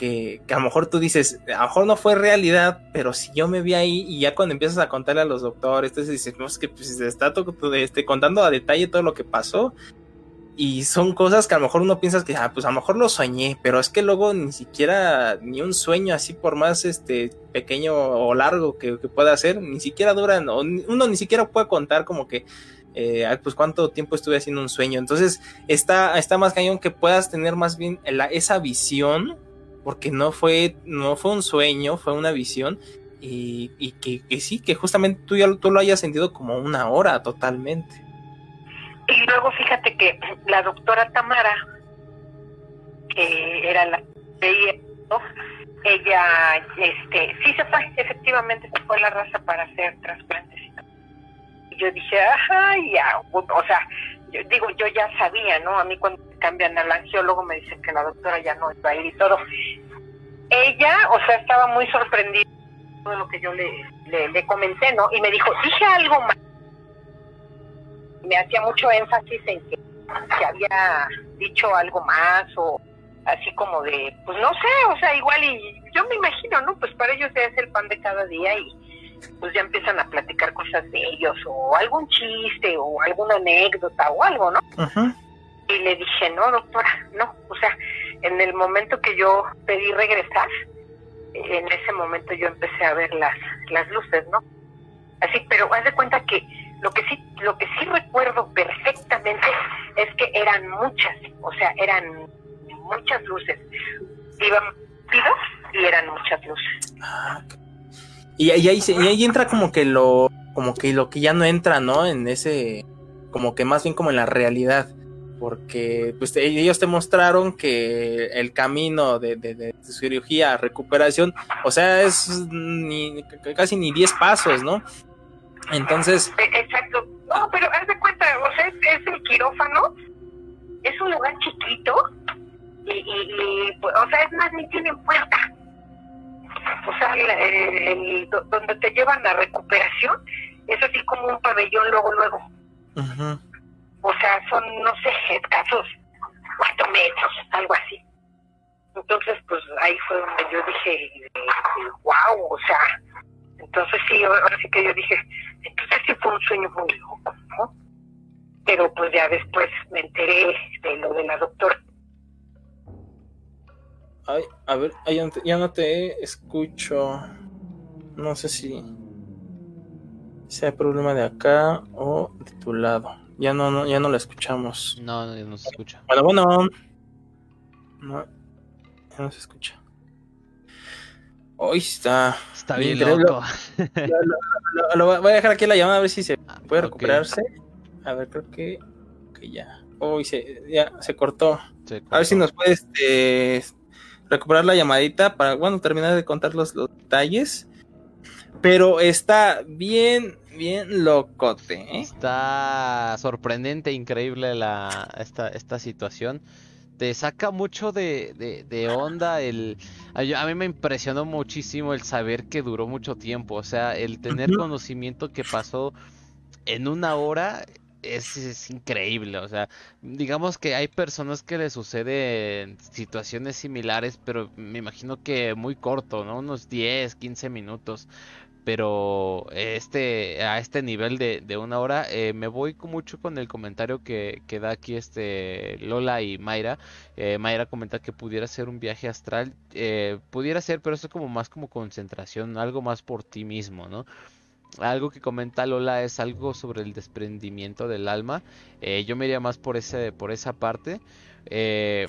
A: que, que a lo mejor tú dices, a lo mejor no fue realidad, pero si yo me vi ahí y ya cuando empiezas a contarle a los doctores, entonces dices, no, es que pues, se está este, contando a detalle todo lo que pasó, y son cosas que a lo mejor uno piensa que, ah, pues a lo mejor lo soñé, pero es que luego ni siquiera, ni un sueño así por más este pequeño o largo que, que pueda ser, ni siquiera duran, o uno ni siquiera puede contar como que, eh, pues cuánto tiempo estuve haciendo un sueño. Entonces, está, está más cañón que puedas tener más bien la- esa visión, porque no fue, no fue un sueño, fue una visión, y, y que, sí, que justamente tú ya tú lo hayas sentido como una hora totalmente.
E: Y luego fíjate que la doctora Tamara, que era la veía, ¿no? ella este sí se fue, efectivamente se fue la raza para hacer trasplantes. Y yo dije, ajá, ya, o sea, yo digo, yo ya sabía, ¿no? A mí cuando cambian al angiólogo me dicen que la doctora ya no iba a ir y todo. Ella, o sea, estaba muy sorprendida de lo que yo le, le, comenté, ¿no? Y me dijo, dije algo más me hacía mucho énfasis en que, que había dicho algo más o así como de, pues no sé, o sea, igual y yo me imagino, ¿no? Pues para ellos es el pan de cada día y pues ya empiezan a platicar cosas de ellos o algún chiste o alguna anécdota o algo, ¿no? Y le dije, no, doctora, no, o sea, en el momento que yo pedí regresar, en ese momento yo empecé a ver las, las luces, ¿no? Así, pero haz de cuenta que lo que sí, lo que sí recuerdo perfectamente es que eran muchas, o sea, eran muchas luces. Iban pidos y eran muchas luces.
A: Ah, y, ahí y ahí entra como que lo como que lo que ya no entra, ¿no? En ese como que más bien como en la realidad, porque pues te- ellos te mostraron que el camino de, de, de cirugía a recuperación, o sea, es ni, casi ni 10 pasos, ¿no? Entonces,
E: E- Exacto. No, pero haz de cuenta, o sea, es, el quirófano, es un lugar chiquito y, y, y, o sea, es más, ni tienen puerta. O sea, el, el- el- do- donde te llevan la recuperación es así como un pabellón luego, luego. O sea, son, no sé, escasos cuatro metros, algo así. Entonces, pues ahí fue donde yo dije, wow, o sea, entonces sí, ahora sí que yo dije, entonces sí fue un sueño muy loco, ¿no? Pero pues ya después me enteré
A: a ver, ya no te- ya escucho, no sé si sea problema de acá o de tu lado, ya no, no ya no la escuchamos.
B: No, no, no se escucha.
A: Bueno, bueno. No, ya no se escucha. Hoy está.
B: Está bien
A: Increíble.
B: loco.
A: Lo, lo voy a dejar aquí la llamada a ver si se puede
B: Ok.
A: recuperarse. A ver, creo que, que ya. Hoy se, ya se cortó.
B: Se
A: A ver si
B: cortó.
A: nos puedes este, recuperar la llamadita para, bueno, terminar de contar los, los detalles. Pero está bien, bien locote, ¿eh?
B: Está sorprendente, increíble la, esta, esta situación. Te saca mucho de, de, de onda el... A, yo- a mí me impresionó muchísimo el saber que duró mucho tiempo. O sea, el tener conocimiento que pasó en una hora es, es increíble. O sea, digamos que hay personas que les suceden situaciones similares, pero me imagino que muy corto, ¿no? Unos 10, 15 minutos pero este a este nivel de, de una hora eh, me voy mucho con el comentario que, que da aquí este Lola y Mayra Eh, Mayra comenta que pudiera ser un viaje astral eh, pudiera ser pero eso es como más como concentración algo más por ti mismo no algo que comenta Lola es algo sobre el desprendimiento del alma. Eh, yo me iría más por ese por esa parte. Eh,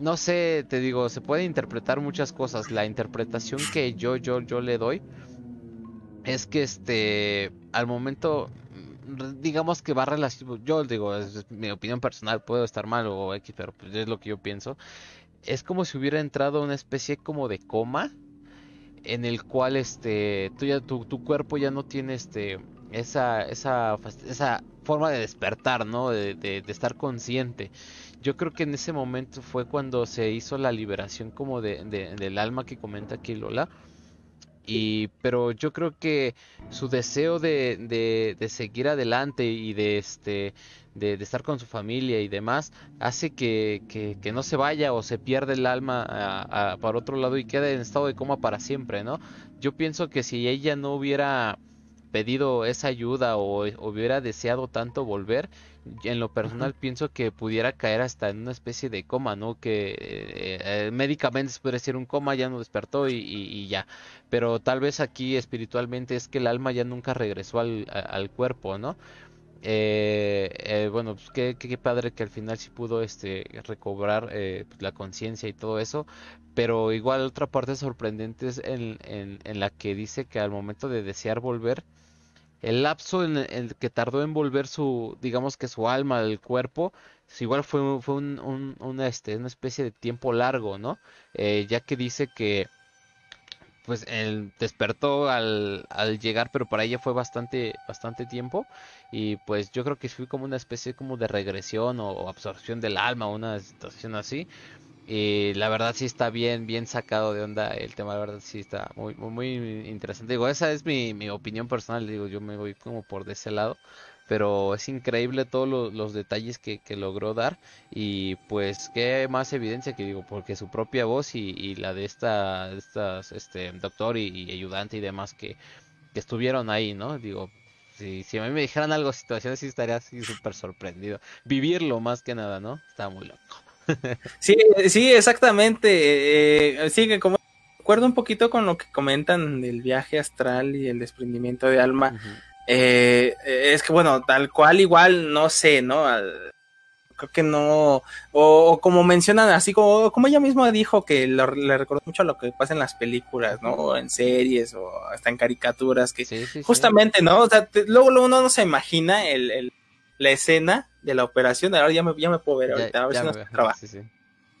B: no sé te digo se puede interpretar muchas cosas. La interpretación que yo yo yo le doy es que este al momento mm, digamos que va relacionado yo digo es, es mi opinión personal puedo estar mal o X pero pues es lo que yo pienso. Es como si hubiera entrado una especie como de coma en el cual este tú ya tu, tu cuerpo ya no tiene este esa esa esa forma de despertar no de, de, de estar consciente. Yo creo que en ese momento fue cuando se hizo la liberación como de- del alma que comenta aquí Lola y pero yo creo que su deseo de, de, de seguir adelante y de este de, estar con su familia y demás hace que, que, no se vaya o se pierda el alma a- para otro lado y quede en estado de coma para siempre, ¿no? Yo pienso que si ella no hubiera pedido esa ayuda o hubiera deseado tanto volver, en lo personal pienso que pudiera caer hasta en una especie de coma, ¿no? Que eh, eh, médicamente se podría decir un coma, ya no despertó y, y- y ya. Pero tal vez aquí espiritualmente es que el alma ya nunca regresó al, a- al cuerpo, ¿no? eh, eh, bueno, pues qué, qué, qué padre que al final sí pudo este recobrar eh, pues, la conciencia y todo eso, pero igual otra parte sorprendente es en, en, en la que dice que al momento de desear volver, el lapso en el que tardó en volver su, digamos que su alma al cuerpo, pues, igual fue, fue un, un- una, este, especie de tiempo largo, ¿no? Eh, ya que dice que pues él despertó al, al llegar, pero para ella fue bastante, bastante tiempo. Y pues yo creo que fue como una especie como de regresión o, o absorción del alma, una situación así. Y la verdad sí está bien, bien sacado de onda el tema, la verdad sí está muy, muy, interesante. Digo, esa es mi, mi opinión personal, digo, yo me voy como por de ese lado. Pero es increíble todos lo- los detalles que, que logró dar. Y pues qué más evidencia que digo, porque su propia voz y, y la de esta, estas, este, doctor y, ayudante y demás que, que estuvieron ahí, ¿no? Digo, si, si a mí me dijeran algo, situaciones sí estaría así súper sorprendido. Vivirlo más que nada, ¿no? Está muy loco.
A: Sí, sí, exactamente. eh, sí, que como recuerdo un poquito con lo que comentan del viaje astral y el desprendimiento de alma. Eh, eh, es que bueno, tal cual igual, no sé, ¿no? Al- creo que no, o, o como mencionan, así como, como ella misma dijo que lo- le recordó mucho a lo que pasa en las películas, ¿no? O en series o hasta en caricaturas, que
B: Sí, sí, sí.
A: justamente, ¿no? O sea, te- luego, luego uno no se imagina el, el- la escena de la operación, ahora ya me, ya me puedo ver
B: Ya-
A: ahorita, a ver
B: ya
A: si no
B: me-
A: se traba.
B: sí, sí.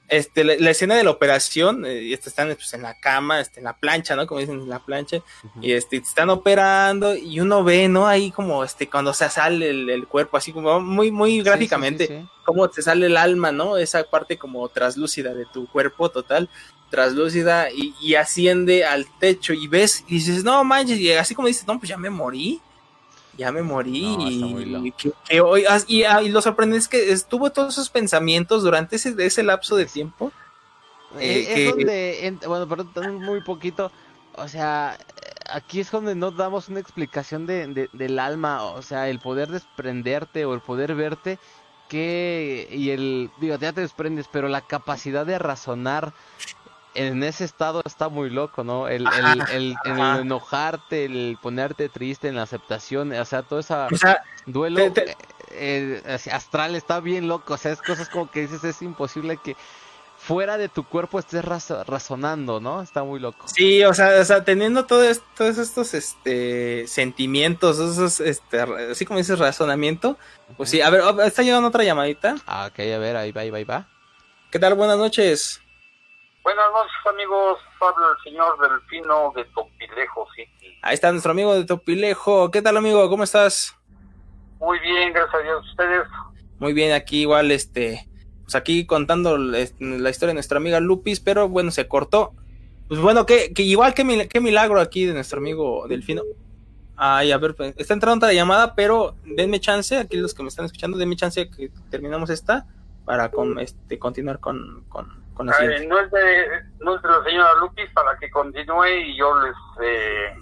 A: Este, la, la escena de la operación, eh, y este, están pues, en la cama, este, en la plancha, ¿no? Como dicen, en la plancha,
B: Ujú.
A: y este, te están operando y uno ve, ¿no? Ahí como este, cuando se sale el, el cuerpo, así como muy, muy gráficamente,
B: sí.
A: cómo te sale el alma, ¿no? Esa parte como traslúcida de tu cuerpo total, traslúcida y, y asciende al techo y ves y dices, no manches, y así como dices, no, pues ya me morí. Ya me morí
B: No, está muy
A: y, que, que hoy, as- y, ah, y lo sorprendente es que estuvo todos esos pensamientos durante ese, ese lapso de tiempo.
B: Eh,
A: Eh,
B: es
A: que-
B: donde, en- bueno, perdón, muy poquito, o sea, aquí es donde no damos una explicación de, de- del alma, o sea, el poder desprenderte o el poder verte, que, y el, digo, ya te desprendes, pero la capacidad de razonar en ese estado está muy loco, ¿no? El, el, enojarte, el ponerte triste en la aceptación, o sea, todo ese
A: O sea,
B: duelo
A: te- te-
B: eh, eh, astral está bien loco, o sea, es cosas como que dices, es imposible que fuera de tu cuerpo estés razo- razonando, ¿no? Está muy loco.
A: Sí, o sea, o sea, teniendo todo esto- todos estos este sentimientos, esos este así como dices razonamiento, pues sí, a ver, oh, está llegando otra llamadita.
B: Ah, ok, a ver, ahí va, ahí va, ahí va.
A: ¿Qué tal? Buenas noches.
D: Buenas noches, amigos. Habla el señor Delfino de Topilejo City.
A: Ahí está nuestro amigo de Topilejo. ¿Qué tal, amigo? ¿Cómo estás?
D: Muy bien, gracias a Dios. ¿Ustedes?
A: Muy bien, aquí igual este pues aquí contando la historia de nuestra amiga Lupis, pero bueno, se cortó. Pues bueno, que, que igual que, mil- qué milagro aquí de nuestro amigo Delfino. Ay, a ver, pues, está entrando otra llamada, pero denme chance, aquí los que me están escuchando, denme chance que terminamos esta para con, este, continuar con, con, con la siguiente.
D: eh, no, es de, no es de la señora Lupis para que continúe y yo les eh,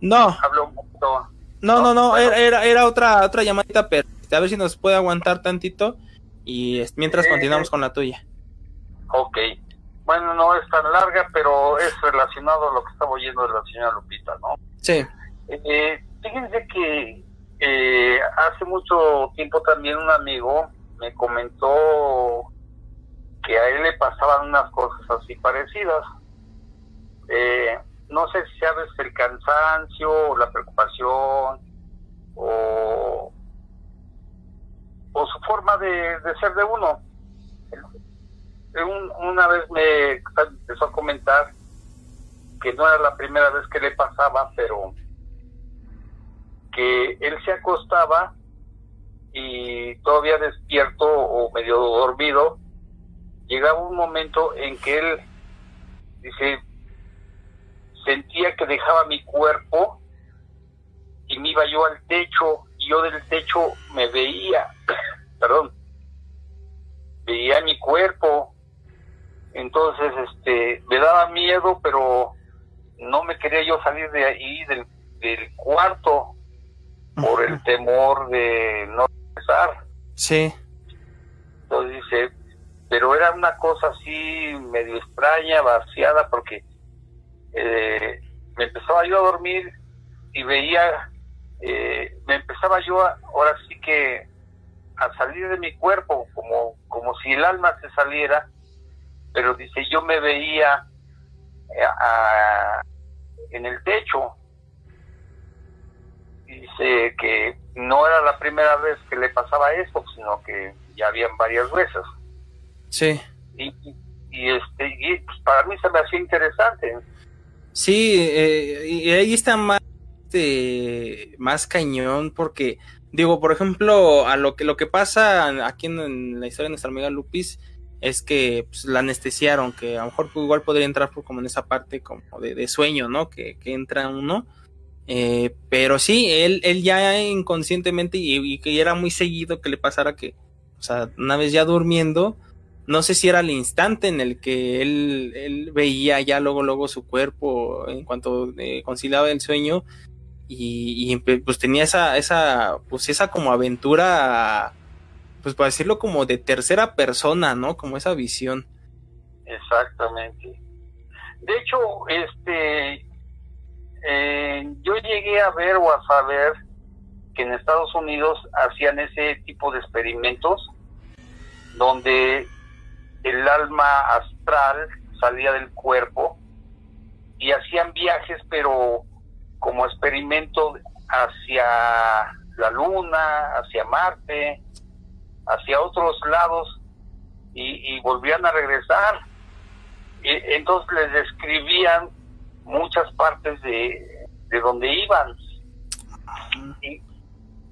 A: No,
D: hablo un poquito.
A: no, no, no,
D: Bueno.
A: era, era, otra, otra llamadita, pero a ver si nos puede aguantar tantito y mientras
D: Eh.
A: continuamos con la tuya.
D: Ok. Bueno, no es tan larga, pero es relacionado a lo que estaba oyendo de la señora Lupita, ¿no?
A: Sí,
D: Eh, fíjense que eh, hace mucho tiempo también un amigo me comentó que a él le pasaban unas cosas así parecidas. Eh, no sé si sabes el cansancio o la preocupación o, o su forma de, ser de uno. Eh, un- una vez me empezó a comentar que no era la primera vez que le pasaba, pero que él se acostaba y todavía despierto o medio dormido, llegaba un momento en que él, dice, sentía que dejaba mi cuerpo y me iba yo al techo y yo del techo me veía, perdón, veía mi cuerpo, entonces este me daba miedo, pero no me quería yo salir de ahí del, del cuarto por el temor de no regresar.
A: sí,
D: Entonces dice, pero era una cosa así medio extraña, vaciada, porque eh, me empezaba yo a dormir y veía eh, me empezaba yo a- ahora sí que a salir de mi cuerpo, como, como si el alma se saliera, pero dice, yo me veía eh, a- en el techo. Dice que no era la primera vez que le pasaba eso, sino que ya habían varias veces.
A: Sí.
D: Y, y- y, este, y, pues, para mí se me hacía interesante.
A: Sí, eh, y ahí está más, este, más cañón porque, digo, por ejemplo, a lo que lo que pasa aquí en, en la historia de nuestra amiga Lupis es que pues, la anestesiaron, que a lo mejor pues, igual podría entrar por, como en esa parte como de, de sueño, ¿no? Que, que entra uno. Eh, pero sí, él, él ya inconscientemente y, y que era muy seguido que le pasara que, o sea, una vez ya durmiendo, no sé si era el instante en el que él, él veía ya luego, luego su cuerpo en cuanto eh, conciliaba el sueño y, pues tenía esa, esa, pues esa como aventura, pues para decirlo como de tercera persona, ¿no? Como esa visión.
D: Exactamente. De hecho, este, eh, yo llegué a ver o a saber que en Estados Unidos hacían ese tipo de experimentos donde el alma astral salía del cuerpo y hacían viajes, pero como experimento hacia la luna, hacia Marte, hacia otros lados y, volvían a regresar. Y, entonces les describían muchas partes de, de donde iban. Y,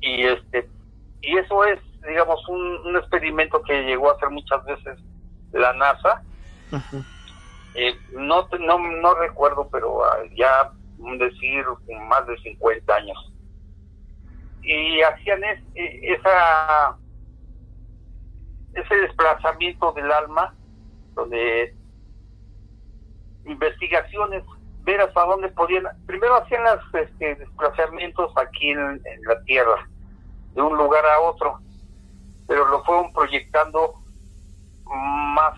D: y este y eso es, digamos, un, un experimento que llegó a hacer muchas veces la NASA. Eh, no, no, no recuerdo, pero ah, ya decir más de 50 años. Y hacían es- eh, esa ese desplazamiento del alma, donde investigaciones, ver hasta dónde podían. Primero hacían los este, desplazamientos aquí en, en la Tierra, de un lugar a otro, pero lo fueron proyectando más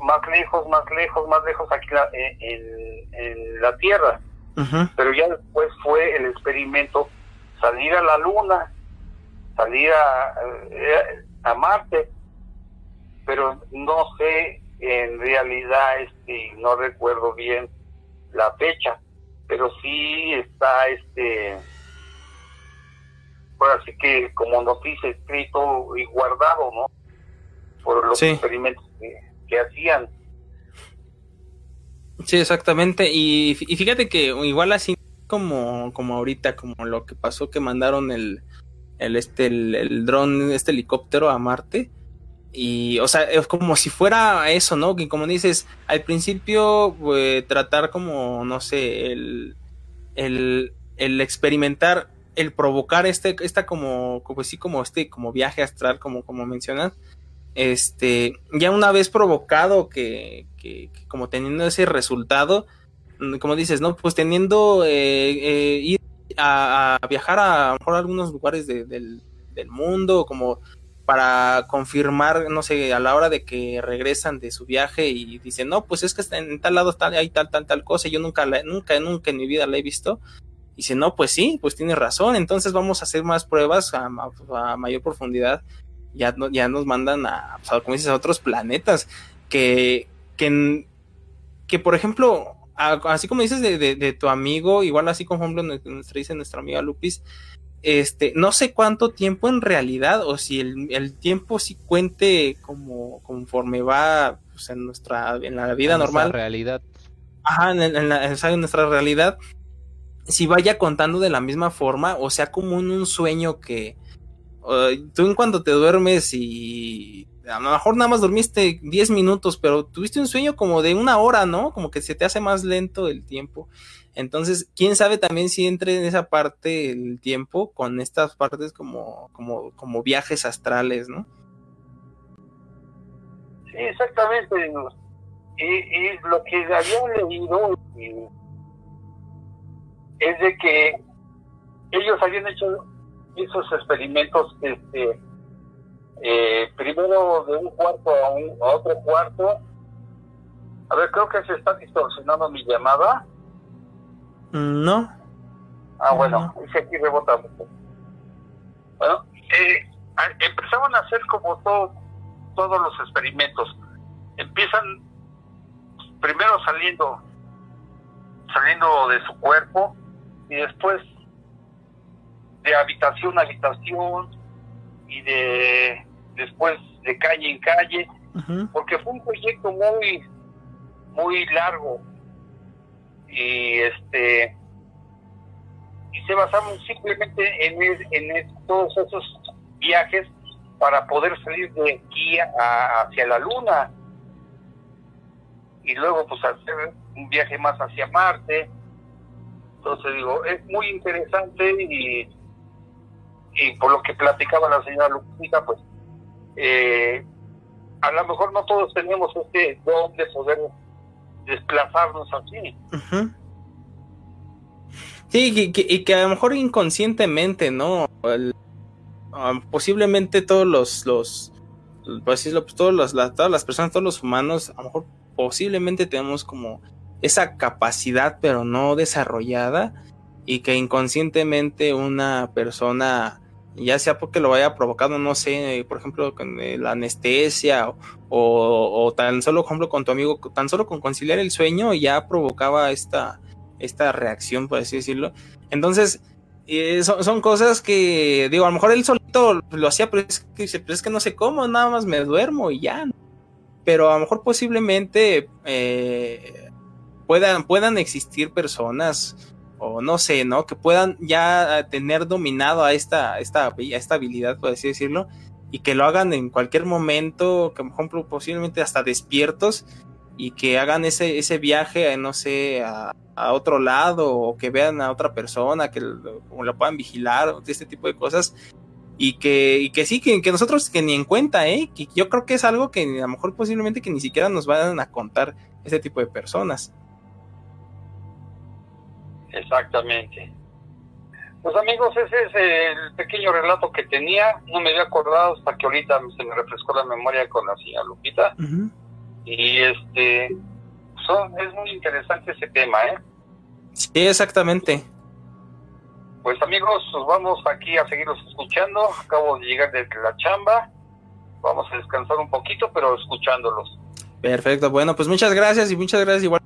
D: más lejos, más lejos, más lejos aquí la- en, en- en la Tierra. Pero ya después fue el experimento salir a la Luna, salir a, eh, a Marte, pero no sé en realidad, este, no recuerdo bien la fecha, pero sí está este, por así que como noticia escrito y guardado, ¿no? Por los
A: Sí.
D: experimentos que, que hacían.
A: Sí, exactamente. Y, fí- y fíjate que igual así como, como ahorita, como lo que pasó que mandaron el, el este, el, el dron, este helicóptero a Marte. Y, o sea, es como si fuera eso, ¿no? Que como dices, al principio, pues, tratar como, no sé, el, el, el experimentar, el provocar este, esta como, como sí, como este, como viaje astral, como, como mencionas, este, ya una vez provocado que, que, que como teniendo ese resultado, mm, como dices, ¿no? Pues teniendo eh, eh, ir a, viajar a, a algunos lugares de- del, del mundo, como para confirmar, no sé, a la hora de que regresan de su viaje y dicen, no, pues es que en tal lado tal, hay tal, tal, tal cosa, yo nunca, la- nunca, nunca en mi vida la he visto. Y dice, no, pues sí, pues tienes razón, entonces vamos a hacer más pruebas a mayor profundidad. Ya, no- ya nos mandan a, pues, como dices, a otros planetas que, que, que por ejemplo, así como dices de, de- de tu amigo, igual así como ejemplo nue- nuestra, dice nuestra amiga Lupis, este, no sé cuánto tiempo en realidad, o si el, el tiempo sí cuente como conforme va pues, en nuestra, en la vida
B: En
A: normal,
B: realidad.
A: ajá, en, en la- nuestra realidad, si vaya contando de la misma forma, o sea, como en un sueño que eh, tú en cuando te duermes y a lo mejor nada más dormiste 10 minutos, pero tuviste un sueño como de una hora, ¿no? Como que se te hace más lento el tiempo. Entonces, quién sabe también si entre en esa parte el tiempo con estas partes como, como, como viajes astrales, ¿no?
D: Sí, exactamente. Y, y lo que había leído y- es de que ellos habían hecho esos experimentos este eh, primero de un cuarto a, un, a otro cuarto. A ver, creo que se está distorsionando mi llamada.
A: No.
D: Ah, bueno, dice aquí rebota. Bueno, eh, empezaban a hacer como todo, todos los experimentos. Empiezan primero saliendo, saliendo de su cuerpo y después de habitación a habitación y de después de calle en calle, porque fue un proyecto muy muy largo. Y este y se basaron simplemente en, en todos esos viajes para poder salir de aquí hacia la luna. Y luego pues hacer un viaje más hacia Marte. Entonces digo es muy interesante y y por lo que platicaba la señora Lupita pues eh, a lo mejor no todos tenemos este don de poder desplazarnos así.
A: Sí, y que, a lo mejor inconscientemente, ¿no? Ah, posiblemente todos los, los pues decirlo, pues todos los, todas las personas, todos los humanos, a lo mejor posiblemente tenemos como esa capacidad, pero no desarrollada, y que inconscientemente una persona ya sea porque lo haya provocado, no sé, por ejemplo, con eh, la anestesia o, tan solo, por ejemplo, con tu amigo, tan solo con conciliar el sueño ya provocaba esta, esta reacción, por así decirlo. Entonces, eh, son, cosas que, digo, a lo mejor él solito lo hacía, pero es, que, es que no sé cómo, nada más me duermo y ya. Pero a lo mejor posiblemente eh, puedan, puedan existir personas o no sé, ¿no? Que puedan ya tener dominado a esta, esta, esta habilidad, por así decirlo, y que lo hagan en cualquier momento, que por ejemplo posiblemente hasta despiertos, y que hagan ese, ese viaje, no sé, a, otro lado, o que vean a otra persona, que lo, puedan vigilar, este tipo de cosas, y que, y que sí, que, nosotros que ni en cuenta, ¿eh? Que yo creo que es algo que a lo mejor posiblemente que ni siquiera nos vayan a contar ese tipo de personas.
D: Exactamente. Pues amigos, ese es el pequeño relato que tenía. No me había acordado hasta que ahorita se me refrescó la memoria con la señora Lupita. Y este, es muy interesante ese tema, ¿eh?
A: Sí, exactamente.
D: Pues amigos, nos vamos aquí a seguirlos escuchando. Acabo de llegar de la chamba. Vamos a descansar un poquito, pero escuchándolos.
A: Perfecto. Bueno, pues muchas gracias y muchas gracias igual.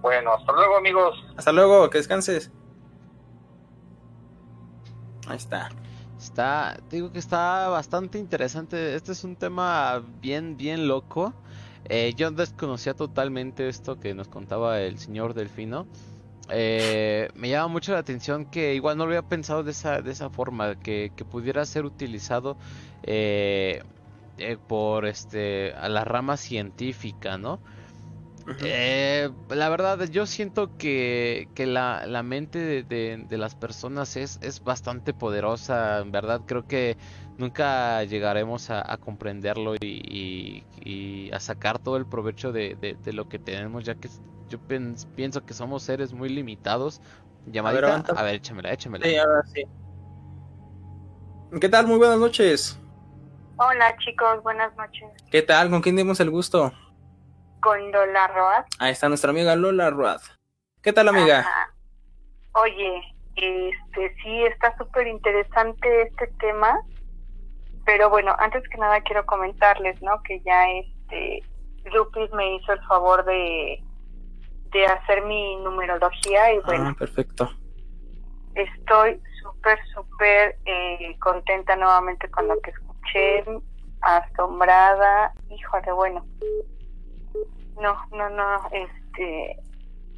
D: Bueno, hasta luego amigos.
A: Hasta luego, que descanses. Ahí está.
B: Está, digo que está bastante interesante. Este es un tema bien, bien loco. Eh, yo desconocía totalmente esto que nos contaba el señor Delfino. Eh, me llama mucho la atención que igual no lo había pensado de esa, de esa forma, que, que pudiera ser utilizado eh, por este a la rama científica, ¿no? Eh, la verdad, yo siento que, que la, la, mente de, de, las personas es, es, bastante poderosa. En verdad, creo que nunca llegaremos a, a comprenderlo y, y, a sacar todo el provecho de, de, lo que tenemos, ya que yo pienso que somos seres muy limitados. Llamadita, a ver, échamela, échamela.
A: Sí, ahora sí. ¿Qué tal? Muy buenas noches.
E: Hola chicos, buenas noches.
A: ¿Qué tal? ¿Con quién dimos el gusto?
E: Con Lola Road.
A: Ahí está nuestra amiga Lola Road. ¿Qué tal, amiga?
E: Oye, este sí está súper interesante este tema, pero bueno, antes que nada quiero comentarles, ¿no? Que ya este Lupis me hizo el favor de de hacer mi numerología y bueno.
A: Ah, perfecto.
E: Estoy súper, súper eh, contenta nuevamente con lo que escuché, asombrada, híjole, bueno, no, no, no, este,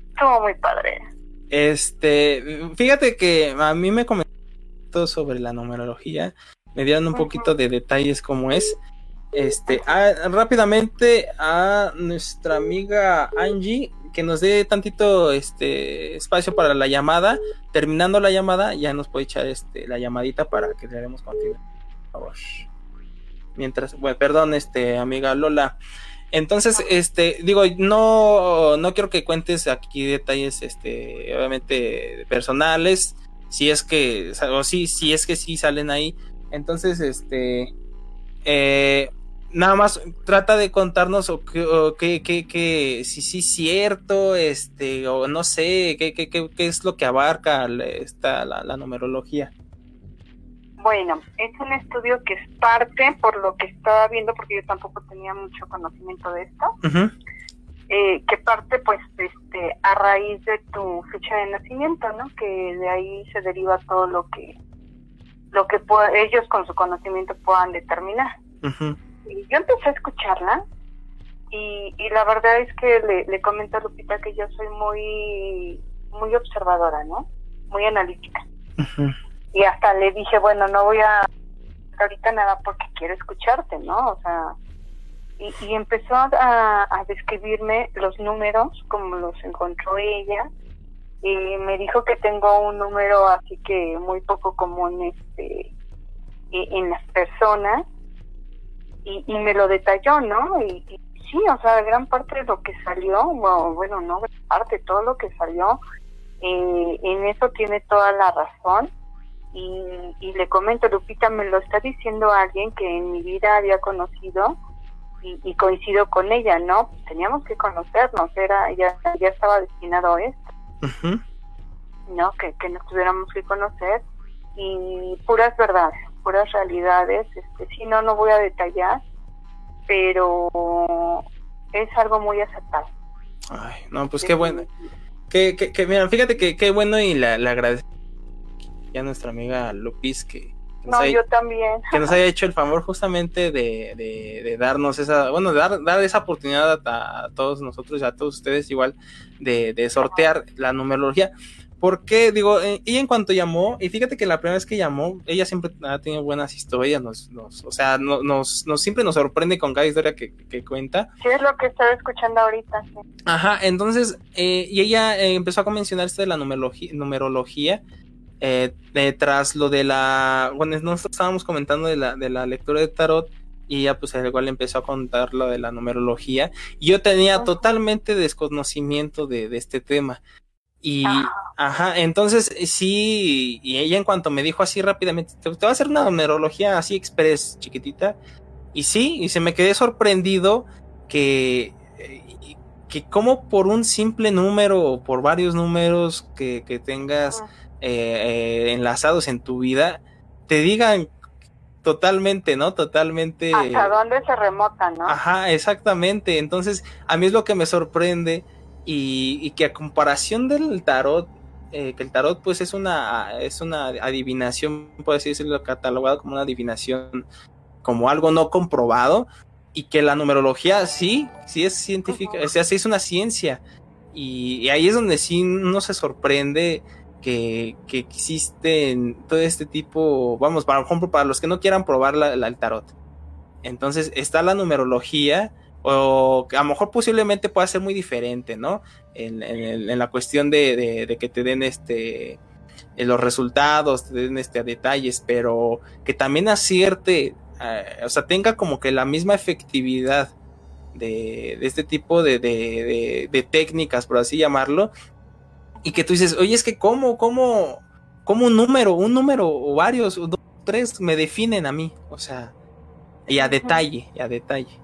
E: estuvo muy padre.
A: Este, fíjate que a mí me comentó sobre la numerología, me dieron un poquito de detalles como es. Este, rápidamente a nuestra amiga Angie que nos dé tantito este espacio para la llamada. Terminando la llamada, ya nos puede echar este la llamadita para que le. Por favor. Mientras, bueno, perdón, este amiga Lola. Entonces, este, digo, no, no quiero que cuentes aquí detalles, este, obviamente personales, si es que, o sí, si es que sí salen ahí. Entonces, este, eh, nada más trata de contarnos o que, o que, que, que si sí es cierto, este, o no sé, qué, qué, qué, qué es lo que abarca esta, la, la, numerología.
E: Bueno, es un estudio que es parte, por lo que estaba viendo, porque yo tampoco tenía mucho conocimiento de esto, uh -huh. eh, que parte pues este a raíz de tu fecha de nacimiento, ¿no? Que de ahí se deriva todo lo que lo que ellos con su conocimiento puedan determinar. Uh -huh. Y yo empecé a escucharla y, y la verdad es que le, le, comento a Lupita que yo soy muy muy observadora, ¿no? Muy analítica. Uh -huh. Y hasta le dije, bueno, no voy a ahorita nada porque quiero escucharte, ¿no? O sea, y, y empezó a, a, describirme los números como los encontró ella y me dijo que tengo un número así que muy poco común este en las personas y, y me lo detalló, ¿no? Y, y, sí, o sea, gran parte de lo que salió, bueno, bueno no gran parte, todo lo que salió, eh, en eso tiene toda la razón. Y, y le comento, Lupita, me lo está diciendo alguien que en mi vida había conocido y, y coincido con ella, ¿no? Pues teníamos que conocernos, era ya, ya estaba destinado a esto. Uh -huh. ¿no? Que, que nos tuviéramos que conocer y puras verdades, puras realidades, este, sí, no, no voy a detallar, pero es algo muy aceptable.
A: Ay, no, pues qué bueno. Que, que, que mira, fíjate que qué bueno y le la agradezco a nuestra amiga Lupis que,
E: que no, haya, yo también.
A: Que nos haya hecho el favor justamente de, de, de darnos esa, bueno, de dar, dar esa oportunidad a, a, todos nosotros y a todos ustedes igual de, de sortear la numerología. Porque, digo, eh, ella en cuanto llamó, y fíjate que la primera vez que llamó, ella siempre ha tenido buenas historias, nos, nos, o sea, no, nos, nos, siempre nos sorprende con cada historia que, que, cuenta.
E: Sí, es lo que estoy escuchando ahorita, sí.
A: Ajá, entonces, eh, y ella eh, empezó a mencionar esto de la numerología, numerología eh, tras lo de la, bueno, nosotros estábamos comentando de la, de la lectura de tarot, y ella pues igual empezó a contar lo de la numerología, y yo tenía totalmente desconocimiento de, de este tema. Y, ajá. ajá, entonces sí, y ella en cuanto me dijo así rápidamente, te, te va a hacer una numerología así express, chiquitita. Y sí, y se me quedé sorprendido que, que como por un simple número o por varios números que, que tengas eh, eh, enlazados en tu vida, te digan totalmente, ¿no? Totalmente.
E: ¿Hasta dónde se remota, no?
A: Ajá, exactamente. Entonces, a mí es lo que me sorprende y, y que a comparación del tarot, eh, que el tarot pues es una, es una adivinación, por así decirlo, catalogado como una adivinación, como algo no comprobado, y que la numerología sí, sí es científica, uh -huh. o sea, sí es una ciencia, y, y, ahí es donde sí uno se sorprende que, que existen todo este tipo, vamos, para ejemplo, para los que no quieran probar la, el tarot. Entonces está la numerología, o que a lo mejor posiblemente pueda ser muy diferente, ¿no? En, en, en la cuestión de, de, que te den este los resultados, te den este detalles, pero que también acierte, eh, o sea, tenga como que la misma efectividad de, de este tipo de, técnicas, por así llamarlo, y que tú dices, oye, es que cómo, cómo, cómo un número, un número o varios, o dos, tres me definen a mí, o sea, y a detalle, y a detalle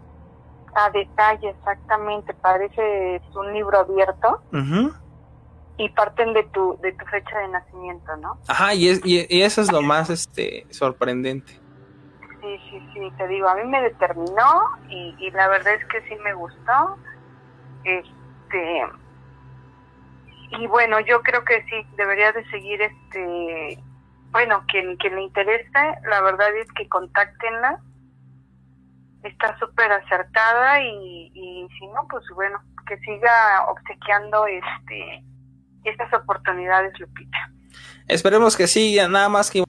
E: a detalle, exactamente. Parece un libro abierto.
A: Uh -huh.
E: Y parten de tu, de tu fecha de nacimiento, ¿no?
A: Ajá, y, es, y, y eso es lo más este sorprendente.
E: Sí, sí, sí, te digo, a mí me determinó y, y la verdad es que sí me gustó. Este. Y bueno, yo creo que sí, debería de seguir este. Bueno, quien, quien le interese, la verdad es que contáctenla está súper acertada y, y, si no, pues bueno, que siga obsequiando este estas oportunidades, Lupita.
A: Esperemos que sí, nada más que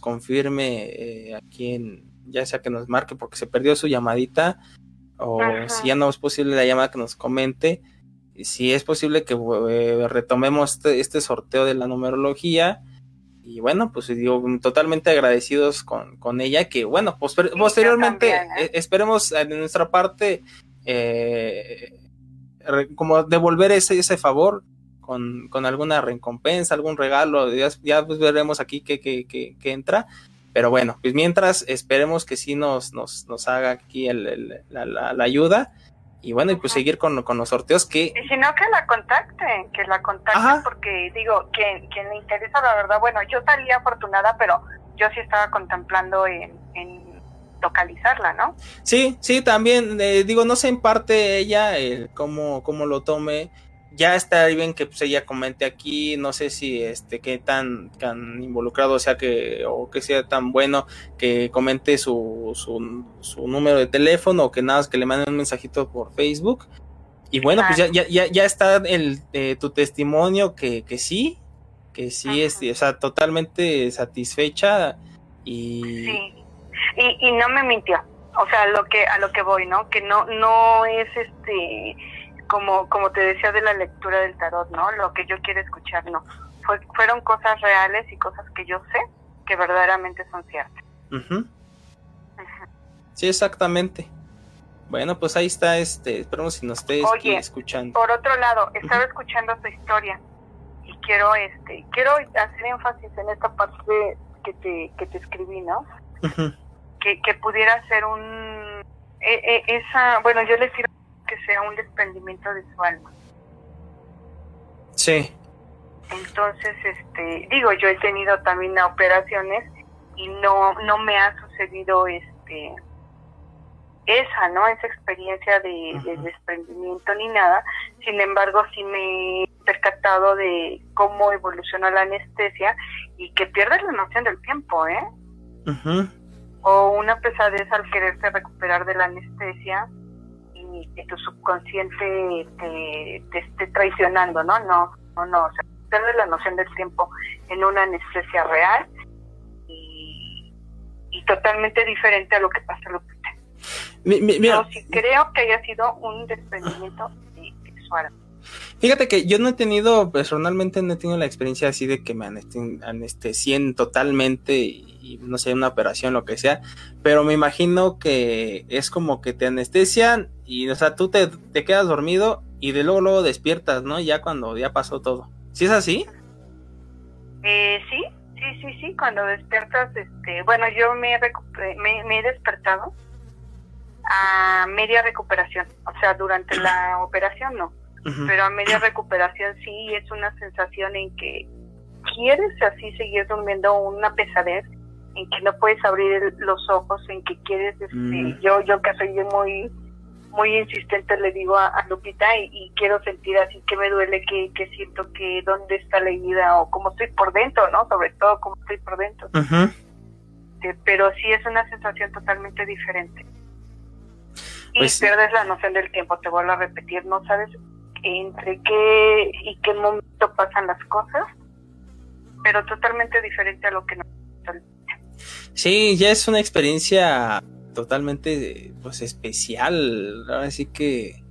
A: confirme eh, a quien, ya sea que nos marque porque se perdió su llamadita, o Ajá. si ya no es posible la llamada que nos comente, si es posible que eh, retomemos este, este sorteo de la numerología y bueno, pues digo, totalmente agradecidos con, con ella, que bueno, sí, posteriormente también, ¿eh? esperemos de nuestra parte eh, como devolver ese, ese favor con, con, alguna recompensa, algún regalo, ya, ya pues veremos aquí que, que, entra, Pero bueno, pues mientras esperemos que sí nos, nos, nos haga aquí el, el, la, la, la, ayuda. Y bueno, y pues seguir con, con, los sorteos que...
E: Y si no, que la contacten, que la contacten, Ajá. porque digo, quien, quien le interesa, la verdad, bueno, yo salí afortunada, pero yo sí estaba contemplando en, en localizarla, ¿no?
A: Sí, sí, también, eh, digo, no sé en parte ella eh, cómo, cómo lo tome, ya está bien que pues ella comente aquí, no sé si este qué tan, tan involucrado sea que o que sea tan bueno que comente su, su, su número de teléfono o que nada que le manden un mensajito por Facebook. Y bueno, pues ya, ya, ya, ya está el eh, tu testimonio que, que sí, que sí, es, o sea, totalmente satisfecha y
E: sí. y, y no me mintió. O sea, lo que a lo que voy, ¿no? Que no no es este como, como te decía de la lectura del tarot, ¿no? Lo que yo quiero escuchar, no. Fue, fueron cosas reales y cosas que yo sé que verdaderamente son ciertas.
A: Uh -huh. Uh -huh. Sí, exactamente. Bueno, pues ahí está, este, esperemos si nos esté escuchando.
E: Por otro lado, estaba uh -huh. escuchando tu historia y quiero, este, quiero hacer énfasis en esta parte que te, que te escribí, ¿no? Que, que pudiera ser un, e, e, esa, bueno, yo les quiero que sea un desprendimiento de su alma.
A: Sí.
E: Entonces, este, digo, yo he tenido también operaciones y no no me ha sucedido este esa, ¿no? Esa experiencia de, uh -huh. de desprendimiento ni nada. Sin embargo, sí me he percatado de cómo evoluciona la anestesia y que pierdes la noción del tiempo, ¿eh?
A: Uh -huh.
E: O una pesadez al quererse recuperar de la anestesia que tu subconsciente te, te, esté traicionando, ¿no? No, no, no, o sea, pierdes la noción del tiempo en una anestesia real y, y totalmente diferente a lo que pasa Lupita.
A: Mi, mi, mira.
E: Yo sí creo que haya sido un desprendimiento sexual.
A: Fíjate que yo no he tenido, personalmente no he tenido la experiencia así de que me anestesien totalmente y, y, no sé, una operación, lo que sea, pero me imagino que es como que te anestesian y, o sea, tú te, te quedas dormido y de luego, luego despiertas, ¿no? Ya cuando ya pasó todo. ¿Sí es así?
E: Eh, sí, sí, sí, sí, cuando despiertas, este, bueno, yo me, me, me he despertado a media recuperación, o sea, durante la operación no Uh -huh. pero a media recuperación sí es una sensación en que quieres así seguir durmiendo una pesadez en que no puedes abrir los ojos en que quieres este, mm. yo yo que soy muy muy insistente le digo a, a Lupita y, y, quiero sentir así que me duele que, que siento que dónde está la herida o cómo estoy por dentro no sobre todo cómo estoy por dentro.
A: Uh -huh.
E: eh, pero sí es una sensación totalmente diferente. Y pues, pierdes la noción del tiempo te vuelvo a repetir no sabes entre qué y qué momento pasan las cosas, pero totalmente diferente a lo que nos
A: Sí, ya es una experiencia totalmente pues especial, así que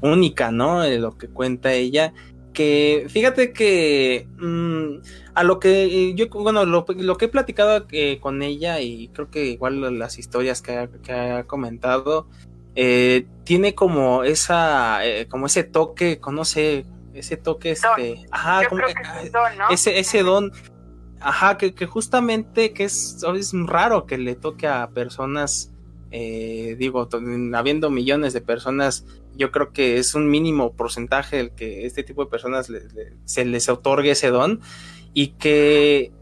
A: única, ¿no? Lo que cuenta ella. Que fíjate que mmm, a lo que yo, bueno, lo, lo que he platicado eh, con ella y creo que igual las historias que ha, que ha comentado, eh, tiene como esa, eh, como ese toque, conoce ese toque, este,
E: don.
A: ajá,
E: como, es don, ¿no?
A: ese, ese don, ajá, que, que justamente que es, es, raro que le toque a personas, eh, digo, habiendo millones de personas, yo creo que es un mínimo porcentaje el que este tipo de personas le, le, se les otorgue ese don y que,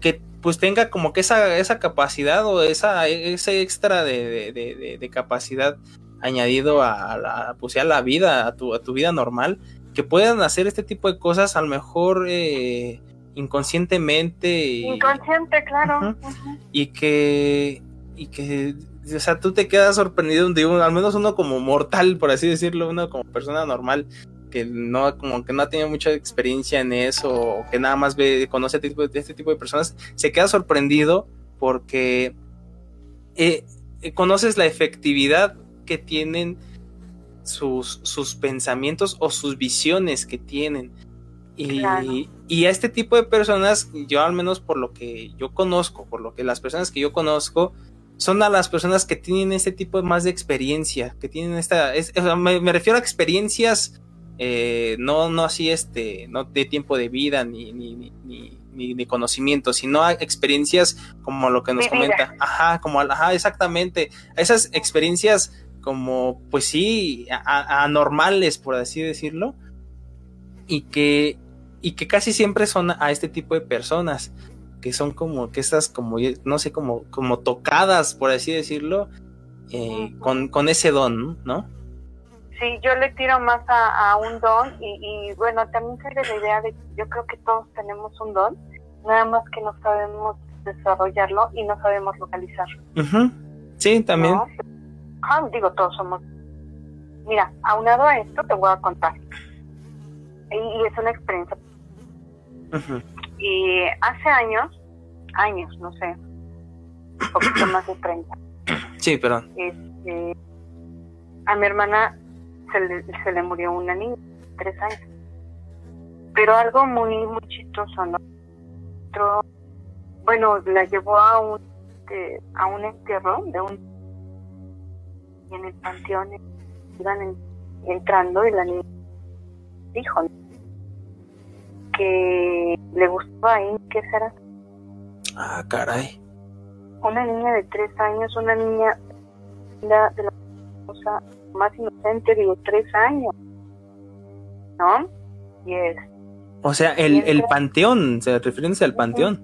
A: que pues tenga como que esa, esa capacidad o esa, ese extra de, de, de, de capacidad añadido a, la, pues, a la vida, a tu, a tu vida normal, que puedan hacer este tipo de cosas a lo mejor eh, inconscientemente.
E: Inconsciente, y, claro. Uh
A: -huh, y que, y que, o sea, tú te quedas sorprendido, digo, al menos uno como mortal, por así decirlo, uno como persona normal, que no, como que no ha tenido mucha experiencia en eso, o que nada más ve, conoce este tipo de, este tipo de personas, se queda sorprendido porque eh, conoces la efectividad que tienen sus, sus pensamientos o sus visiones que tienen. Y, claro. y, a este tipo de personas, yo al menos por lo que yo conozco, por lo que las personas que yo conozco, son a las personas que tienen este tipo más de experiencia, que tienen esta, es, me, me, refiero a experiencias eh, no, no así este, no de tiempo de vida ni, ni, ni, ni, ni conocimiento, sino a experiencias como lo que nos comenta. Ajá, como, ajá, exactamente. Esas experiencias como, pues sí, a- a- anormales, por así decirlo, y que, y que casi siempre son a este tipo de personas, que son como, que estas como, no sé, como, como tocadas, por así decirlo, eh, con, con ese don, ¿no?
E: Sí, yo le tiro más a, a un don y, y bueno, también de la idea de que yo creo que todos tenemos un don, nada más que no sabemos desarrollarlo y no sabemos localizarlo.
A: Sí, también.
E: ¿no? Ajá, digo, todos somos. Mira, aunado a esto te voy a contar. Y, y es una experiencia.
A: Ujú.
E: Y hace años, años, no sé, un poquito más de 30,
A: Sí, perdón.
E: este, a mi hermana se le, se le murió una niña, tres años. Pero algo muy, muy chistoso, ¿no? Otro- bueno, la llevó a un, este, a un entierro de un... Y en el panteón iban en- entrando y la niña dijo ¿no? Que le gustaba ahí, que será
A: Ah, caray.
E: una niña de tres años, una niña la- de la cosa más inocente, digo, tres años, ¿no? Y es,
A: O sea, el, el panteón, se refiriéndose al panteón.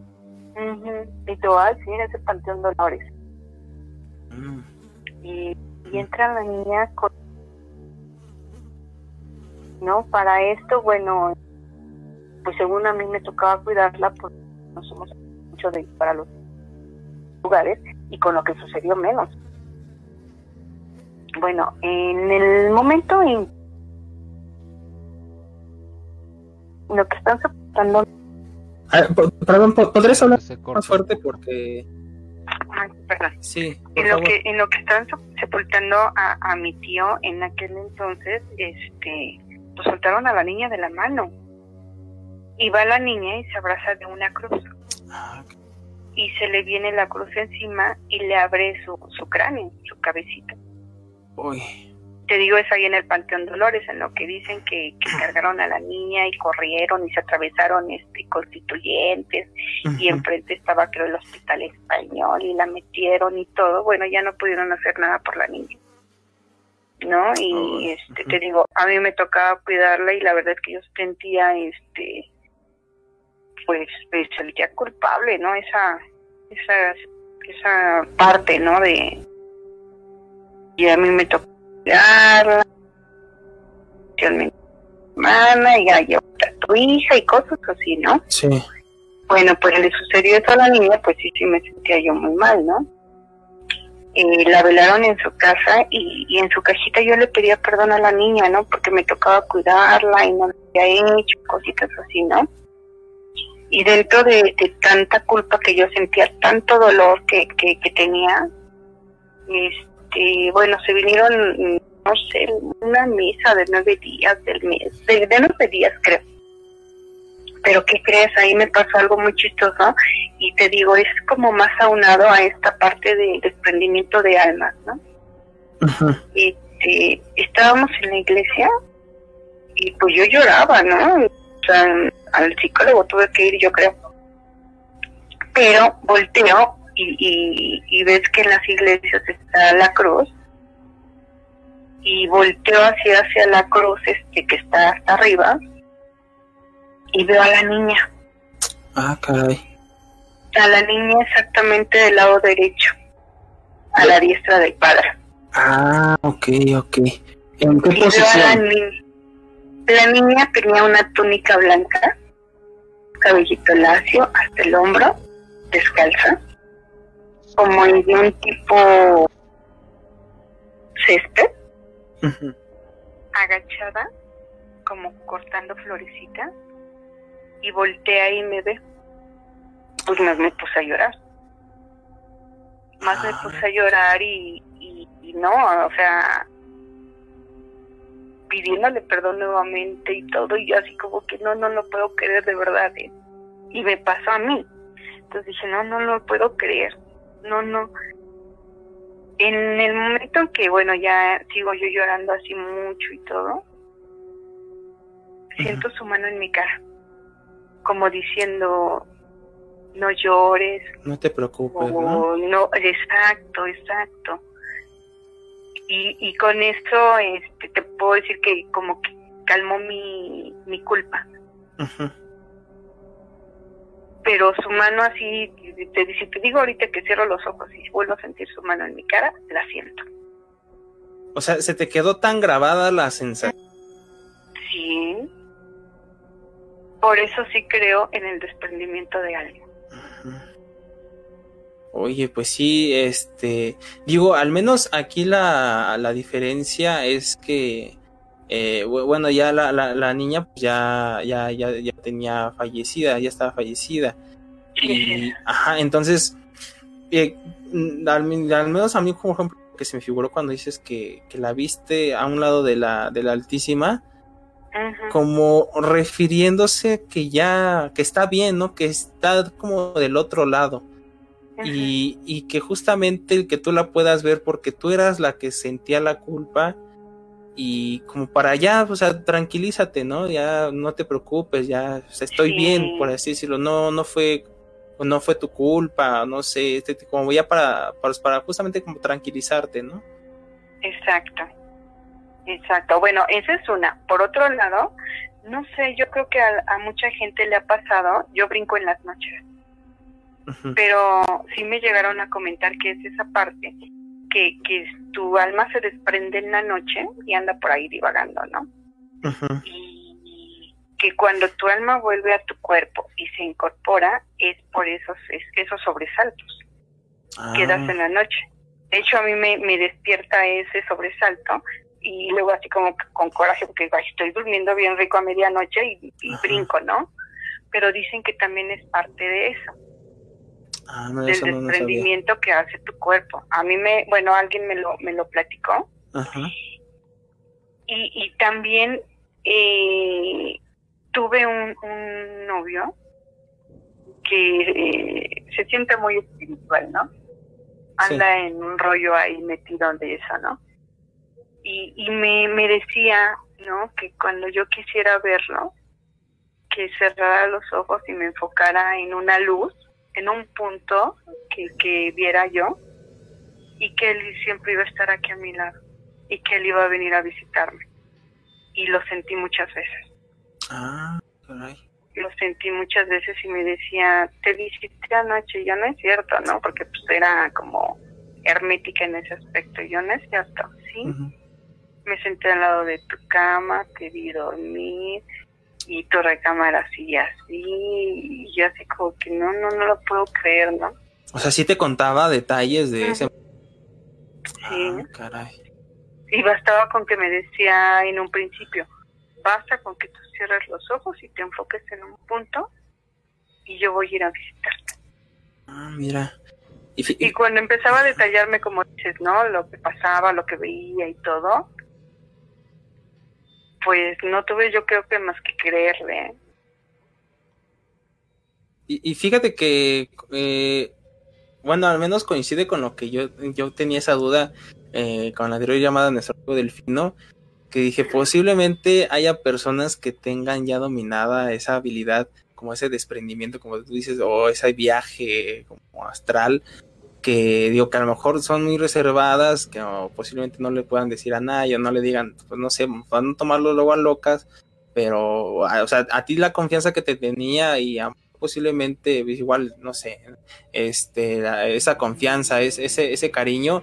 E: y te voy a decir, ese Panteón Dolores,
A: Mm.
E: y, y entra la niña con, ¿no? Para esto, bueno, pues según a mí me tocaba cuidarla, porque no somos mucho de ir para los lugares, y con lo que sucedió menos. Bueno, en el momento en lo que están soportando,
A: Ah, perdón, po- ¿podrías hablar más fuerte? Porque
E: Ay, perdón.
A: sí,
E: en lo
A: favor.
E: que en lo que están sepultando a, a mi tío en aquel entonces este lo soltaron a la niña de la mano y va la niña y se abraza de una cruz.
A: Ah,
E: y se le viene la cruz encima y le abre su, su cráneo su cabecita.
A: Uy.
E: te digo es ahí en el Panteón Dolores en lo que dicen que, que cargaron a la niña y corrieron y se atravesaron este constituyentes. Y enfrente estaba creo el hospital español y la metieron y todo, bueno, ya no pudieron hacer nada por la niña. ¿No? Y este te digo, a mí me tocaba cuidarla y la verdad es que yo sentía este pues me sentía culpable, ¿no? Esa esa esa parte, ¿no? de y a mí me tocó cuidarla yo mi hermana y a tu hija y cosas así, ¿no?
A: Sí.
E: Bueno, pues le sucedió eso a la niña, pues sí, sí me sentía yo muy mal, ¿no? Eh, la velaron en su casa y, y en su cajita yo le pedía perdón a la niña, ¿no? Porque me tocaba cuidarla y no lo había hecho, cositas así, ¿no? Y dentro de, de tanta culpa que yo sentía, tanto dolor que, que, que tenía, este, bueno, se vinieron, no sé, una misa de nueve días del mes, de, de nueve días creo pero ¿qué crees? Ahí me pasó algo muy chistoso y te digo, es como más aunado a esta parte de desprendimiento de almas, ¿no?
A: Ujú.
E: Este, estábamos en la iglesia y pues yo lloraba, ¿no? O sea, al psicólogo tuve que ir, yo creo. Pero volteo y, y, y ves que en las iglesias está la cruz y volteo hacia, hacia la cruz este que está hasta arriba y veo a la niña,
A: Ah, caray.
E: a la niña exactamente del lado derecho, a la diestra del padre.
A: Ah, ok, ok. ¿En qué
E: Y veo a la
A: posición?
E: La niña tenía una túnica blanca, cabellito lacio hasta el hombro, descalza, como en de un tipo césped, agachada, como cortando florecitas, y voltea y me ve. Pues más me puse a llorar. Más me
A: Ah.
E: puse a llorar y, y, y no, o sea, pidiéndole perdón nuevamente y todo, y yo así como que no, no lo puedo creer de verdad. ¿eh? Y me pasó a mí. Entonces dije, no, no lo puedo creer. No, no. En el momento en que, bueno, ya sigo yo llorando así mucho y todo, siento su mano en mi cara, como diciendo, no llores.
A: No te preocupes,
E: ¿no? no exacto, exacto. Y, y con esto este, te puedo decir que como que calmó mi, mi culpa. Pero su mano así, te, dice, te digo ahorita que cierro los ojos y vuelvo a sentir su mano en mi cara, la siento.
A: O sea, ¿se te quedó tan grabada la sensación?
E: Sí. Por eso sí creo en el desprendimiento de alguien.
A: Oye, pues sí, este, digo, al menos aquí la, la diferencia es que, eh, bueno, ya la, la, niña pues ya, ya, ya, ya tenía fallecida, ya estaba fallecida. Y, ajá, entonces, eh, al, menos a mí, como ejemplo, que se me figuró cuando dices que, que la viste a un lado de la, de la Altísima, como refiriéndose que ya, que está bien, ¿no? Que está como del otro lado. Y, y, que justamente el que tú la puedas ver porque tú eras la que sentía la culpa y como para allá, o sea, tranquilízate, ¿no? Ya no te preocupes, ya estoy bien, por así decirlo, no, no fue, no fue tu culpa, no sé, este, como ya para, para, para justamente como tranquilizarte, ¿no?
E: Exacto. Exacto, bueno, esa es una. Por otro lado, no sé, yo creo que a, mucha gente le ha pasado, yo brinco en las noches, pero sí me llegaron a comentar que es esa parte, que, que tu alma se desprende en la noche y anda por ahí divagando, ¿no? Y que cuando tu alma vuelve a tu cuerpo y se incorpora es por esos, esos sobresaltos que das ah. en la noche. De hecho, a mí me, me despierta ese sobresalto y luego así como con coraje porque estoy durmiendo bien rico a medianoche y, brinco, ¿no? Pero dicen que también es parte de eso. Ah, del desprendimiento que hace tu cuerpo. A mí me, bueno, alguien me lo, me lo platicó. Y, y también eh, tuve un, un novio que eh, se siente muy espiritual, ¿no? Anda en un rollo ahí metido de eso, ¿no? y, y me, me decía, ¿no? Que cuando yo quisiera verlo, que cerrara los ojos y me enfocara en una luz, en un punto que, que viera yo, y que él siempre iba a estar aquí a mi lado, y que él iba a venir a visitarme. Y lo sentí muchas veces.
A: Ah, caray.
E: Lo sentí muchas veces y me decía, te visité anoche, y ya no es cierto, ¿no? Porque pues era como hermética en ese aspecto, y yo no es cierto, ¿sí? me senté al lado de tu cama, te vi dormir y tu recámara así y así, y yo así como que no, no, no lo puedo creer, ¿no?
A: O sea, sí te contaba detalles de ese...
E: Sí.
A: Ah, caray.
E: Y bastaba con que me decía en un principio, basta con que tú cierres los ojos y te enfoques en un punto y yo voy a ir a visitarte.
A: Ah, mira.
E: Y, y, cuando empezaba a detallarme, como dices, ¿no? Lo que pasaba, lo que veía y todo, pues no tuve yo creo que más que creerle.
A: Y, fíjate que, eh, bueno, al menos coincide con lo que yo, yo tenía esa duda eh, con la anterior llamada nuestro Delfino, que dije, posiblemente haya personas que tengan ya dominada esa habilidad, como ese desprendimiento, como tú dices, o ese viaje como astral, que digo que a lo mejor son muy reservadas, que posiblemente no le puedan decir a nadie o no le digan, pues no sé, van a tomarlo luego a locas, pero, o sea, a ti la confianza que te tenía y posiblemente pues, igual, no sé, este, esa confianza, ese, ese cariño,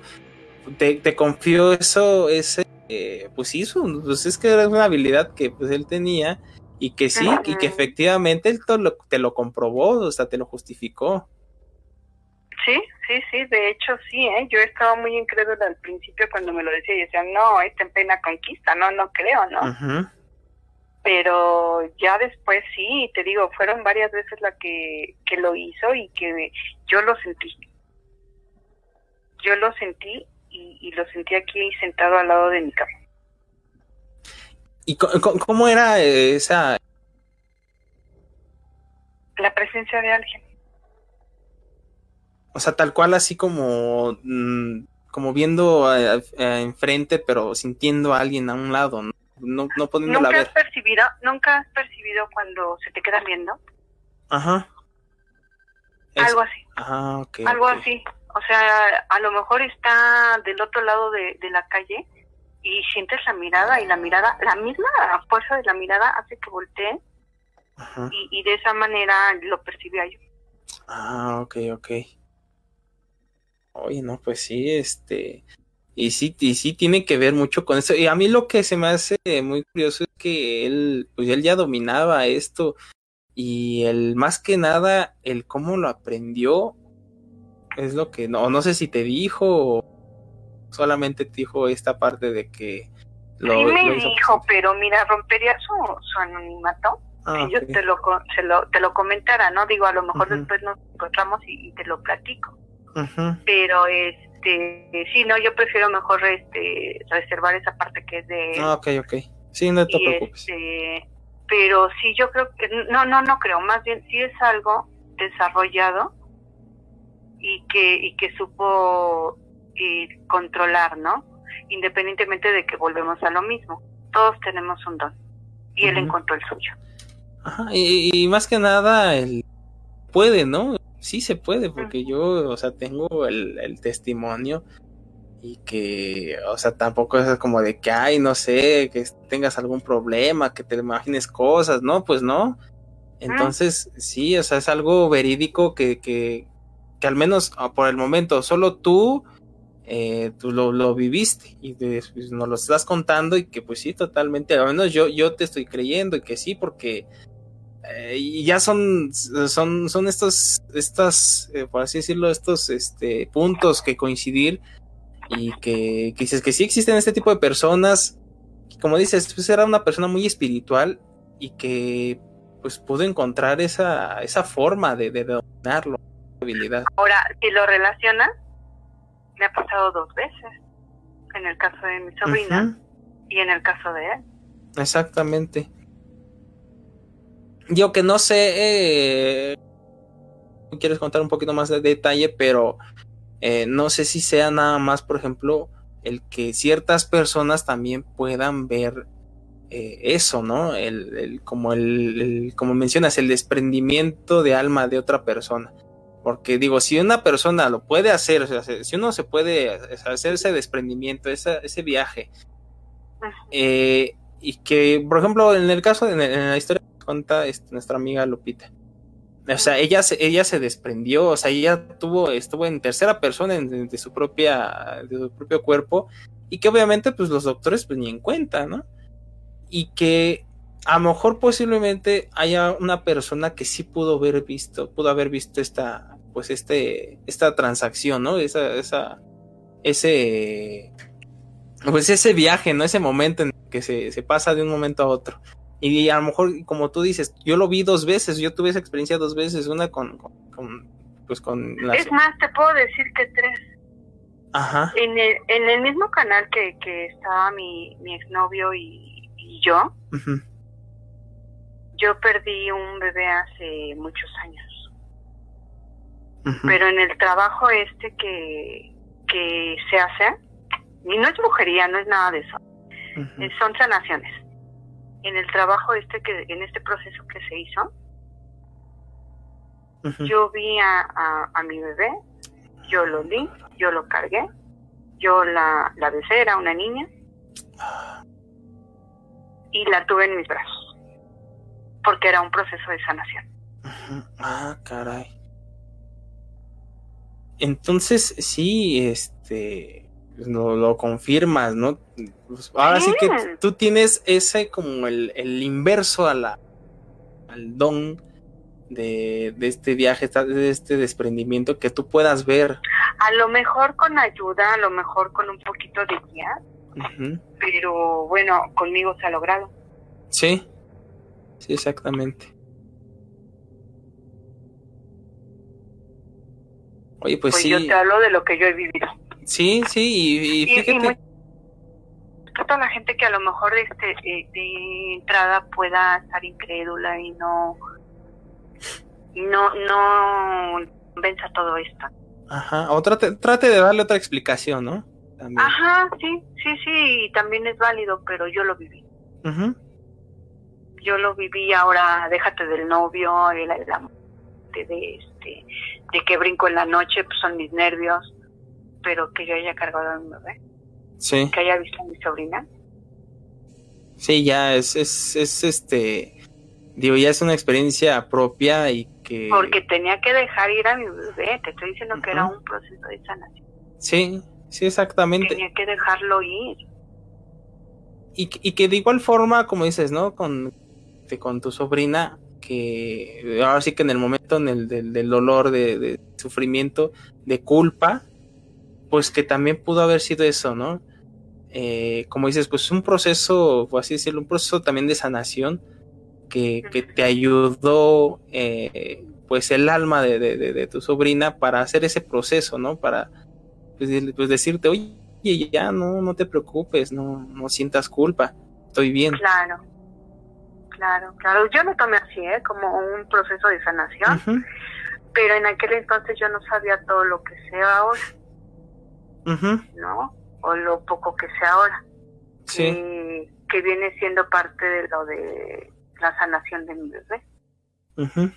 A: te, te confío eso, ese, eh, pues sí, pues es que era una habilidad que pues él tenía y que sí, y que efectivamente él te lo, te lo comprobó, o sea, te lo justificó.
E: Sí, sí, sí, de hecho sí, ¿eh? yo estaba muy incrédula al principio cuando me lo decía y decía, no, está en plena conquista, no, no creo, ¿no? Pero ya después sí, te digo, fueron varias veces la que, que lo hizo y que yo lo sentí. Yo lo sentí y, y lo sentí aquí sentado al lado de mi cama.
A: ¿Y cómo era esa?
E: La presencia de alguien.
A: O sea, tal cual así como, mm, como viendo enfrente, pero sintiendo a alguien a un lado, no, no, no
E: ¿Nunca Has percibido, ¿Nunca has percibido cuando se te quedan viendo?
A: Ajá. Es-
E: algo así,
A: Ah, ok.
E: algo así. O sea, a lo mejor está del otro lado de, de la calle y sientes la mirada y la mirada, la misma fuerza de la mirada hace que voltee
A: Ajá.
E: y, y de esa manera lo percibía yo.
A: Ah, ok, ok. Oye, no, pues sí, este. Y sí, y sí tiene que ver mucho con eso. Y a mí lo que se me hace muy curioso es que él, pues él ya dominaba esto. Y el más que nada, el cómo lo aprendió, es lo que no, no sé si te dijo o solamente te dijo esta parte de que lo,
E: sí me
A: lo hizo
E: dijo, pero mira, rompería su, su anonimato
A: Ah,
E: si yo te lo, se lo, te lo comentara, ¿no? Digo, a lo mejor después nos encontramos y, y te lo platico. Pero, este, sí, no, yo prefiero mejor este reservar esa parte que es de.
A: Ah, ok, ok. Sí, no te
E: y
A: preocupes.
E: este, pero sí, yo creo que, no, no, no creo, más bien sí es algo desarrollado y que, y que supo eh, controlar, ¿no? Independientemente de que volvemos a lo mismo. Todos tenemos un don y él encontró el suyo.
A: Ajá, y, y más que nada, él puede, ¿no? Sí se puede, porque yo, o sea, tengo el, el testimonio y que, o sea, tampoco es como de que, ay, no sé, que tengas algún problema, que te imagines cosas, ¿no? Pues no. Entonces, sí, o sea, es algo verídico que, que, que al menos ah, por el momento solo tú, eh, tú lo, lo viviste y pues, nos lo estás contando y que pues sí, totalmente, al menos yo, yo te estoy creyendo y que sí, porque eh, y ya son, son, son estos, estas, eh, por así decirlo, estos este, puntos que coincidir y que, que dices que sí existen este tipo de personas, que como dices, pues era una persona muy espiritual y que pues pudo encontrar esa, esa forma de, de dominarlo, habilidad.
E: Ahora, si lo relacionas, me ha pasado dos veces. En el caso de mi sobrina y en el caso de él.
A: exactamente. Yo que no sé, eh, quieres contar un poquito más de detalle, pero eh, no sé si sea nada más, por ejemplo, el que ciertas personas también puedan ver eh, eso, ¿no? El, el- como el, el- como mencionas, el desprendimiento de alma de otra persona. Porque digo, si una persona lo puede hacer, o sea, si uno se puede hacer ese desprendimiento, esa- ese viaje, eh, y que, por ejemplo, en el caso, en, en la historia cuenta este, nuestra amiga Lupita, o sea, ella se, ella se desprendió, o sea, ella tuvo, estuvo en tercera persona en- de, de su propia, de su propio cuerpo, y que obviamente, pues los doctores, pues ni en cuenta, ¿no? Y que a lo mejor posiblemente haya una persona que sí pudo haber visto, pudo haber visto esta, pues este, esta transacción, ¿no? Esa, esa, ese, pues ese viaje, ¿no? Ese momento en que se, se pasa de un momento a otro. Y a lo mejor, como tú dices, yo lo vi dos veces, yo tuve esa experiencia dos veces, una con, con, con, pues con la...
E: Es más, te puedo decir que tres.
A: Ajá.
E: En el, en el mismo canal que, que estaba mi, mi exnovio y, y yo, yo perdí un bebé hace muchos años. Pero en el trabajo este que, que se hace, y no es brujería, no es nada de eso, son sanaciones. En el trabajo este que, en este proceso que se hizo, yo vi a, a, a mi bebé, yo lo vi, yo lo cargué, yo la, la besé, era una niña, y la tuve en mis brazos, porque era un proceso de sanación.
A: Ah, caray. Entonces, sí, este, lo, lo confirmas, ¿no? Pues, ahora sí que tú tienes ese como el, el inverso a la, al don de, de este viaje, de este desprendimiento que tú puedas ver.
E: A lo mejor con ayuda, a lo mejor con un poquito de guía, pero bueno, conmigo se ha logrado.
A: Sí, sí, exactamente. Oye, pues,
E: Pues
A: sí,
E: yo te hablo de lo que yo he vivido.
A: sí, sí, y, y
E: Y, y
A: fíjate.
E: Muy- toda la gente que a lo mejor este de, de entrada pueda estar incrédula y no no no venza todo esto.
A: Ajá, o trate, trate de darle otra explicación, ¿no? También.
E: Ajá, sí, sí, sí, también es válido, pero yo lo viví.
A: Ujú,
E: Yo lo viví ahora, déjate del novio, el, el amor. parte de este de que brinco en la noche, pues son mis nervios, pero que yo haya cargado a mi bebé,
A: Sí,
E: que haya visto a mi sobrina.
A: sí, ya es, es, es este, digo, ya es una experiencia propia y que...
E: Porque tenía que dejar ir a mi bebé, te estoy diciendo que era un proceso de sanación.
A: Sí, sí, exactamente.
E: Tenía que dejarlo ir.
A: Y, que- y que de igual forma, como dices, ¿no? Con, de- con tu sobrina, que ahora sí que en el momento en el, del, del dolor, de, de sufrimiento, de culpa, pues que también pudo haber sido eso, ¿no? Eh, como dices, pues un proceso, por así decirlo, un proceso también de sanación que, que te ayudó, eh, pues el alma de, de- de- de tu sobrina para hacer ese proceso, ¿no? Para pues, pues, decirte, oye, ya no, no te preocupes, no, no sientas culpa, estoy bien.
E: Claro, claro, claro. Yo lo tomé así, ¿eh? como un proceso de sanación, pero en aquel entonces yo no sabía todo lo que sé ahora,
A: ujú,
E: ¿no? O lo poco que sé ahora,
A: sí,
E: que, que viene siendo parte de lo de la sanación de mi bebé.
A: ujú.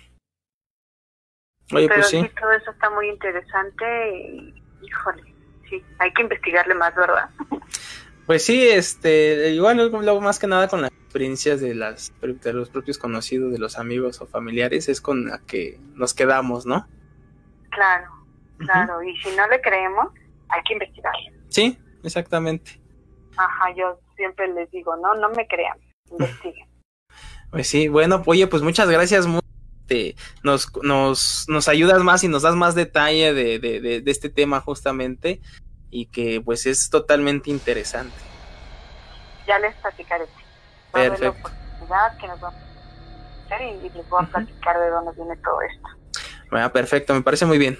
A: Oye,
E: pero
A: pues
E: sí.
A: sí,
E: todo eso está muy interesante y, híjole, sí, hay que investigarle más, ¿verdad?
A: pues sí, este, igual luego más que nada con las experiencias de las de los propios conocidos, de los amigos o familiares, es con la que nos quedamos, ¿no?
E: Claro, claro, y si no le creemos, hay que investigarle.
A: Sí, exactamente.
E: Ajá, yo siempre les digo, no, no me crean, investiguen.
A: Pues sí, bueno, oye, pues muchas gracias. te- nos, nos, nos ayudas más y nos das más detalle de, de, de, de este tema justamente y que pues es totalmente interesante.
E: ya les platicaré. Va la
A: Perfecto.
E: que nos vamos a hacer y, y les voy a platicar de dónde viene todo esto.
A: Bueno, perfecto, me parece muy bien.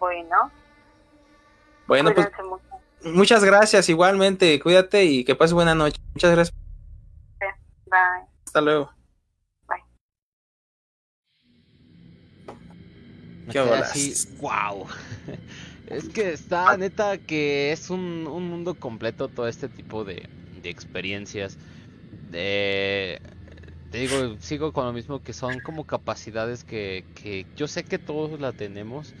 E: Bueno,
A: Bueno, pues
E: mucho.
A: muchas gracias igualmente, cuídate y que pases buena noche. Muchas gracias,
E: Bye.
A: hasta luego.
B: Me
A: ¿Qué
B: así, wow. Es que está neta que es un, un mundo completo todo este tipo de, de experiencias. De, te digo, sigo con lo mismo que son como capacidades que, que yo sé que todos la tenemos,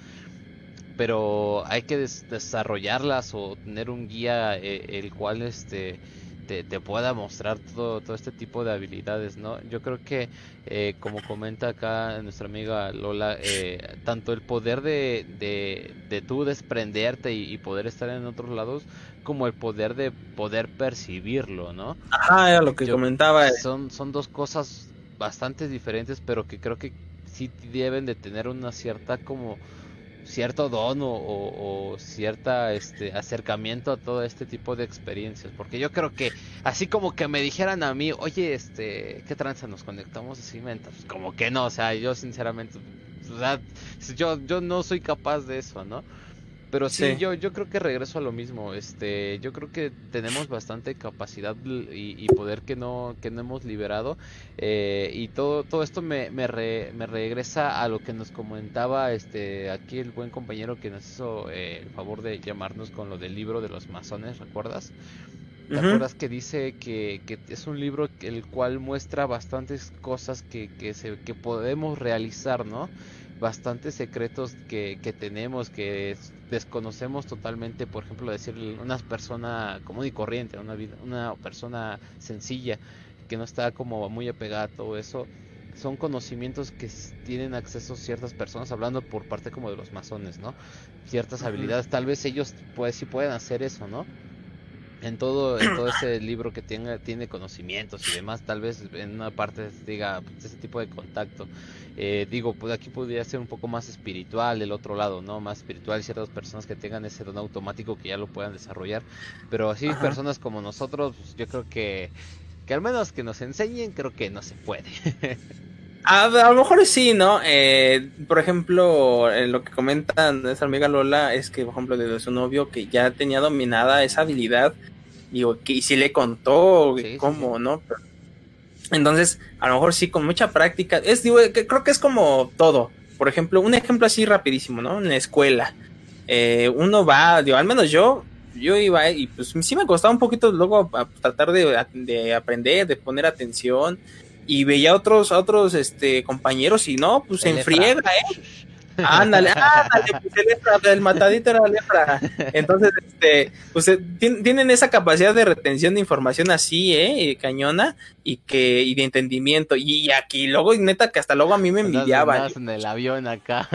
B: pero hay que des- desarrollarlas o tener un guía eh, el cual este te, te pueda mostrar todo, todo este tipo de habilidades, ¿no? Yo creo que eh, como comenta acá nuestra amiga Lola, eh, tanto el poder de, de, de tú desprenderte y, y poder estar en otros lados, como el poder de poder percibirlo, ¿no?
A: Ajá, era lo que
B: Yo-
A: comentaba.
B: Son, son dos cosas bastante diferentes, pero que creo que sí deben de tener una cierta como cierto don o, cierta este acercamiento a todo este tipo de experiencias porque yo creo que así como que me dijeran a mí oye este qué tranza nos conectamos así menta pues como que no o sea yo sinceramente sea, yo yo no soy capaz de eso no pero sí,
A: Sí.
B: yo yo creo que regreso a lo mismo este yo creo que tenemos bastante capacidad y, y poder que no que no hemos liberado eh, y todo, todo esto me, me, re- me regresa a lo que nos comentaba este aquí el buen compañero que nos hizo eh, el favor de llamarnos con lo del libro de los masones, ¿recuerdas? ¿Te acuerdas que dice que, que es un libro el cual muestra bastantes cosas que, que, se, que podemos realizar, ¿no? Bastantes secretos que, que tenemos, que es- desconocemos totalmente, por ejemplo, decirle una persona común y corriente, una, vida, una persona sencilla, que no está como muy apegada a todo eso, son conocimientos que tienen acceso ciertas personas, hablando por parte como de los masones, ¿no? Ciertas habilidades, tal vez ellos pues sí pueden hacer eso, ¿no? En todo, en todo ese libro que tenga, tiene conocimientos y demás, tal vez en una parte diga pues, ese tipo de contacto. Eh, digo, pues aquí podría ser un poco más espiritual el otro lado, ¿no? Más espiritual, ciertas personas que tengan ese don automático que ya lo puedan desarrollar. Pero así
A: Ajá.
B: personas como nosotros, pues, yo creo que, que al menos que nos enseñen, creo que no se puede.
A: A, a lo mejor sí, ¿no? Eh, por ejemplo, eh, lo que comenta nuestra amiga Lola es que, por ejemplo, de su novio que ya tenía dominada esa habilidad, digo, que y si le contó
B: Sí, sí,
A: cómo, ¿no? Pero- entonces, a lo mejor sí, con mucha práctica, es, digo, que creo que es como todo. Por ejemplo, un ejemplo así rapidísimo, ¿no? En la escuela, eh, uno va, digo, al menos yo, yo iba y pues sí me costaba un poquito luego a- tratar de, de aprender, de poner atención y veía a otros, a otros este, compañeros y no, pues se enfriega. ¿eh? Ándale, ándale, pues el, el matadito era lepra. Entonces, este, pues eh, tien- tienen esa capacidad de retención de información así, ¿eh? Cañona, y que, y de entendimiento. Y, aquí, luego, neta, que hasta luego a mí me envidiaban.
B: en el avión acá.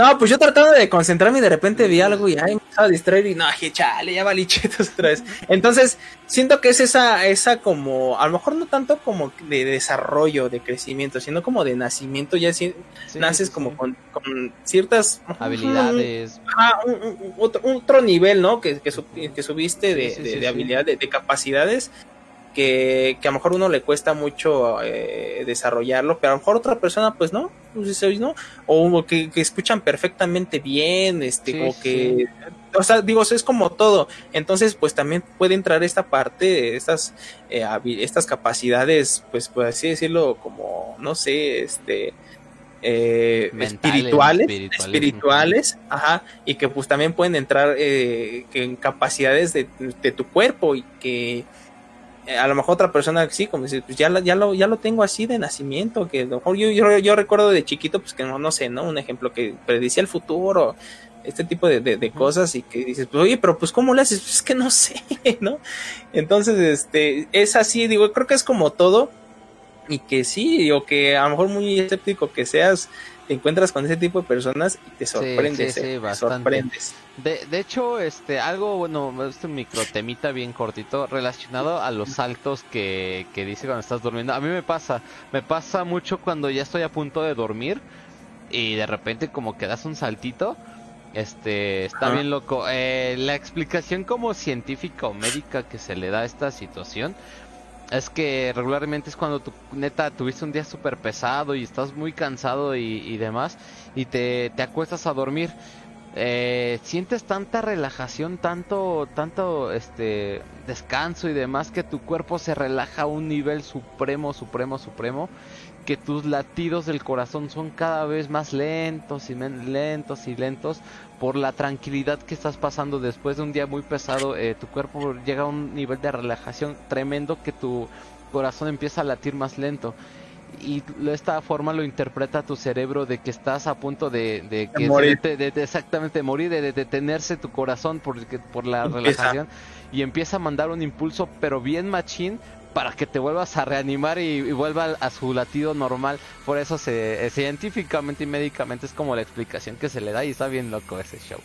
A: No, pues yo tratando de concentrarme y de repente vi algo y ay, me estaba a distraer y no, dije, chale, ya valí chetos otra vez. Entonces, siento que es esa, esa como, a lo mejor no tanto como de desarrollo, de crecimiento, sino como de nacimiento, ya si,
B: Sí,
A: naces
B: sí,
A: como
B: sí.
A: con, con ciertas
B: habilidades.
A: Ajá, un, un- un- otro, otro nivel, ¿no? Que, que, sub- que subiste de, de- habilidad, de, de capacidades, que, que a lo mejor uno le cuesta mucho eh, desarrollarlo, pero a lo mejor otra persona, pues no, pues ¿no? O que, que escuchan perfectamente bien, este,
B: Sí,
A: como
B: sí.
A: que, o sea, digo, es como todo. Entonces, pues también puede entrar esta parte, estas, eh, estas capacidades, pues por así decirlo, como, no sé, este, eh,
B: Mentales,
A: espirituales,
B: espirituales,
A: espirituales, ajá, y que pues también pueden entrar eh, que en capacidades de, de tu cuerpo y que a lo mejor otra persona sí, como dice, pues ya, la- ya, lo, ya lo tengo así de nacimiento, que a lo mejor yo, yo, yo recuerdo de chiquito, pues que no, no sé, ¿no? Un ejemplo que predicía el futuro, este tipo de, de, de cosas y que dices, pues oye, pero pues ¿cómo le haces? Pues es que no sé, ¿no? Entonces, este, es así, digo, creo que es como todo y que sí, digo, que a lo mejor muy escéptico que seas, te encuentras con ese tipo de personas y te sorprendes,
B: sí,
A: ¿eh?
B: sí,
A: te sorprendes.
B: De, de hecho, este, algo, bueno, este microtemita bien cortito relacionado a los saltos que, que dice cuando estás durmiendo. A mí me pasa, me pasa mucho cuando ya estoy a punto de dormir y de repente como que das un saltito. Este, está
A: Ajá.
B: bien loco. Eh, la explicación como científica o médica que se le da a esta situación es que regularmente es cuando tu neta tuviste un día súper pesado y estás muy cansado y, y demás y te, te acuestas a dormir. Eh, sientes tanta relajación, tanto, tanto este descanso y demás que tu cuerpo se relaja a un nivel supremo, supremo, supremo, que tus latidos del corazón son cada vez más lentos y lentos y lentos por la tranquilidad que estás pasando después de un día muy pesado. eh, tu cuerpo llega a un nivel de relajación tremendo que tu corazón empieza a latir más lento. Y de esta forma lo interpreta tu cerebro de que estás a punto de, de que se
A: morir.
B: de- exactamente morir, de, de detenerse tu corazón por, por la
A: Empieza.
B: relajación y empieza a mandar un impulso pero bien machín para que te vuelvas a reanimar y, y vuelva a su latido normal. Por eso se, eh, científicamente y médicamente es como la explicación que se le da y está bien loco ese show.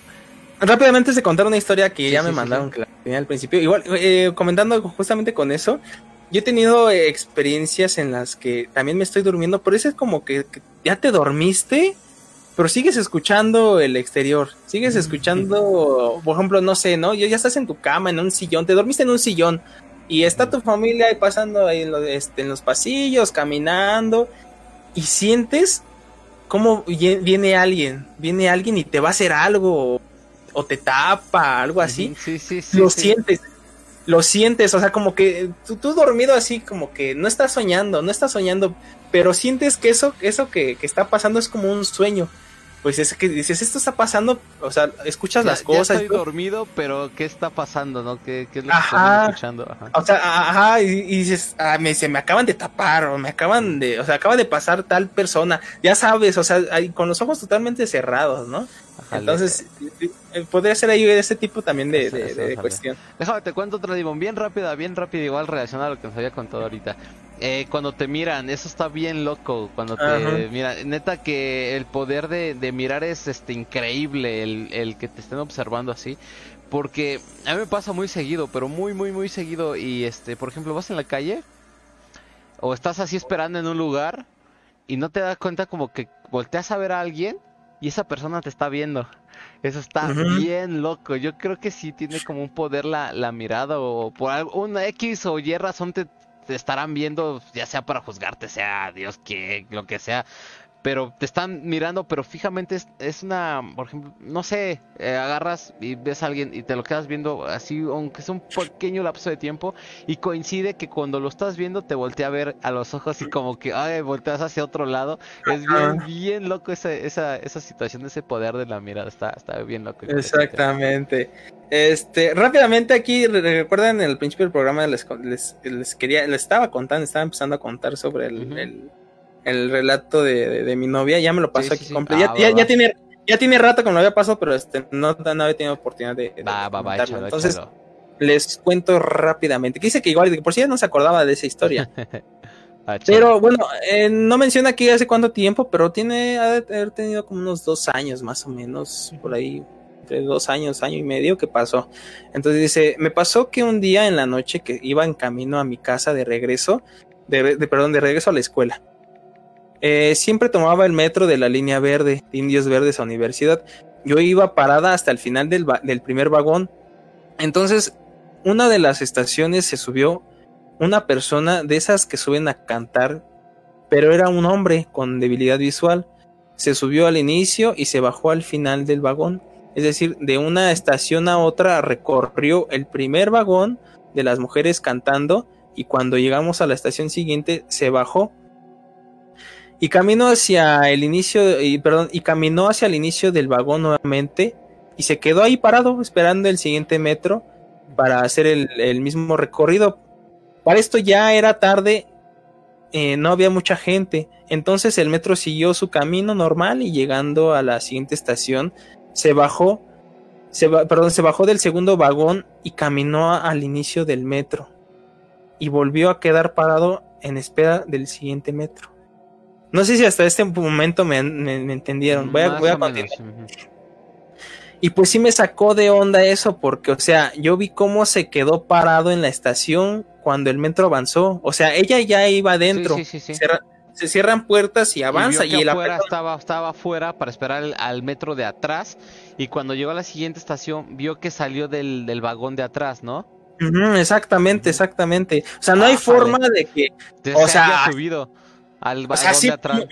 A: Rápidamente se contar una historia que
B: Sí,
A: ya
B: sí,
A: me
B: sí,
A: mandaron que la tenía al principio. Igual, eh, comentando justamente con eso, yo he tenido experiencias en las que también me estoy durmiendo, pero eso es como que, que ya te dormiste, pero sigues escuchando el exterior, sigues escuchando, por ejemplo, no sé, ¿no? Ya ya estás en tu cama, en un sillón, te dormiste en un sillón y está tu familia ahí pasando ahí en, los- este, en los pasillos, caminando y sientes cómo vie- viene alguien, viene alguien y te va a hacer algo o, te tapa, algo así
B: Sí, sí, sí.
A: lo sientes, lo sientes, o sea, como que tú, tú dormido así, como que no estás soñando, no estás soñando, pero sientes que eso, eso que, que está pasando es como un sueño. Pues es que dices, esto está pasando, o sea, escuchas
B: Ya-
A: las
B: ya
A: cosas.
B: estoy
A: y todo.
B: dormido, pero ¿qué está pasando, no? ¿Qué, qué es lo que
A: Ajá.
B: estoy escuchando? Ajá.
A: O sea, ajá, y, y dices, ah, me, se me acaban de tapar, o me acaban de, o sea, acaba de pasar tal persona, ya sabes, o sea, ahí con los ojos totalmente cerrados, ¿no?
B: Ajá,
A: Entonces, eh, podría ser ahí ese tipo también de,
B: Eso,
A: de-
B: eso,
A: de
B: ojalá.
A: cuestión.
B: Déjame te cuento otra, Dimon, bien rápida, bien rápida, igual relacionada a lo que nos había contado ahorita. Eh, cuando te miran, eso está bien loco. Cuando te
A: Ajá.
B: miran, neta que el poder de, de mirar es este increíble, el, el que te estén observando así. Porque a mí me pasa muy seguido, pero muy, muy, muy seguido. Y este, por ejemplo, vas en la calle o estás así esperando en un lugar y no te das cuenta como que volteas a ver a alguien y esa persona te está viendo. Eso está bien loco. Yo creo que sí tiene como un poder la, la mirada o por alguna X o Y razón te, te estarán viendo, ya sea para juzgarte, sea Dios que, lo que sea. Pero te están mirando, pero fijamente es, es una, por ejemplo, no sé, eh, agarras y ves a alguien y te lo quedas viendo así, aunque es un pequeño lapso de tiempo, y coincide que cuando lo estás viendo te voltea a ver a los ojos y como que, ay, volteas hacia otro lado. Es bien, bien loco esa, esa, esa situación, ese poder de la mirada, está, está bien loco.
A: Exactamente. Este, rápidamente aquí, recuerdan en el principio del programa les, les, quería, les estaba contando, estaba empezando a contar sobre el, el, relato de, mi novia, ya me lo pasó aquí completo. Ah, ya, tiene, ya tiene rato que me lo había pasado, pero este, no, no había tenido oportunidad de,
B: va, va,
A: Entonces, les cuento rápidamente. Que dice que igual, por si ya no se acordaba de esa historia. Ah, pero bueno, eh, no menciona aquí hace cuánto tiempo, pero tiene, ha de haber tenido como unos dos años más o menos, por ahí, entre dos años, año y medio que pasó. Entonces dice, me pasó que un día en la noche que iba en camino a mi casa de regreso, de, perdón, de regreso a la escuela. Eh, siempre tomaba el metro de la línea verde, de Indios Verdes a Universidad. Yo iba parada hasta el final del, del primer vagón. Entonces, una de las estaciones se subió una persona de esas que suben a cantar, pero era un hombre con debilidad visual. Se subió al inicio y se bajó al final del vagón. Es decir, de una estación a otra recorrió el primer vagón de las mujeres cantando y cuando llegamos a la estación siguiente se bajó y caminó hacia el inicio y perdón y caminó hacia el inicio del vagón nuevamente y se quedó ahí parado esperando el siguiente metro para hacer el mismo recorrido. Para esto ya era tarde, eh, no había mucha gente, entonces el metro siguió su camino normal y llegando a la siguiente estación se bajó, perdón, se bajó del segundo vagón y caminó al inicio del metro. Y volvió a quedar parado en espera del siguiente metro. No sé si hasta este momento me, entendieron. Voy a, voy a continuar. Y pues sí me sacó de onda eso, porque, o sea, yo vi cómo se quedó parado en la estación cuando el metro avanzó. O sea, ella ya iba adentro. se cierran puertas y avanza. Y,
B: estaba, estaba afuera para esperar al metro de atrás. Y cuando llegó a la siguiente estación, vio que salió del, del vagón de atrás, ¿no?
A: exactamente, exactamente. O sea, no hay forma de que. o sea,
B: subido al vagón de atrás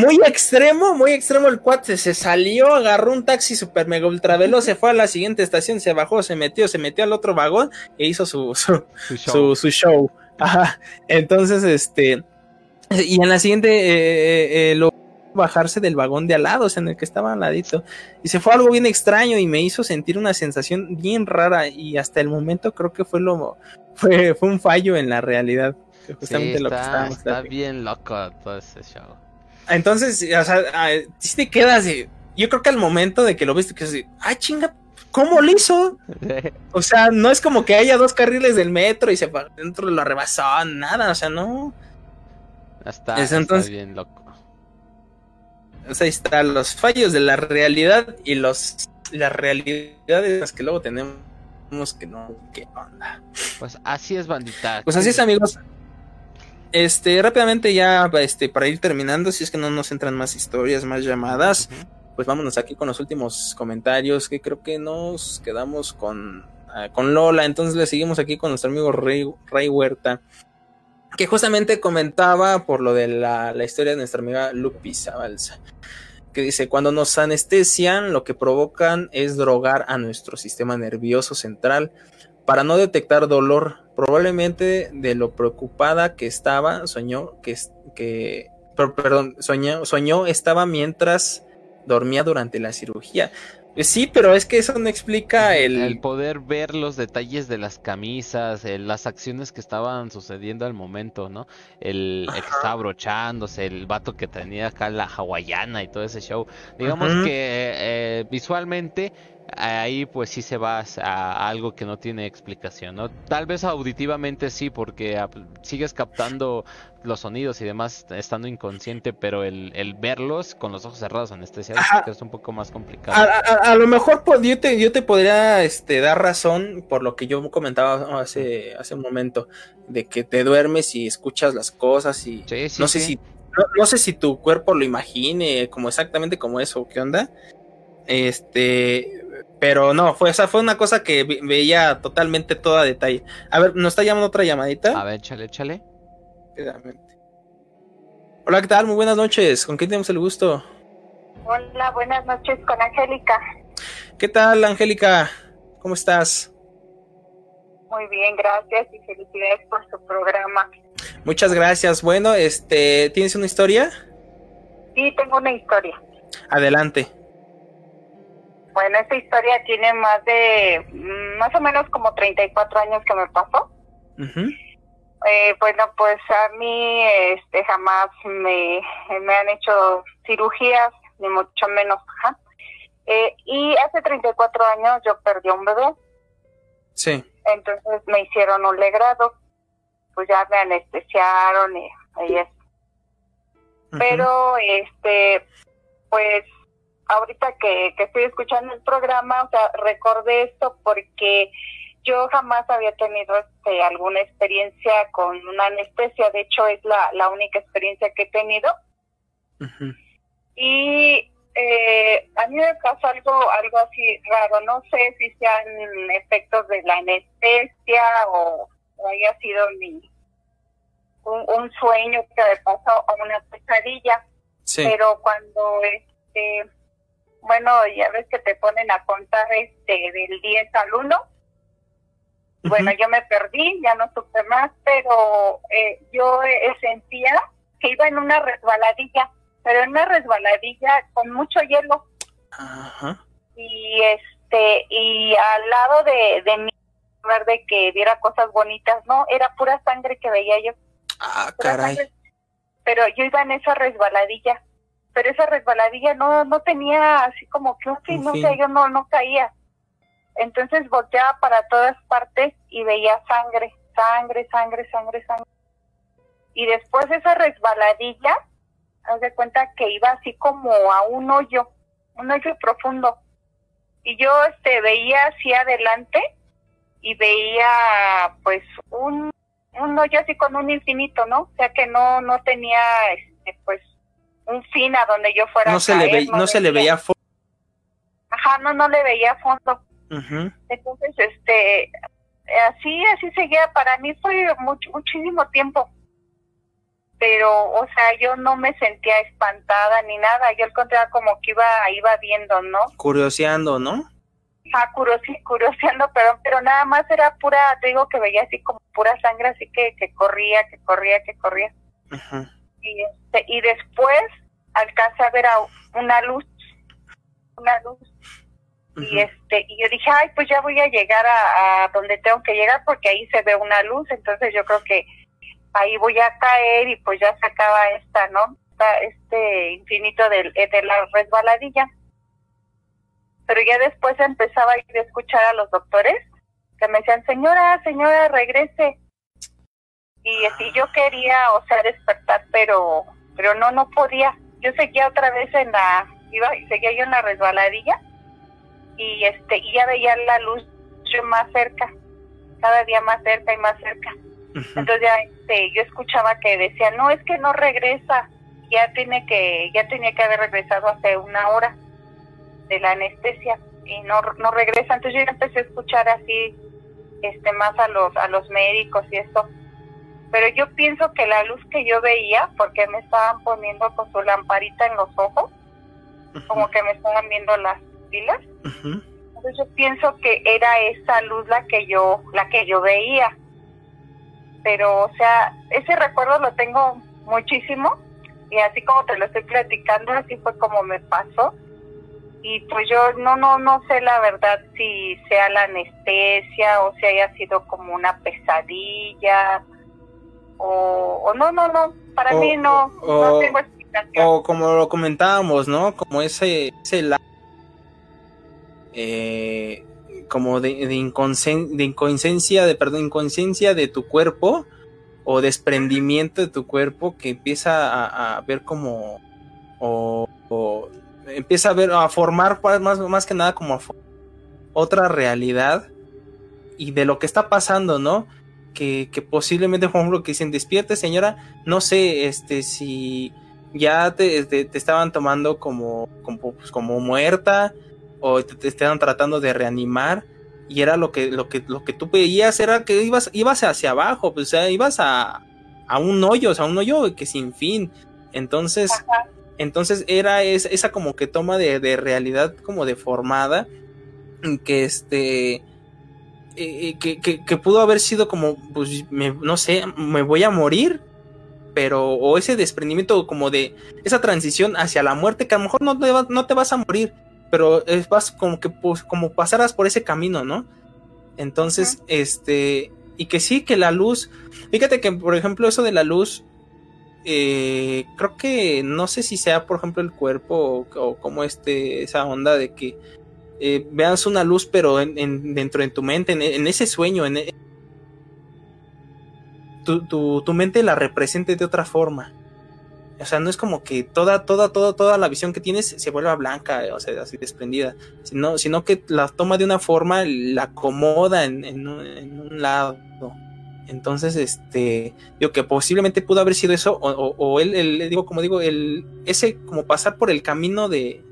A: muy extremo, muy extremo el cuate. Se salió, agarró un taxi super mega ultra veloz, se fue a la siguiente estación, se bajó, se metió, se metió al otro vagón e hizo su, su, show. Entonces, este. Y en la siguiente eh, eh, lo bajarse del vagón de al lado, en el que estaba al ladito. Y se fue algo bien extraño y me hizo sentir una sensación bien rara. Y hasta el momento creo que fue lo fue, fue un fallo en la realidad.
B: Justamente lo que estábamos Está bien loco todo ese show.
A: Entonces, o sea, ah, si te quedas de. Yo creo que al momento de que lo viste, que es ¡ay, chinga! ¿Cómo lo hizo? o sea, no es como que haya dos carriles del metro y se dentro lo rebasó, nada, o sea, no.
B: Está, está bien loco.
A: O sea, ahí están los fallos de la realidad y los las realidades que luego tenemos que no, qué onda.
B: Pues así es, bandita.
A: Pues así es, amigos. Este, rápidamente ya, este, para ir terminando, si es que no nos entran más historias, más llamadas, pues vámonos aquí con los últimos comentarios, que creo que nos quedamos con, ah, con Lola, entonces le seguimos aquí con nuestro amigo Rey, Huerta, que justamente comentaba por lo de la, la historia de nuestra amiga Lupis Abalsa, que dice, cuando nos anestesian, lo que provocan es drogar a nuestro sistema nervioso central, para no detectar dolor. Probablemente de lo preocupada que estaba, soñó que, que perdón, soñó, soñó estaba mientras dormía durante la cirugía. Pues sí, pero es que eso no explica el...
B: El poder ver los detalles de las camisas, las acciones que estaban sucediendo al momento, ¿no? El, el, que estaba abrochándose, el vato que tenía acá la hawaiana y todo ese show. Digamos que eh, visualmente ahí pues sí se va a algo que no tiene explicación, ¿no? Tal vez auditivamente sí, porque ah, sigues captando los sonidos y demás estando inconsciente, pero el, verlos con los ojos cerrados anestesiados es un poco más complicado.
A: A, lo mejor yo te, yo te podría este, dar razón por lo que yo comentaba hace, hace un momento, de que te duermes y escuchas las cosas y no sé si no, sé si tu cuerpo lo imagine como exactamente como eso, ¿qué onda? Este, pero no, fue, esa fue una cosa que veía totalmente todo a detalle. A ver, ¿nos está llamando otra llamadita?
B: A ver, échale, échale.
A: Hola, ¿qué tal? Muy buenas noches. ¿Con quién tenemos el gusto?
E: Hola, buenas noches con Angélica.
A: ¿Qué tal, Angélica? ¿Cómo estás?
E: Muy bien, gracias y felicidades por su programa.
A: Muchas gracias. Bueno, este, ¿tienes una historia?
E: Sí, tengo una historia.
A: Adelante.
E: Bueno, esta historia tiene más de, mm, más o menos como 34 años que me pasó. Eh, bueno, pues a mí este, jamás me, me han hecho cirugías, ni mucho menos. Ajá. Eh, y hace 34 años yo perdí a un bebé,
A: Sí.
E: entonces me hicieron un legrado, pues ya me anestesiaron y, y eso. Pero, este, pues, ahorita que, que estoy escuchando el programa, o sea, recordé esto porque yo jamás había tenido este, alguna experiencia con una anestesia, de hecho es la, la única experiencia que he tenido. Y eh, a mí me pasó algo, algo así raro, no sé si sean efectos de la anestesia o, o haya sido mi, un, un sueño que me pasó o una pesadilla
A: Sí.
E: pero cuando este bueno ya ves que te ponen a contar este del 10 al 1 bueno yo me perdí ya no supe más pero eh, yo eh, sentía que iba en una resbaladilla pero en una resbaladilla con mucho hielo
A: Ajá.
E: y este y al lado de, de mí de que viera cosas bonitas no era pura sangre que veía yo
A: Ah,
E: pura
A: caray.
E: sangre. pero yo iba en esa resbaladilla pero esa resbaladilla no no tenía así como que un fin,
A: Un
E: no sé, yo no no caía. Entonces volteaba para todas partes y veía sangre, sangre, sangre, sangre, sangre. Y después esa resbaladilla, haz de cuenta que iba así como a un hoyo, un hoyo profundo. Y yo este veía hacia adelante y veía pues un un hoyo así con un infinito, ¿no? O sea que no no tenía este pues un fin a donde yo fuera
A: No
E: a
A: se le, ve, no se le veía fo-
E: Ajá, no, no le veía fondo.
A: Ujú.
E: Entonces, este, así, así seguía. Para mí fue mucho, muchísimo tiempo. Pero, o sea, yo no me sentía espantada ni nada. Yo al contrario, como que iba, iba viendo, ¿no?
A: curioseando, ¿no?
E: Ah, curosi- curioseando, pero, pero nada más era pura, te digo que veía así como pura sangre, así que, que corría, que corría, que corría.
A: Ujú.
E: Y este y después alcancé a ver a una luz una luz. Y este y yo dije ay pues ya voy a llegar a, a donde tengo que llegar porque ahí se ve una luz entonces yo creo que ahí voy a caer y pues ya se acaba esta no Esta- este infinito del de la resbaladilla pero ya después empezaba a ir a escuchar a los doctores que me decían señora señora regrese y así yo quería o sea despertar pero pero no no podía. Yo seguía otra vez en la iba seguía yo en la resbaladilla y este y ya veía la luz yo más cerca cada día más cerca y más cerca. Entonces ya este yo escuchaba que decía no es que no regresa ya tiene que ya tenía que haber regresado hace una hora de la anestesia y no no regresa entonces yo ya empecé a escuchar así este más a los a los médicos y esto pero yo pienso que la luz que yo veía porque me estaban poniendo con su lamparita en los ojos como que me estaban viendo las pilas entonces yo pienso que era esa luz la que yo la que yo veía. Pero o sea ese recuerdo lo tengo muchísimo y así como te lo estoy platicando así fue como me pasó. Y pues yo no no no sé la verdad si sea la anestesia o si haya sido como una pesadilla o, o no no no para
A: O-
E: mí no
A: o-
E: no tengo explicación
A: O como lo comentábamos, ¿no? Como ese, ese la- eh, como de, de, inconscien- de inconsciencia, de perdón, inconsciencia de tu cuerpo o desprendimiento de tu cuerpo que empieza a, a ver como o, o empieza a ver a formar más, más que nada como otra realidad y de lo que está pasando, ¿no? Que, que posiblemente, por ejemplo, que dicen despierte, señora, no sé, este, si ya te, te, te estaban tomando como, como, pues, como muerta o te, te estaban tratando de reanimar y era lo que, lo que, lo que tú veías era que ibas, ibas hacia abajo, pues, o sea, ibas a, a un hoyo, o sea, un hoyo que sin fin. Entonces, entonces era esa como que toma de, de realidad como deformada, que este eh, eh, que, pudo haber sido como, pues, no sé, me voy a morir, pero, o ese desprendimiento como de esa transición hacia la muerte, que a lo mejor no te, no te vas a morir, pero es, vas como que, pues, como pasarás por ese camino, ¿no? Entonces, este, y que sí, que la luz, fíjate que, por ejemplo, eso de la luz, eh, creo que no sé si sea, por ejemplo, el cuerpo o, o como este, esa onda de que eh, veas una luz, pero en, dentro de tu mente, en, ese sueño, en, e, tu, tu, mente la represente de otra forma. O sea, no es como que toda, toda, toda, toda la visión que tienes se vuelva blanca, o sea, así desprendida, sino, sino que la toma de una forma, la acomoda en, un lado. Entonces, este, digo que posiblemente pudo haber sido eso, o, o, él, él, digo, como digo, el, ese como pasar por el camino de,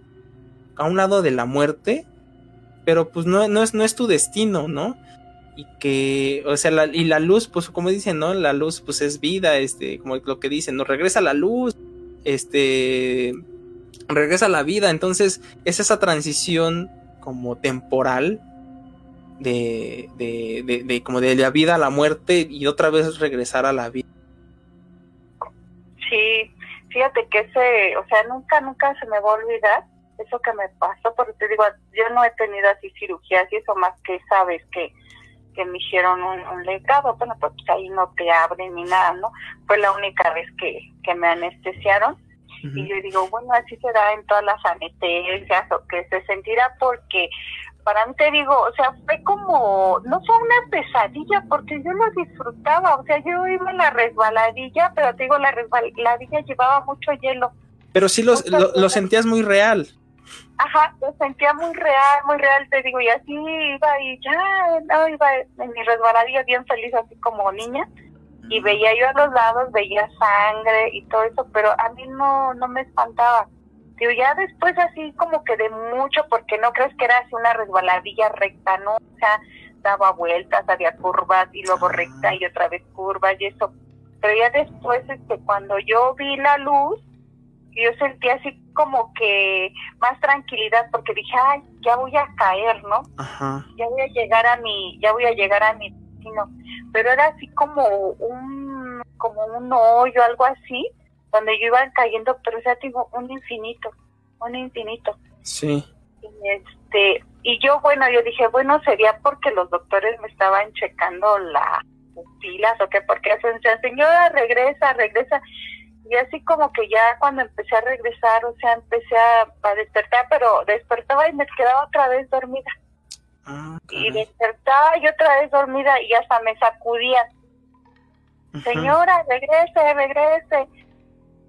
A: a un lado de la muerte, pero pues no, no, es, no es tu destino, ¿no? Y que, o sea, y la luz, pues como dicen, ¿no? La luz, pues es vida, este, como lo que dicen, ¿no? Regresa la luz, este, regresa la vida, entonces es esa transición como temporal de, de, de, de, como de la vida a la muerte y otra vez regresar a la vida.
E: Sí, fíjate que ese, o sea, nunca, nunca se me va a olvidar eso que me pasó, porque te digo, yo no he tenido así cirugías y eso más que sabes que, que me hicieron un, un legado, bueno, pues ahí no te abren ni nada, ¿no? Fue la única vez que, que me anestesiaron. Y yo digo, bueno, así será en todas las anestesias o que se sentirá porque para mí te digo, o sea, fue como, no fue una pesadilla porque yo lo disfrutaba, o sea, yo iba en la resbaladilla, pero te digo, la resbaladilla llevaba mucho hielo.
A: Pero sí lo, lo sentías muy real.
E: Ajá, lo sentía muy real, muy real, te digo, y así iba y ya, no, iba en mi resbaladilla bien feliz, así como niña, y veía yo a los lados, veía sangre y todo eso, pero a mí no, no me espantaba. Digo, ya después así como que de mucho, porque no crees que era así una resbaladilla recta, ¿no? O sea, daba vueltas, había curvas y luego recta y otra vez curvas y eso. Pero ya después, este, cuando yo vi la luz, yo sentí así como que más tranquilidad porque dije, ay, ya voy a caer, ¿no? Ajá. Ya voy a llegar a mi, ya voy a llegar a mi destino. Pero era así como un, como un hoyo, algo así, donde yo iba cayendo, pero o sea, tengo un infinito, un infinito.
A: Sí.
E: Y este, y yo, bueno, yo dije, bueno, sería porque los doctores me estaban checando las pilas o qué, porque hacen, señora, regresa, regresa y así como que ya cuando empecé a regresar, o sea, empecé a, despertar, pero despertaba y me quedaba otra vez dormida. Ah, y despertaba y otra vez dormida y hasta me sacudía. Señora, regrese, regrese.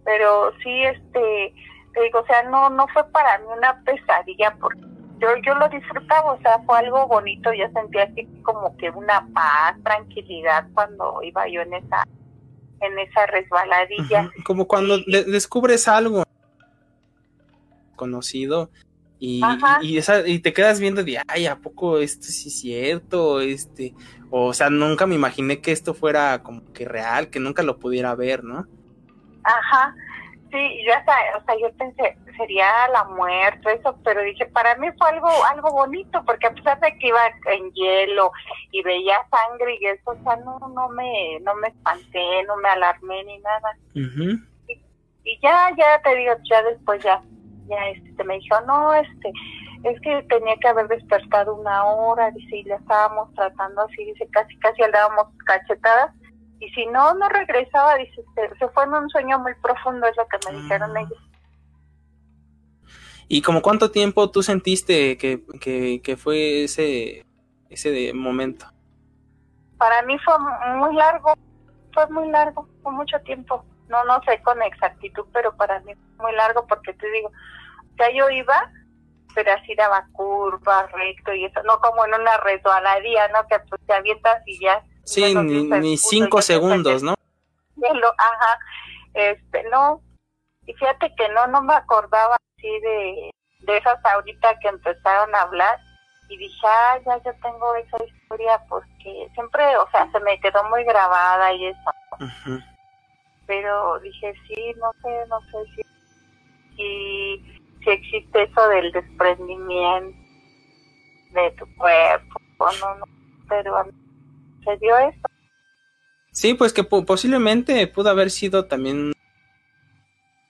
E: Pero sí, este, te digo, o sea, no, no fue para mí una pesadilla, porque yo, yo lo disfrutaba, o sea, fue algo bonito, yo sentía así como que una paz, tranquilidad cuando iba yo en esa en esa resbaladilla.
A: Como cuando descubres algo conocido y, y, esa, y te quedas viendo de, ay, ¿a poco esto sí es cierto? Este, o sea, nunca me imaginé que esto fuera como que real, que nunca lo pudiera ver, ¿no?
E: Ajá, sí, ya o sea, yo pensé, sería la muerte, eso, pero dije, para mí fue algo, algo bonito, porque a pesar de que iba en hielo y veía sangre y eso, o sea, no, no me, no me espanté, no me alarmé ni nada. y, ya, ya te digo, ya después ya, ya este, me dijo, no, este, es que tenía que haber despertado una hora, dice, y le estábamos tratando así, dice, casi, casi le dábamos cachetadas, y si no, no regresaba, dice, se, fue en un sueño muy profundo, es lo que me dijeron ah. ellos.
A: ¿Y como cuánto tiempo tú sentiste que, que, fue ese, ese momento?
E: Para mí fue muy largo, fue muy largo, fue mucho tiempo. No, no sé con exactitud, pero para mí fue muy largo porque te digo, ya yo iba, pero así daba curva, recto y eso, no como en una resbaladía, ¿no? Que pues te avientas y ya.
A: Sí, ni, cinco segundos, ¿no?
E: Ajá, este, no. Y fíjate que no, no me acordaba de, de esas ahorita que empezaron a hablar y dije, ah, ya yo tengo esa historia porque siempre, o sea, se me quedó muy grabada y eso. pero dije, sí, no sé, no sé si, si, si existe eso del desprendimiento de tu cuerpo, o no, no, pero a mí se dio eso.
A: Sí, pues que po- posiblemente pudo haber sido también,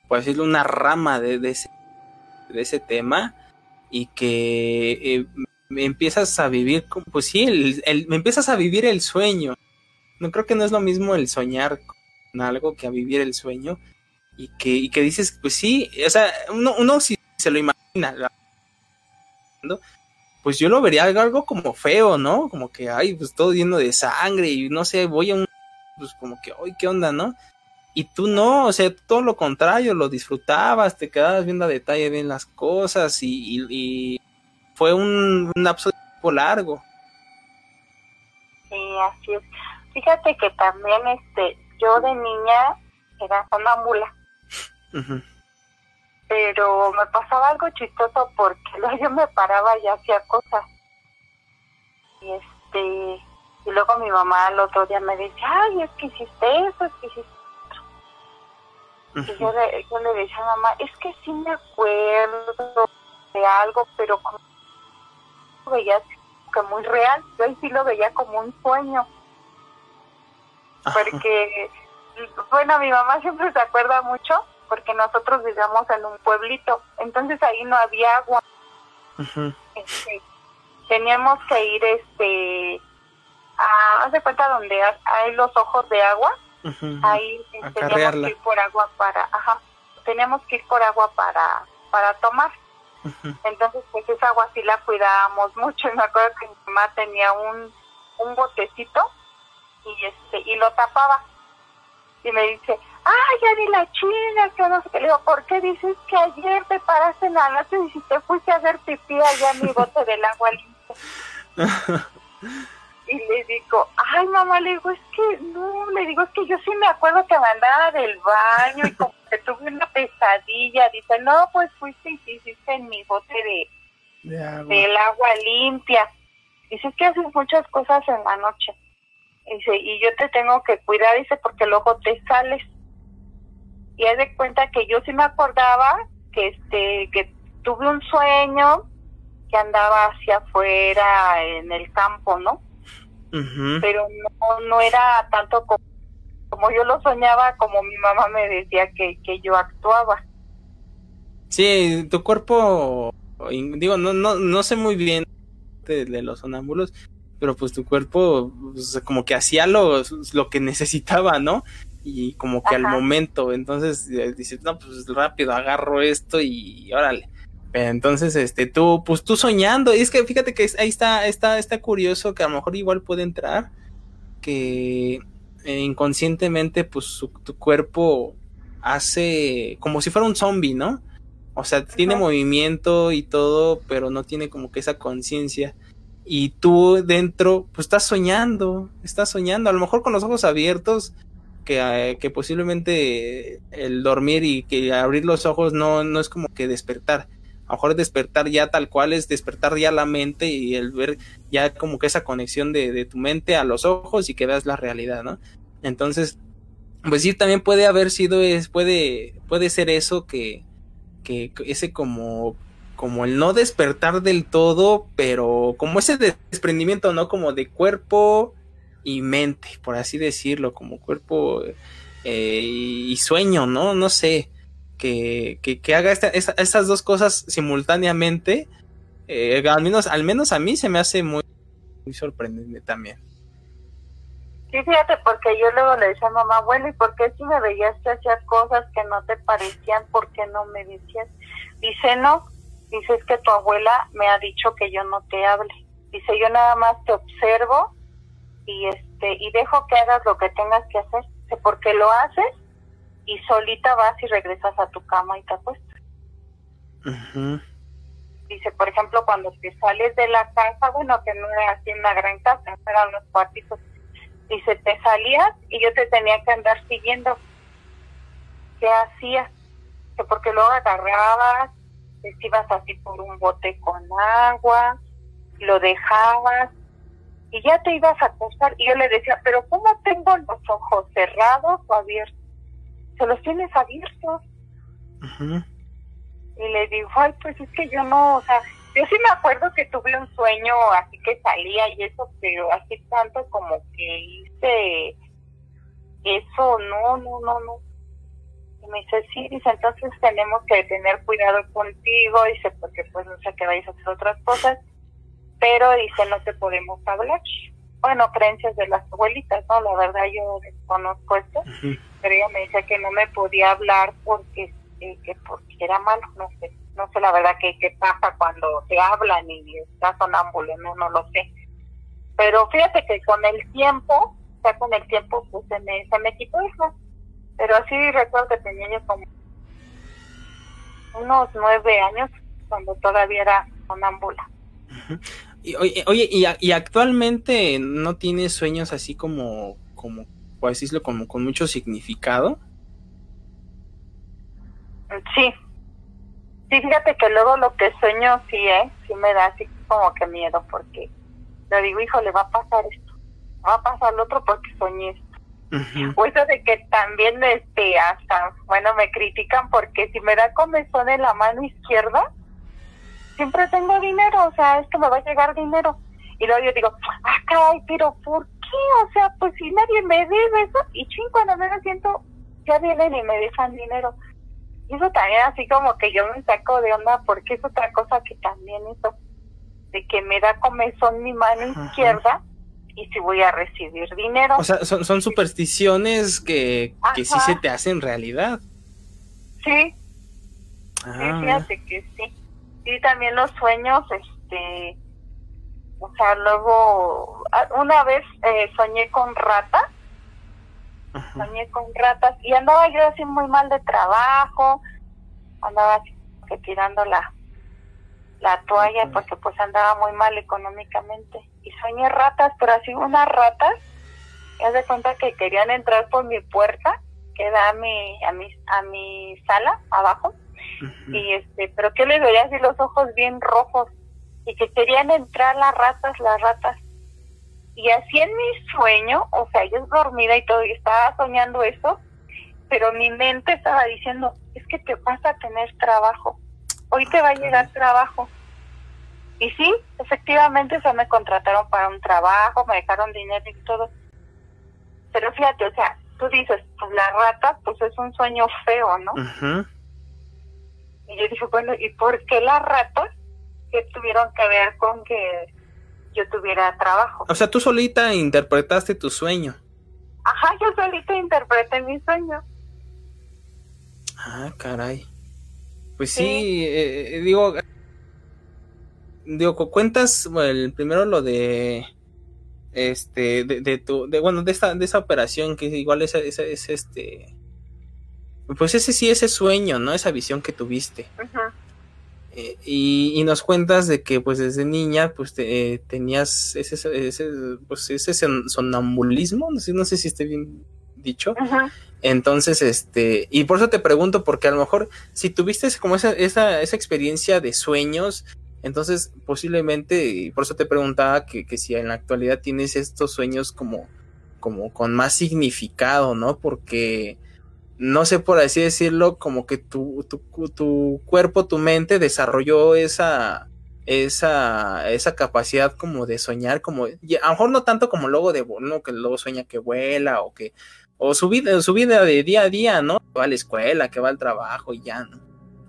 A: por decirlo, una rama de, de ese, de ese tema y que eh, empiezas a vivir, pues sí, el, el- me empiezas a vivir el sueño. No creo que no es lo mismo el soñar con algo que vivir el sueño y que, y que dices, pues sí, o sea, uno, uno si se lo imagina, ¿no? Pues yo lo vería algo, como feo, ¿no? Como que, ay, pues todo lleno de sangre y no sé, voy a un, pues como que, ay, ¿qué onda, no? Y tú no, o sea, todo lo contrario, lo disfrutabas, te quedabas viendo a detalle bien las cosas y, y- y fue un, un lapso de tiempo largo.
E: Sí, así es. Fíjate que también, este, yo de niña era sonámbula,
A: Ujú,
E: pero me pasaba algo chistoso porque luego yo me paraba y hacía cosas. Y este, y luego mi mamá al otro día me decía, ay, es que hiciste eso, es que hiciste Y
A: ujú.
E: yo le, yo le decía a mamá, es que sí me acuerdo de algo, pero como lo veía que muy real. Yo ahí sí lo veía como un sueño,
A: Ajá.
E: porque, bueno, mi mamá siempre se acuerda mucho porque nosotros vivíamos en un pueblito, entonces ahí no había agua. Este, teníamos que ir, este, a, haz de cuenta donde ha- hay los ojos de agua, ahí eh, teníamos que ir por agua para, ajá, teníamos que ir por agua para, para tomar. Entonces, pues esa agua sí la cuidábamos mucho. Y me acuerdo que mi mamá tenía un, un botecito y este y lo tapaba. Y me dice, ay, ya ni la china, que no sé qué. Le digo, ¿por qué dices que ayer te paraste en la noche y si te fuiste a hacer pipí allá en mi bote del agua limpia? Y le digo, ay mamá, le digo, es que no, le digo, es que yo sí me acuerdo que me andaba del baño y como que tuve una pesadilla. Dice, no, pues fuiste y te hiciste en mi bote de,
A: De agua.
E: del agua limpia. Dice, es que haces muchas cosas en la noche. Dice, y yo te tengo que cuidar, dice, porque luego te sales. Y haz de cuenta que yo sí me acordaba que este, que tuve un sueño que andaba hacia afuera en el campo, ¿no? Pero no, no era tanto como, como yo lo soñaba, como mi mamá me decía que, que yo actuaba.
A: Sí, tu cuerpo, digo, no, no, no sé muy bien de, de los sonámbulos, pero pues tu cuerpo pues, como que hacía lo, lo que necesitaba, ¿no? Y como que al momento, entonces eh, dices, no, pues rápido agarro esto y órale. Pero entonces, este, tú, pues tú soñando, y es que fíjate que ahí está, está, está curioso que a lo mejor igual puede entrar, que eh, inconscientemente, pues su- tu cuerpo hace como si fuera un zombie, ¿no? O sea, tiene
E: Ajá.
A: movimiento y todo, pero no tiene como que esa conciencia. Y tú dentro, pues estás soñando, estás soñando, a lo mejor con los ojos abiertos, que, eh, que posiblemente el dormir y que abrir los ojos no, no es como que despertar. A lo mejor despertar ya tal cual es despertar ya la mente y el ver ya como que esa conexión de, de tu mente a los ojos y que veas la realidad, ¿no? Entonces, pues sí, también puede haber sido, es, puede, puede ser eso que, que ese como, como el no despertar del todo, pero como ese desprendimiento, ¿no? Como de cuerpo y mente, por así decirlo, como cuerpo eh, y sueño, ¿no? No sé, que, que, haga esta, esa, estas dos cosas simultáneamente, eh, al, menos, al menos a mí se me hace muy, muy sorprendente también.
E: Sí, fíjate, porque yo luego le decía a mamá, abuelo, ¿y por qué si me veías que hacías cosas que no te parecían, por qué no me decías? Dice, no, dice, es que tu abuela me ha dicho que yo no te hable. Dice, yo nada más te observo y este y dejo que hagas lo que tengas que hacer. Porque lo haces y solita vas y regresas a tu cama y te acuestas. Dice, por ejemplo, cuando te sales de la casa, bueno, que no era así una gran casa, eran unos cuartitos. Dice, te salías y yo te tenía que andar siguiendo. ¿Qué hacías? Que porque luego agarrabas, te ibas así por un bote con agua, lo dejabas y ya te ibas a acostar. Y yo le decía, pero ¿cómo tengo los ojos cerrados o abiertos? se los tienes abiertos. Y le digo, ay, pues es que yo no, o sea, yo sí me acuerdo que tuve un sueño así que salía y eso, pero así tanto como que hice eso, no, no, no, no. Y me dice, sí, dice, entonces tenemos que tener cuidado contigo, dice, porque pues no sé que vayas a hacer otras cosas, pero dice, no te podemos hablar. Bueno, creencias de las abuelitas, ¿no? La verdad yo desconozco esto, pero ella me decía que no me podía hablar porque, eh, que porque era malo, no sé, no sé la verdad qué qué pasa cuando te hablan y estás sonámbulo, no, no lo sé. Pero fíjate que con el tiempo, sea, con el tiempo, pues se me, se me quitó eso. Pero sí recuerdo que tenía yo como unos nueve años cuando todavía era sonámbula.
A: Y, oye, oye, y, a- y actualmente no tienes sueños así como, como, por decirlo, como con mucho significado.
E: Sí. Sí, fíjate que luego lo que sueño sí, ¿eh? Sí me da así como que miedo porque le digo, hijo, le va a pasar esto, va a pasar lo otro porque soñé esto. O eso de que también, este, hasta, bueno, me critican porque si me da comezón en la mano izquierda, siempre tengo dinero, o sea, es que me va a llegar dinero. Y luego yo digo, ah, caray, pero ¿por qué? O sea, pues si nadie me debe eso, y ching, cuando me lo siento, ya vienen y me dejan dinero. Y eso también así como que yo me saco de onda porque es otra cosa que también eso, de que me da comezón mi mano
A: Ajá.
E: izquierda y si voy a recibir dinero.
A: O sea, son, son supersticiones que, que sí se te hacen realidad.
E: sí, Sí,
A: Ah,
E: fíjate que sí. Sí, también los sueños, este, o sea, luego, ah, una vez eh, soñé con ratas,
A: ajá.
E: soñé con ratas y andaba yo así muy mal de trabajo, andaba así que tirando la, la toalla porque pues andaba muy mal económicamente y soñé ratas, pero así unas ratas, y haz de cuenta que querían entrar por mi puerta, que da a mi, a mi, a mi sala abajo. Y este pero que les veía así los ojos bien rojos y que querían entrar las ratas las ratas. Y así en mi sueño o sea yo dormida y todo y estaba soñando eso pero mi mente estaba diciendo es que te vas a tener trabajo. Hoy te va a llegar trabajo y sí efectivamente se me contrataron para un trabajo me dejaron dinero y todo. Pero fíjate o sea tú dices pues la rata pues es un sueño feo no
A: Ujú.
E: Y yo dije, bueno, ¿y por qué las ratas que tuvieron que ver con que yo tuviera trabajo?
A: O sea, tú solita interpretaste tu sueño.
E: Ajá, yo solita interpreté mi sueño.
A: Ah, caray. Pues sí,
E: Sí.
A: eh, eh, digo, digo, cu- cuentas bueno, primero lo de este de, de tu de bueno de esta de esa operación que igual es, es, es este pues ese sí ese sueño no esa visión que tuviste
E: Ujú.
A: Eh, y, y nos cuentas de que pues desde niña pues te- eh, tenías ese, ese pues ese son- sonambulismo no sé, no sé si esté bien dicho
E: Ujú.
A: entonces, este, y por eso te pregunto, porque a lo mejor si tuviste como esa, esa, esa experiencia de sueños, entonces posiblemente, y por eso te preguntaba que, que si en la actualidad tienes estos sueños como, como con más significado, ¿no? Porque, no sé por así decirlo, como que tu, tu, tu cuerpo, tu mente desarrolló esa, esa, esa capacidad como de soñar, como, a lo mejor no tanto como luego de, ¿no? que luego sueña que vuela o que o su vida, su vida de día a día, ¿no? Que va a la escuela, que va al trabajo y ya, ¿no?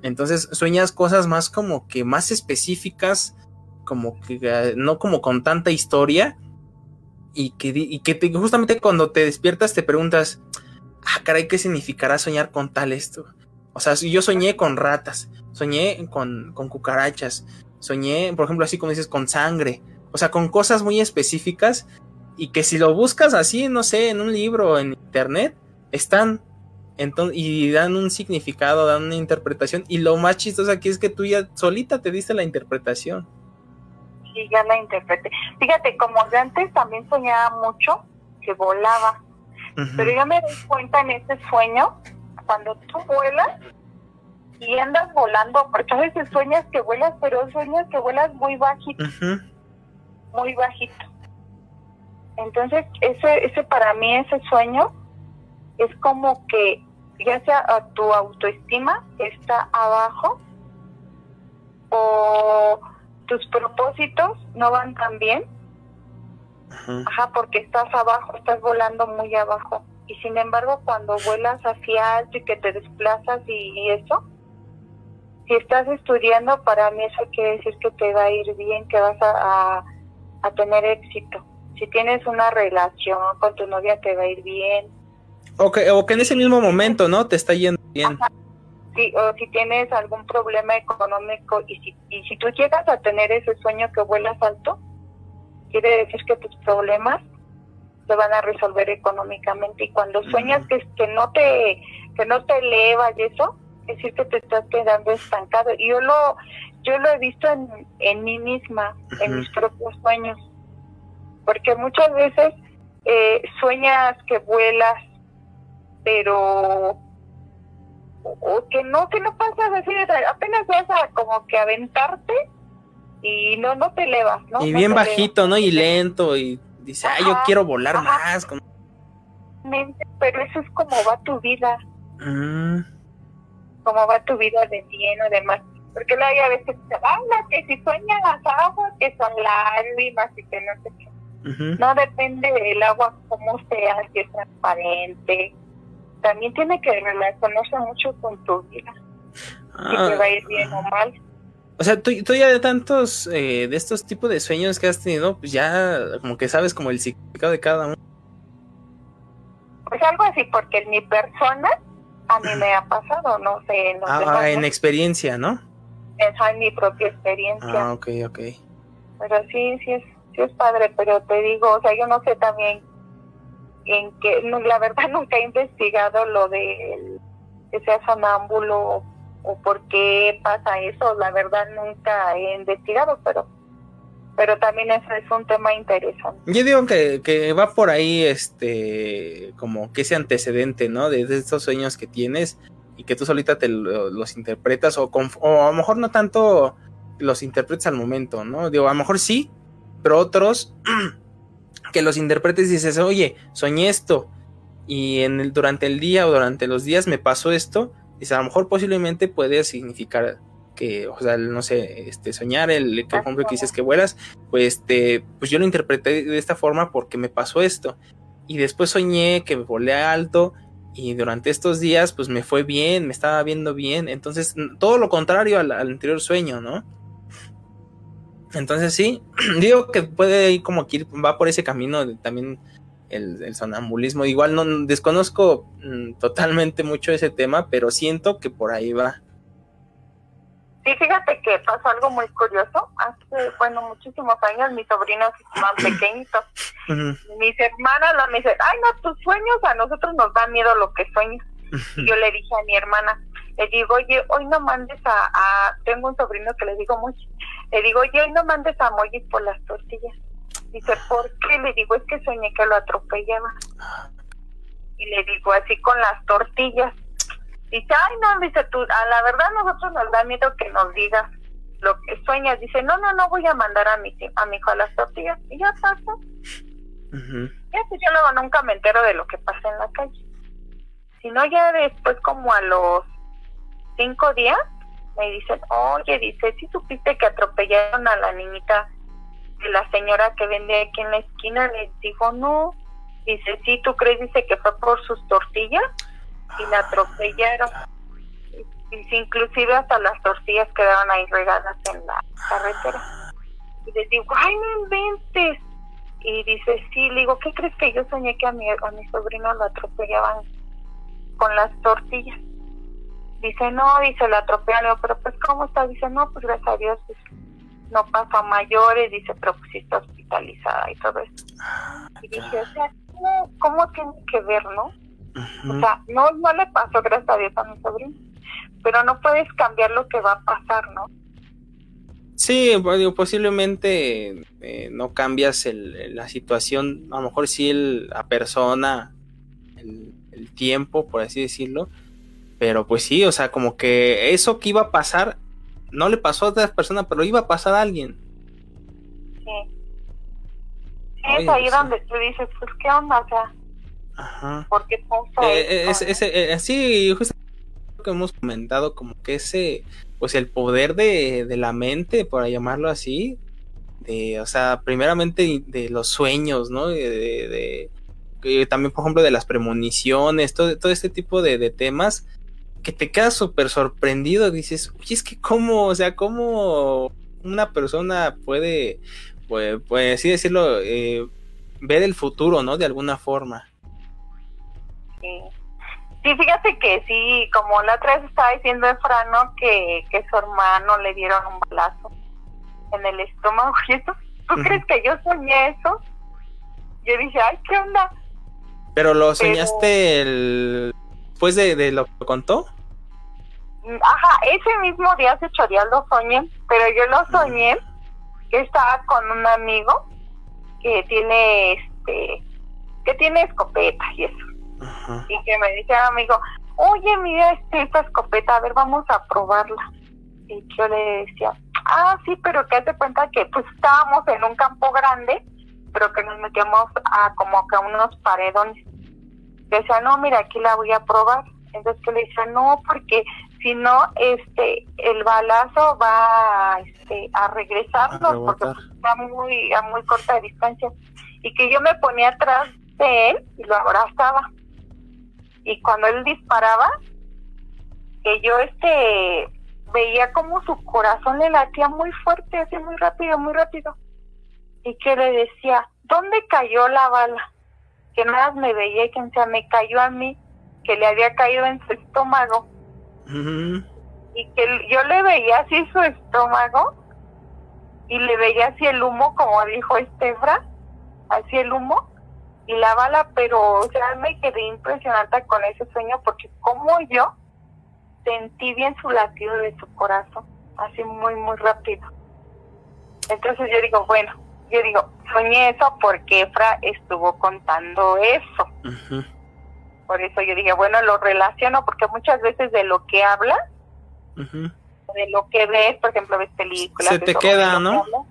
A: Entonces sueñas cosas más como que más específicas, como que eh, no como con tanta historia y que, y que te- justamente cuando te despiertas te preguntas, ah, caray, ¿qué significará soñar con tal esto? O sea, yo soñé con ratas, soñé con, con cucarachas, soñé, por ejemplo, así como dices, con sangre, o sea, con cosas muy específicas y que si lo buscas así, no sé, en un libro, en internet, están entonces, y dan un significado, dan una interpretación. Y lo más chistoso aquí es que tú ya solita te diste la interpretación.
E: Sí, ya la interpreté. Fíjate, como yo antes también soñaba mucho que volaba, Pero yo me doy cuenta en ese sueño, cuando tú vuelas y andas volando, porque a veces sueñas que vuelas, pero sueñas que vuelas muy bajito. Muy bajito. Entonces, ese, ese para mí, ese sueño, es como que ya sea a tu autoestima está abajo o tus propósitos no van tan bien,
A: Ajá.
E: ajá, porque estás abajo, estás volando muy abajo. Y sin embargo, cuando vuelas hacia alto y que te desplazas y, y eso, si estás estudiando, para mí eso quiere decir que te va a ir bien, que vas a, a, a tener éxito. Si tienes una relación con tu novia, te va a ir bien.
A: O que, o que en ese mismo momento, ¿no? Te está yendo bien.
E: Sí, o si tienes algún problema económico y si, y si tú llegas a tener ese sueño que vuelas alto, quiere decir que tus problemas se van a resolver económicamente. Y cuando sueñas que, que no te que no te elevas y eso, es decir que te estás quedando estancado. Y yo lo yo lo he visto en, en mí misma, en mis propios sueños, porque muchas veces eh, sueñas que vuelas, pero o- o que no que no pasas así de apenas vas a como que aventarte y no no te elevas no
A: y bien bajito, ¿no? Y lento. Y dice, ay, yo quiero volar
E: ajá.
A: más. como-
E: pero eso es como va tu vida.
A: Mm,
E: como va tu vida de bien o demás porque luego ya a veces te habla que si sueñan las aguas que son lágrimas y que no sé qué no depende del agua cómo sea si es transparente. También tiene que relacionarse mucho con tu vida. Si
A: Ah,
E: te va a ir bien o mal
A: O sea, tú, tú ya de tantos eh, de estos tipos de sueños que has tenido, pues ya como que sabes como el significado de cada uno.
E: Pues algo así, porque en mi persona a mí me ha pasado, no sé, no sé,
A: Ah, en experiencia, ¿no?
E: en mi propia experiencia.
A: Ah, ok, ok.
E: Pero sí, sí es, sí es padre, pero te digo, o sea, yo no sé también en que, no, la verdad nunca he investigado lo de que sea sonámbulo o por qué pasa eso, la verdad nunca he investigado, pero pero también eso es un tema interesante.
A: Yo digo que, que va por ahí, este, como que ese antecedente, ¿no? De, de estos sueños que tienes y que tú solita te lo- los interpretas o, conf- o a lo mejor no tanto los interpretas al momento, ¿no? Digo, a lo mejor sí, pero otros que los interpretes y dices, oye, soñé esto y en el, durante el día o durante los días me pasó esto, dices, a lo mejor posiblemente puede significar que, o sea, no sé, este, soñar, el, por ejemplo, que dices que vuelas, pues, este, pues yo lo interpreté de esta forma porque me pasó esto. Y después soñé que volé alto y durante estos días, pues me fue bien, me estaba viendo bien. Entonces, todo lo contrario al, al anterior sueño, ¿no? Entonces, sí, digo que puede ir como que va por ese camino de también el, el sonambulismo. Igual no desconozco mm, totalmente mucho ese tema, pero siento que por ahí va.
E: Sí, fíjate que pasó algo muy curioso. Hace, bueno, muchísimos años mis sobrinos estaban pequeñitos.
A: Ujú,
E: Mis hermanas me dicen, ay, no, tus sueños, a nosotros nos da miedo lo que sueñas. Y yo le dije a mi hermana, le digo, oye, hoy no mandes a, a- tengo un sobrino que le digo mucho, le digo, oye, hoy no mandes a Moyis por las tortillas. Dice, ¿por qué? Le digo, es que soñé que lo atropellaba. Y le digo, así con las tortillas. Dice, ay, no, dice tú, a la verdad nosotros nos da miedo que nos digas lo que sueñas. Dice, no, no, no voy a mandar a mi, a mi hijo a las tortillas. Y ya pasó.
A: ujú.
E: Ya, pues yo luego nunca me entero de lo que pasa en la calle. Si no, ya después como a los cinco días me dicen, oye, dice, si supiste que atropellaron a la niñita de la señora que vende aquí en la esquina? Les digo, no. Dice, sí, ¿tú crees? Dice que fue por sus tortillas y la atropellaron. Si inclusive hasta las tortillas quedaron ahí regadas en la carretera. Y les digo, ay, no inventes. Y dice, sí, le digo, ¿qué crees que yo soñé que a mi, a mi sobrino lo atropellaban con las tortillas? Dice, no, dice, lo digo, pero pues, ¿cómo está? Dice, no, pues gracias a Dios, pues, no pasó a mayores. Dice, pero pues sí está hospitalizada y todo eso. Y dije, o sea, ¿cómo, cómo tiene que ver, no? O sea, no, no le pasó, gracias a Dios, a mi sobrino. Pero no puedes cambiar lo que va a pasar, ¿no?
A: Sí, pues, digo, posiblemente eh, no cambias el- la situación, a lo mejor sí el- la persona, el, el tiempo, por así decirlo, pero pues sí, o sea, como que eso que iba a pasar, no le pasó a otra persona, pero iba a pasar a alguien.
E: Sí.
A: Oye,
E: es ahí donde tú dices, pues, ¿qué onda? O sea,
A: Ajá.
E: ¿Por qué
A: Eh,
E: esto,
A: es- ese, eh, lo que hemos comentado, como que ese, pues el poder de, de la mente, por llamarlo así, de, o sea, primeramente de los sueños, ¿no? De, de- de- también, por ejemplo, de las premoniciones, todo, todo este tipo de, de temas, que te quedas súper sorprendido, dices, oye, es que cómo, o sea, cómo una persona puede, pues, pues así decirlo, eh, ver el futuro, ¿no? De alguna forma.
E: Sí. Sí, fíjate que sí, como la otra vez estaba diciendo Efrano que, que su hermano le dieron un balazo en el estómago. ¿Y eso? ¿Tú crees que yo soñé eso? Yo dije, ay, ¿qué onda?
A: Pero lo soñaste el... después de, de lo que contó.
E: Ajá, ese mismo día, hace ocho días lo soñé, pero yo lo soñé que estaba con un amigo que tiene, este, que tiene escopeta y eso.
A: Ajá.
E: y que me dice amigo, oye, mira este, esta escopeta, a ver, vamos a probarla. Y yo le decía, ah, sí, pero que hace cuenta que pues estábamos en un campo grande, pero que nos metíamos a como que a unos paredones. Decía, no, mira, aquí la voy a probar. Entonces que le decía, no, porque si no, este, el balazo va a, este, a regresarnos,
A: A
E: porque
A: rebotar.
E: pues, está muy, a muy corta distancia. Y que yo me ponía atrás de él y lo abrazaba y cuando él disparaba que yo este veía como su corazón le latía muy fuerte así muy rápido muy rápido y que le decía dónde cayó la bala que nada más me veía y que decía me cayó a mí que le había caído en su estómago Y que yo le veía así su estómago y le veía así el humo como dijo Estefra así el humo y la bala pero o sea me quedé impresionada con ese sueño porque como yo sentí bien su latido de su corazón así muy muy rápido. Entonces yo digo bueno yo digo soñé eso porque Efra estuvo contando eso.
A: Ujú.
E: Por eso yo dije bueno lo relaciono porque muchas veces de lo que habla
A: Ujú.
E: de lo que ves, por ejemplo, ves películas.
A: Se te queda, ¿no?
E: que.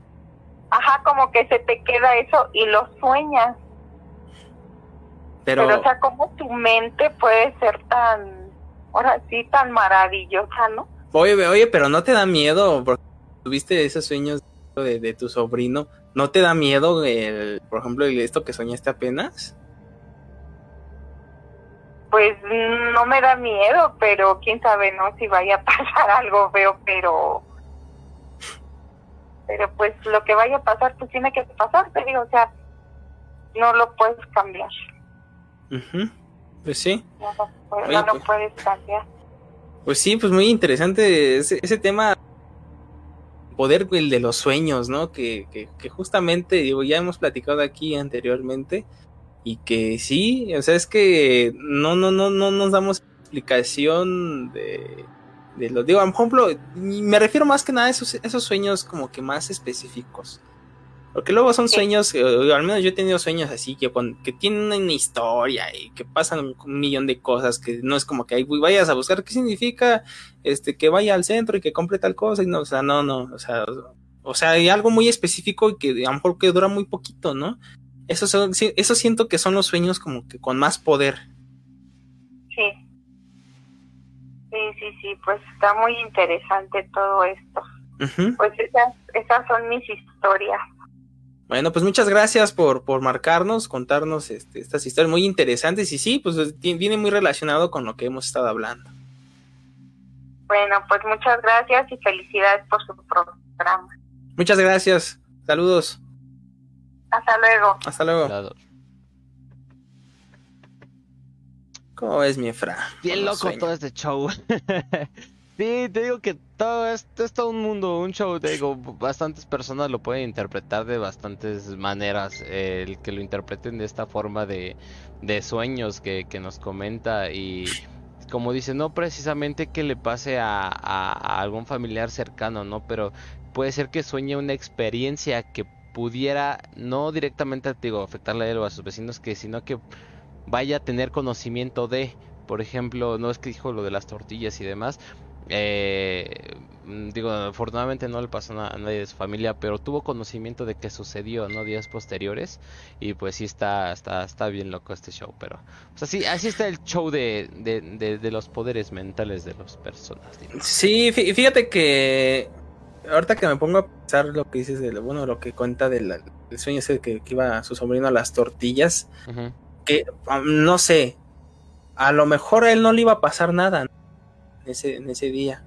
E: Ajá, como que se te queda eso y lo sueñas.
A: Pero,
E: Pero, o sea, como tu mente puede ser tan, ahora sí, tan maravillosa, ¿no?
A: oye, oye, pero no te da miedo, porque tuviste esos sueños de, de tu sobrino, ¿no te da miedo, el, por ejemplo, el- esto que soñaste apenas?
E: Pues no me da miedo, pero quién sabe, ¿no? Si vaya a pasar algo feo, pero... Pero pues lo que vaya a pasar, pues tiene que pasar, te digo, o sea, no lo puedes cambiar.
A: Ujú. Pues sí.
E: No lo, puedes-
A: Oye,
E: no lo
A: pues-
E: puedes cambiar.
A: Pues sí, pues muy interesante ese, ese tema, poder el de los sueños, ¿no? Que, que, que justamente, digo, ya hemos platicado aquí anteriormente y que sí, o sea, es que no, no, no, no nos damos explicación de, de lo, digo, por ejemplo, me refiero más que nada a esos, esos sueños como que más específicos. Porque luego son sueños, eh, o al menos yo he tenido sueños así, que, con- que tienen una historia y que pasan un millón de cosas, que no es como que ahí vayas a buscar qué significa este que vaya al centro y que compre tal cosa, y no, o sea, no, no, o sea, o sea, hay algo muy específico y que a lo mejor que dura muy poquito, ¿no? Eso, son, eso siento que son los sueños como que con más poder.
E: Sí. Sí, sí, sí, pues está muy interesante todo esto. Pues esas, esas son mis historias.
A: Bueno, pues muchas gracias por, por marcarnos, contarnos este, estas historias muy interesantes y sí, pues viene muy relacionado con lo que hemos estado hablando.
E: Bueno, pues muchas gracias y felicidades por su programa.
A: Muchas gracias, saludos,
E: Hasta luego.
A: hasta luego. ¿Cómo es mi Efra?
B: Bien loco todo este show. sí, te digo que todo esto es todo un mundo, un show, te digo, bastantes personas lo pueden interpretar de bastantes maneras. eh, el que lo interpreten de esta forma de, de sueños que, que nos comenta y como dice, no precisamente que le pase a, a- a algún familiar cercano, ¿no? Pero puede ser que sueñe una experiencia que pudiera, no directamente, te digo, afectarle a él o a sus vecinos, que sino que vaya a tener conocimiento de, por ejemplo, no es que dijo lo de las tortillas y demás, Eh, digo, afortunadamente no le pasó a nadie de su familia, pero tuvo conocimiento de que sucedió, ¿no? Días posteriores. Y pues sí está, está, está bien loco este show, pero... O sea, sí, así está el show de, de, de, los poderes mentales de las personas. digamos.
A: Sí, fí- fíjate que ahorita que me pongo a pensar lo que dices de lo bueno, lo que cuenta del sueño ese que, que iba su sobrino a las tortillas, que um, no sé, a lo mejor a él no le iba a pasar nada ¿no? en ese, en ese día.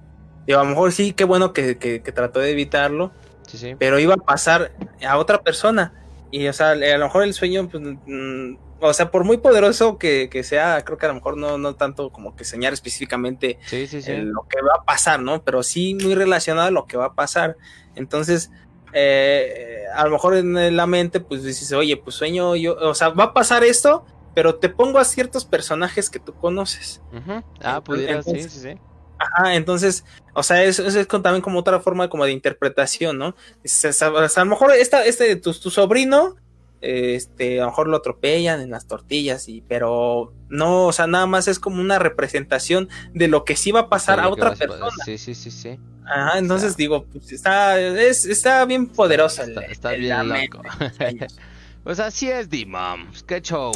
A: Digo, a lo mejor sí, qué bueno que, que- que trató de evitarlo,
B: Sí, sí.
A: pero iba a pasar a otra persona. Y, o sea, a lo mejor el sueño, pues, mm, o sea, por muy poderoso que, que sea, creo que a lo mejor no, no tanto como que señalar específicamente
B: Sí, sí, sí.
A: el- lo que va a pasar, ¿no? Pero sí muy relacionado a lo que va a pasar. Entonces, eh, a lo mejor en la mente, pues dices, oye, pues sueño yo, o sea, va a pasar esto, pero te pongo a ciertos personajes que tú conoces.
B: Ujú. Ah, pudiera, sí,
A: entonces-
B: sí, sí.
A: Ajá, entonces, o sea, eso, eso es con- también como otra forma como de interpretación, ¿no? O sea, a lo mejor esta, este, tu, tu sobrino, este, a lo mejor lo atropellan en las tortillas, y, pero no, o sea, nada más es como una representación de lo que sí va a pasar a otra persona.
B: Sí, sí, sí, sí.
A: Ajá, entonces digo, pues está, es, está bien poderosa.
B: Está,
A: el-
B: está
A: el-
B: bien loco. pues así es, Dimam. Qué show.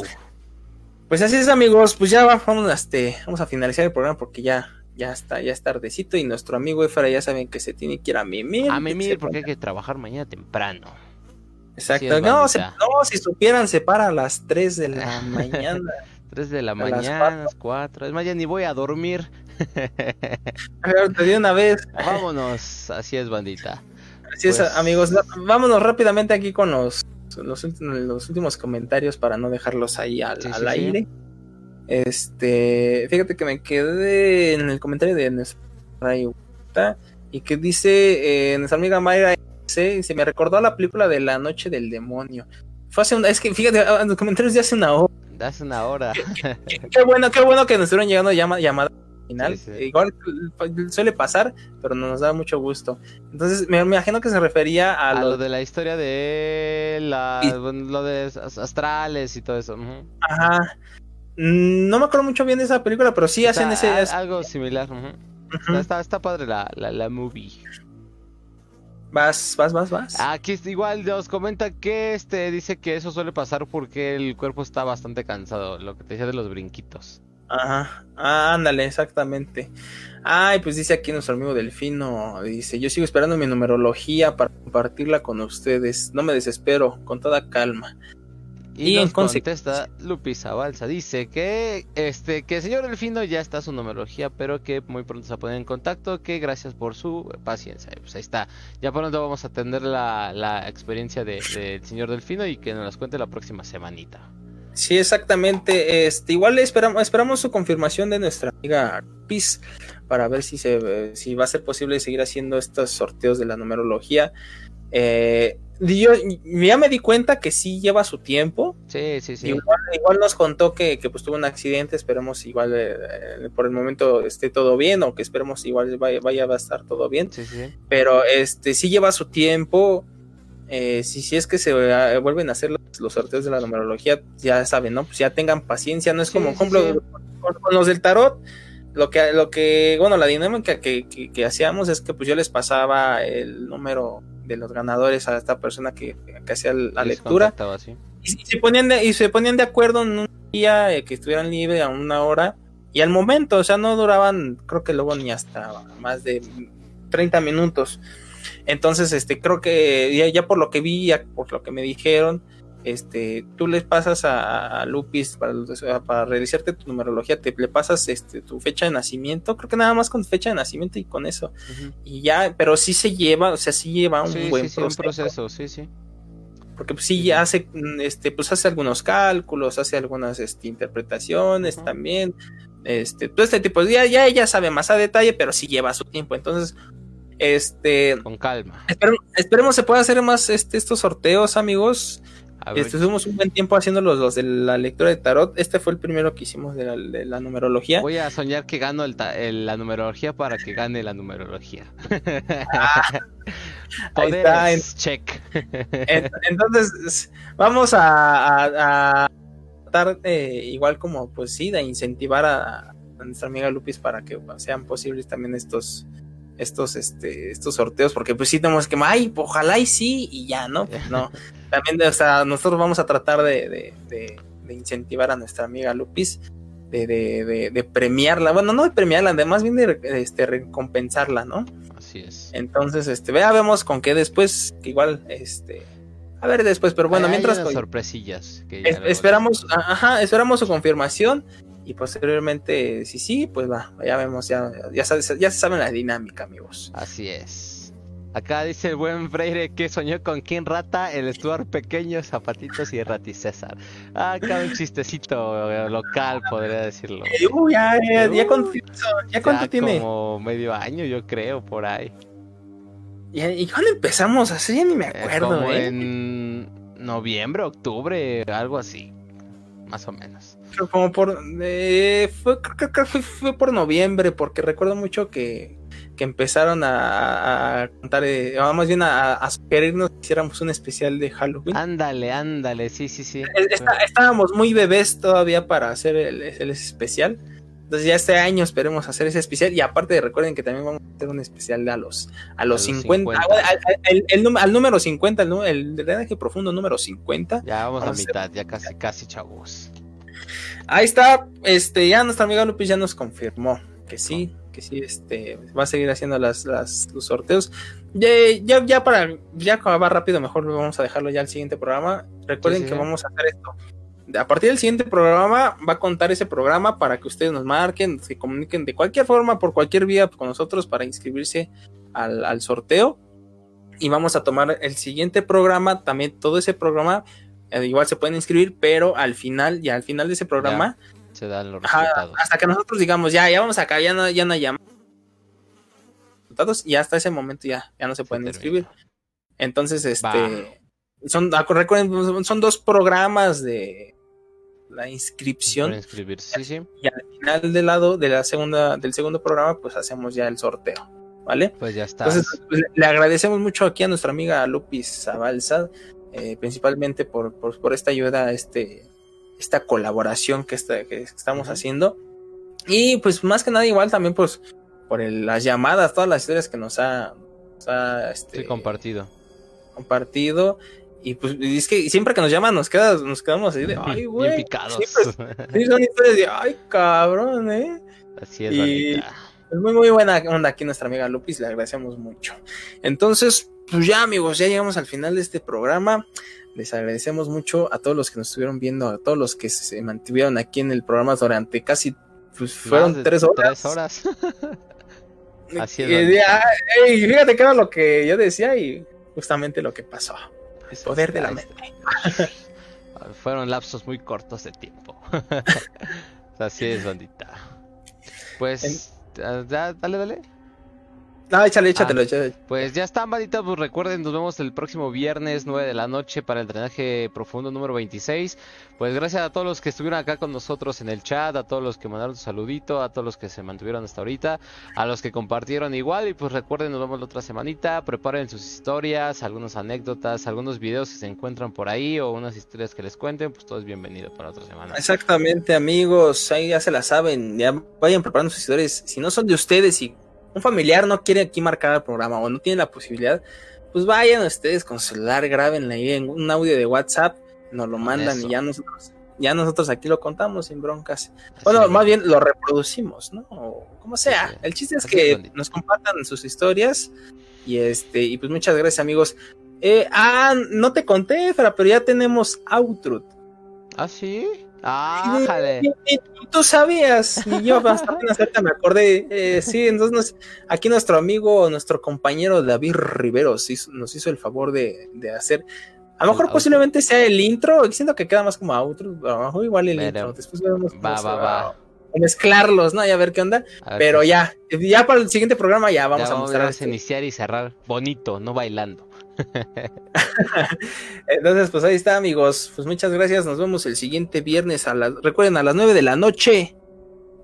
A: Pues así es, amigos, pues ya va- vamos a, este, vamos a finalizar el programa porque ya, ya está, ya es tardecito y nuestro amigo Efra ya saben que se tiene que ir a mimir.
B: A mimir porque hay que trabajar mañana temprano.
A: Exacto. No, se- no, si supieran, se para a las 3 de la mañana.
B: 3 de la mañana, 4. Es más, ya ni voy a dormir.
A: Te di una vez.
B: Vámonos. Así es, bandita.
A: Así es,
B: Pues-
A: amigos. no, vámonos rápidamente aquí con los, los, últimos- los últimos comentarios para no dejarlos ahí al,
B: Sí,
A: al
B: sí,
A: aire. Este, fíjate que me quedé en el comentario de nuestra Rayuta, y que dice eh, nuestra amiga Mayra se, se me recordó a la película de La Noche del Demonio. Fue hace una, es que fíjate, ah, en los comentarios de hace una hora.
B: Das una hora.
A: Qué, qué bueno, qué bueno que nos estuvieron llegando llama, llamadas al final.
B: Sí, sí.
A: Igual eh, suele pasar, pero nos da mucho gusto. Entonces, me, me imagino que se refería a,
B: A
A: lo
B: lo de la historia de la,
A: Y-
B: lo de as- astrales y todo eso.
A: Ajá. Mm, No me acuerdo mucho bien de esa película, pero sí hacen ese.
B: al- algo similar. Está, está, está padre la, la, la movie.
A: Vas, vas, vas, vas.
B: Aquí igual nos comenta que este dice que eso suele pasar porque el cuerpo está bastante cansado, lo que te decía de los brinquitos.
A: Ajá. Ah, ándale, exactamente. Ay, pues dice aquí nuestro amigo Delfino. Dice: Yo sigo esperando mi numerología para compartirla con ustedes. No me desespero, con toda calma.
B: Y,
A: Y en
B: nos
A: consecuencia-
B: contesta Lupis Abalsa, dice que este que el señor Delfino ya está su numerología, pero que muy pronto se va a poner en contacto, que gracias por su paciencia. Pues ahí está. Ya pronto vamos a tener la, la experiencia de- del señor Delfino y que nos las cuente la próxima semanita.
A: Sí, exactamente. Este, igual esperamos, esperamos su confirmación de nuestra amiga Pis para ver si se si va a ser posible seguir haciendo estos sorteos de la numerología. Eh, yo ya me di cuenta que sí lleva su tiempo.
B: Sí, sí, sí.
A: Igual, igual nos contó que, que, pues tuvo un accidente. Esperemos igual eh, eh, por el momento esté todo bien o que esperemos igual vaya, vaya a estar todo bien.
B: Sí, sí.
A: Pero este sí lleva su tiempo. Eh, si, si es que se eh, vuelven a hacer los, los sorteos de la numerología, ya saben, ¿no? Pues ya tengan paciencia, no es como,
B: sí,
A: ejemplo, con los del tarot, lo que, lo que, bueno, la dinámica que, que, que hacíamos es que pues yo les pasaba el número de los ganadores a esta persona que, que hacía la
B: Les
A: lectura
B: así.
A: y, y se ponían de, y se ponían de acuerdo en un día eh, que estuvieran libre a una hora y al momento, o sea, no duraban, creo que luego ni hasta más de 30 minutos. Entonces, este, creo que ya, ya por lo que vi, ya por lo que me dijeron, este, tú les pasas a, a Lupis para, para realizarte tu numerología, te le pasas este, tu fecha de nacimiento, creo que nada más con fecha de nacimiento y con eso. Y ya, pero sí se lleva, o sea, sí lleva un
B: Sí,
A: buen
B: sí, sí, un
A: proceso.
B: proceso, sí, sí.
A: porque pues sí hace mm, este pues hace algunos cálculos hace algunas este, interpretaciones también. Este todo este tipo ya ya ella sabe más a detalle pero sí lleva su tiempo. Entonces este
B: Con calma.
A: esperemos, esperemos se pueda hacer más este estos sorteos amigos estuvimos un buen tiempo haciendo los, los de la lectura de tarot este fue el primero que hicimos de la, de la numerología
B: voy a soñar que gano el ta- el- la numerología para que gane la numerología.
A: Ahí está,
B: check.
A: En- Entonces, vamos a, a- a tratar eh, igual como, pues sí, de incentivar a, a nuestra amiga Lupis para que sean posibles también estos estos este estos sorteos porque pues sí tenemos que ay ojalá y sí y ya no pues no. También o sea nosotros vamos a tratar de, de, de, de incentivar a nuestra amiga Lupis de, de, de, premiarla. Bueno no de premiarla además bien de este recompensarla no
B: Así es.
A: entonces este vea vemos con qué después que igual este a ver después pero bueno
B: Hay
A: mientras
B: unas sorpresillas. que
A: es- esperamos, ajá, esperamos su confirmación y posteriormente, si sí, pues va, ya vemos, ya, ya, se- ya se sabe la dinámica, amigos.
B: Así es. Acá dice el buen Freire que soñó con King Rata, el Stuart pequeño, Zapatitos y Rati César. Ah, acá un chistecito eh, local, podría decirlo.
A: Eh, uh, ya, ya, ya, cuánto, ya cuánto
B: Ya
A: tiene.
B: como medio año, yo creo, por ahí.
A: ¿Y cuándo empezamos? Así ya ni me
B: Eh,
A: acuerdo,
B: como
A: ¿eh?
B: en noviembre, octubre, algo así. Más o menos.
A: Pero Como por, eh, fue, creo, que fue, fue por noviembre, porque recuerdo mucho que, que empezaron a, a contar, eh, o más bien a, a sugerirnos que hiciéramos un especial de Halloween.
B: Ándale, ándale, sí, sí, sí.
A: Es- está- estábamos muy bebés todavía para hacer el, el especial. Entonces ya este año esperemos hacer ese especial. Y aparte recuerden que también vamos a hacer un especial a los, a los,
B: los
A: 50.
B: 50.
A: ah, bueno, al, al- el- el num- al número 50, el, el drenaje profundo número 50.
B: Ya vamos a
A: Vamos a hacer-
B: mitad, ya casi, casi, chavos.
A: Ahí está, este, ya nuestra amiga Lupis ya nos confirmó que sí, que sí, este, va a seguir haciendo las, las, los sorteos. Ya, ya, ya para, ya acabar rápido, mejor vamos a dejarlo ya al siguiente programa. Recuerden
B: Sí, sí.
A: que vamos a hacer esto. A partir del siguiente programa va a contar ese programa para que ustedes nos marquen, se comuniquen de cualquier forma, por cualquier vía con nosotros para inscribirse al, al sorteo. Y vamos a tomar el siguiente programa, también todo ese programa, igual se pueden inscribir, pero al final, ya al final de ese programa,
B: Se dan los
A: Ajá,
B: resultados.
A: hasta que nosotros digamos, ya, ya vamos acá, ya no, ya no hay resultados, Y hasta ese momento ya, ya no se pueden inscribir. Entonces, este, son, ah, recuerden, son dos programas de la inscripción.
B: Sí, sí.
A: Y al final del lado de la segunda, del segundo programa, pues hacemos ya el sorteo. ¿Vale?
B: Pues ya está.
A: Entonces, pues, le agradecemos mucho aquí a nuestra amiga Lupis Zabalza, eh, principalmente por, por, por esta ayuda, este, esta colaboración que, está, que estamos haciendo. Y pues más que nada igual también pues por el- las llamadas, todas las historias que nos ha, nos ha, este,
B: Sí, compartido.
A: compartido. Y pues es que siempre que nos llaman nos, queda, nos quedamos así de, ay,
B: Bien
A: güey.
B: picados.
A: siempre- Sí, son historias de, ay, cabrón, eh.
B: Así es,
A: Y-. Es muy, muy buena onda aquí nuestra amiga Lupis, le agradecemos mucho. Entonces, pues ya amigos, ya llegamos al final de este programa. Les agradecemos mucho a todos los que nos estuvieron viendo, a todos los que se mantuvieron aquí en el programa durante casi, pues fueron
B: de
A: tres horas.
B: Tres horas. Así es,
A: Y, fíjate que era lo que yo decía y justamente lo que pasó. El poder de la mente.
B: Fueron lapsos muy cortos de tiempo. Así es, bandita. Pues, dale, dale.
A: No, échale, échatelo,
B: Ah.
A: échale.
B: Pues ya están, bandita. Pues recuerden, nos vemos el próximo viernes 9 de la noche para el drenaje profundo número 26. Pues gracias a todos los que estuvieron acá con nosotros en el chat, a todos los que mandaron su saludito, a todos los que se mantuvieron hasta ahorita, a los que compartieron igual. Y pues recuerden, nos vemos la otra semanita. Preparen sus historias, algunas anécdotas, algunos videos que se encuentran por ahí o unas historias que les cuenten. Pues todo es bienvenido para otra semana.
A: Exactamente, amigos, ahí ya se la saben, ya vayan preparando sus historias. Si no son de ustedes y un familiar no quiere aquí marcar el programa o no tiene la posibilidad, pues vayan ustedes con celular, grábenla ahí en un audio de WhatsApp, nos lo mandan
B: Eso.
A: y ya nosotros, ya nosotros aquí lo contamos sin broncas.
B: Así
A: Bueno, más bien lo reproducimos, ¿no? O como sea.
B: Sí.
A: El chiste es que nos compartan sus historias y este y pues muchas gracias, amigos. Eh, ah, no te conté, Fra, pero ya tenemos outro.
B: ¿Ah, sí? ¡Ah, jale!
A: Tú sabías, ni yo apenas ahorita me acordé. Eh, sí, entonces aquí nuestro amigo, nuestro compañero David Riveros hizo- nos hizo el favor de, de hacer. A lo mejor posiblemente sea el intro, siento que queda más como outro, a lo mejor igual el
B: Pero-
A: intro. Después vemos
B: Va, va, va.
A: mezclarlos, ¿no? Y a ver qué onda.
B: Ver
A: Pero
B: qué-
A: ya, ya para el siguiente programa ya vamos
B: ya
A: a mostrar.
B: vamos a iniciar y cerrar bonito, no bailando.
A: Entonces, pues ahí está, amigos. Pues muchas gracias. Nos vemos el siguiente viernes a las. Recuerden, a las 9 de la noche.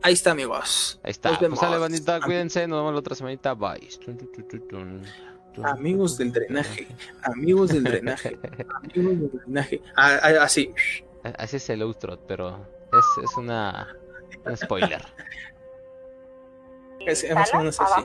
A: Ahí está, amigos.
B: Ahí está.
A: Nos vemos.
B: Pues ah. cuídense. Nos vemos la otra semanita. Bye.
A: Amigos del drenaje. Amigos del drenaje. amigos del drenaje. Ah, ah, así.
B: Así es el outro, pero es, una. Un spoiler.
A: es, más o menos así.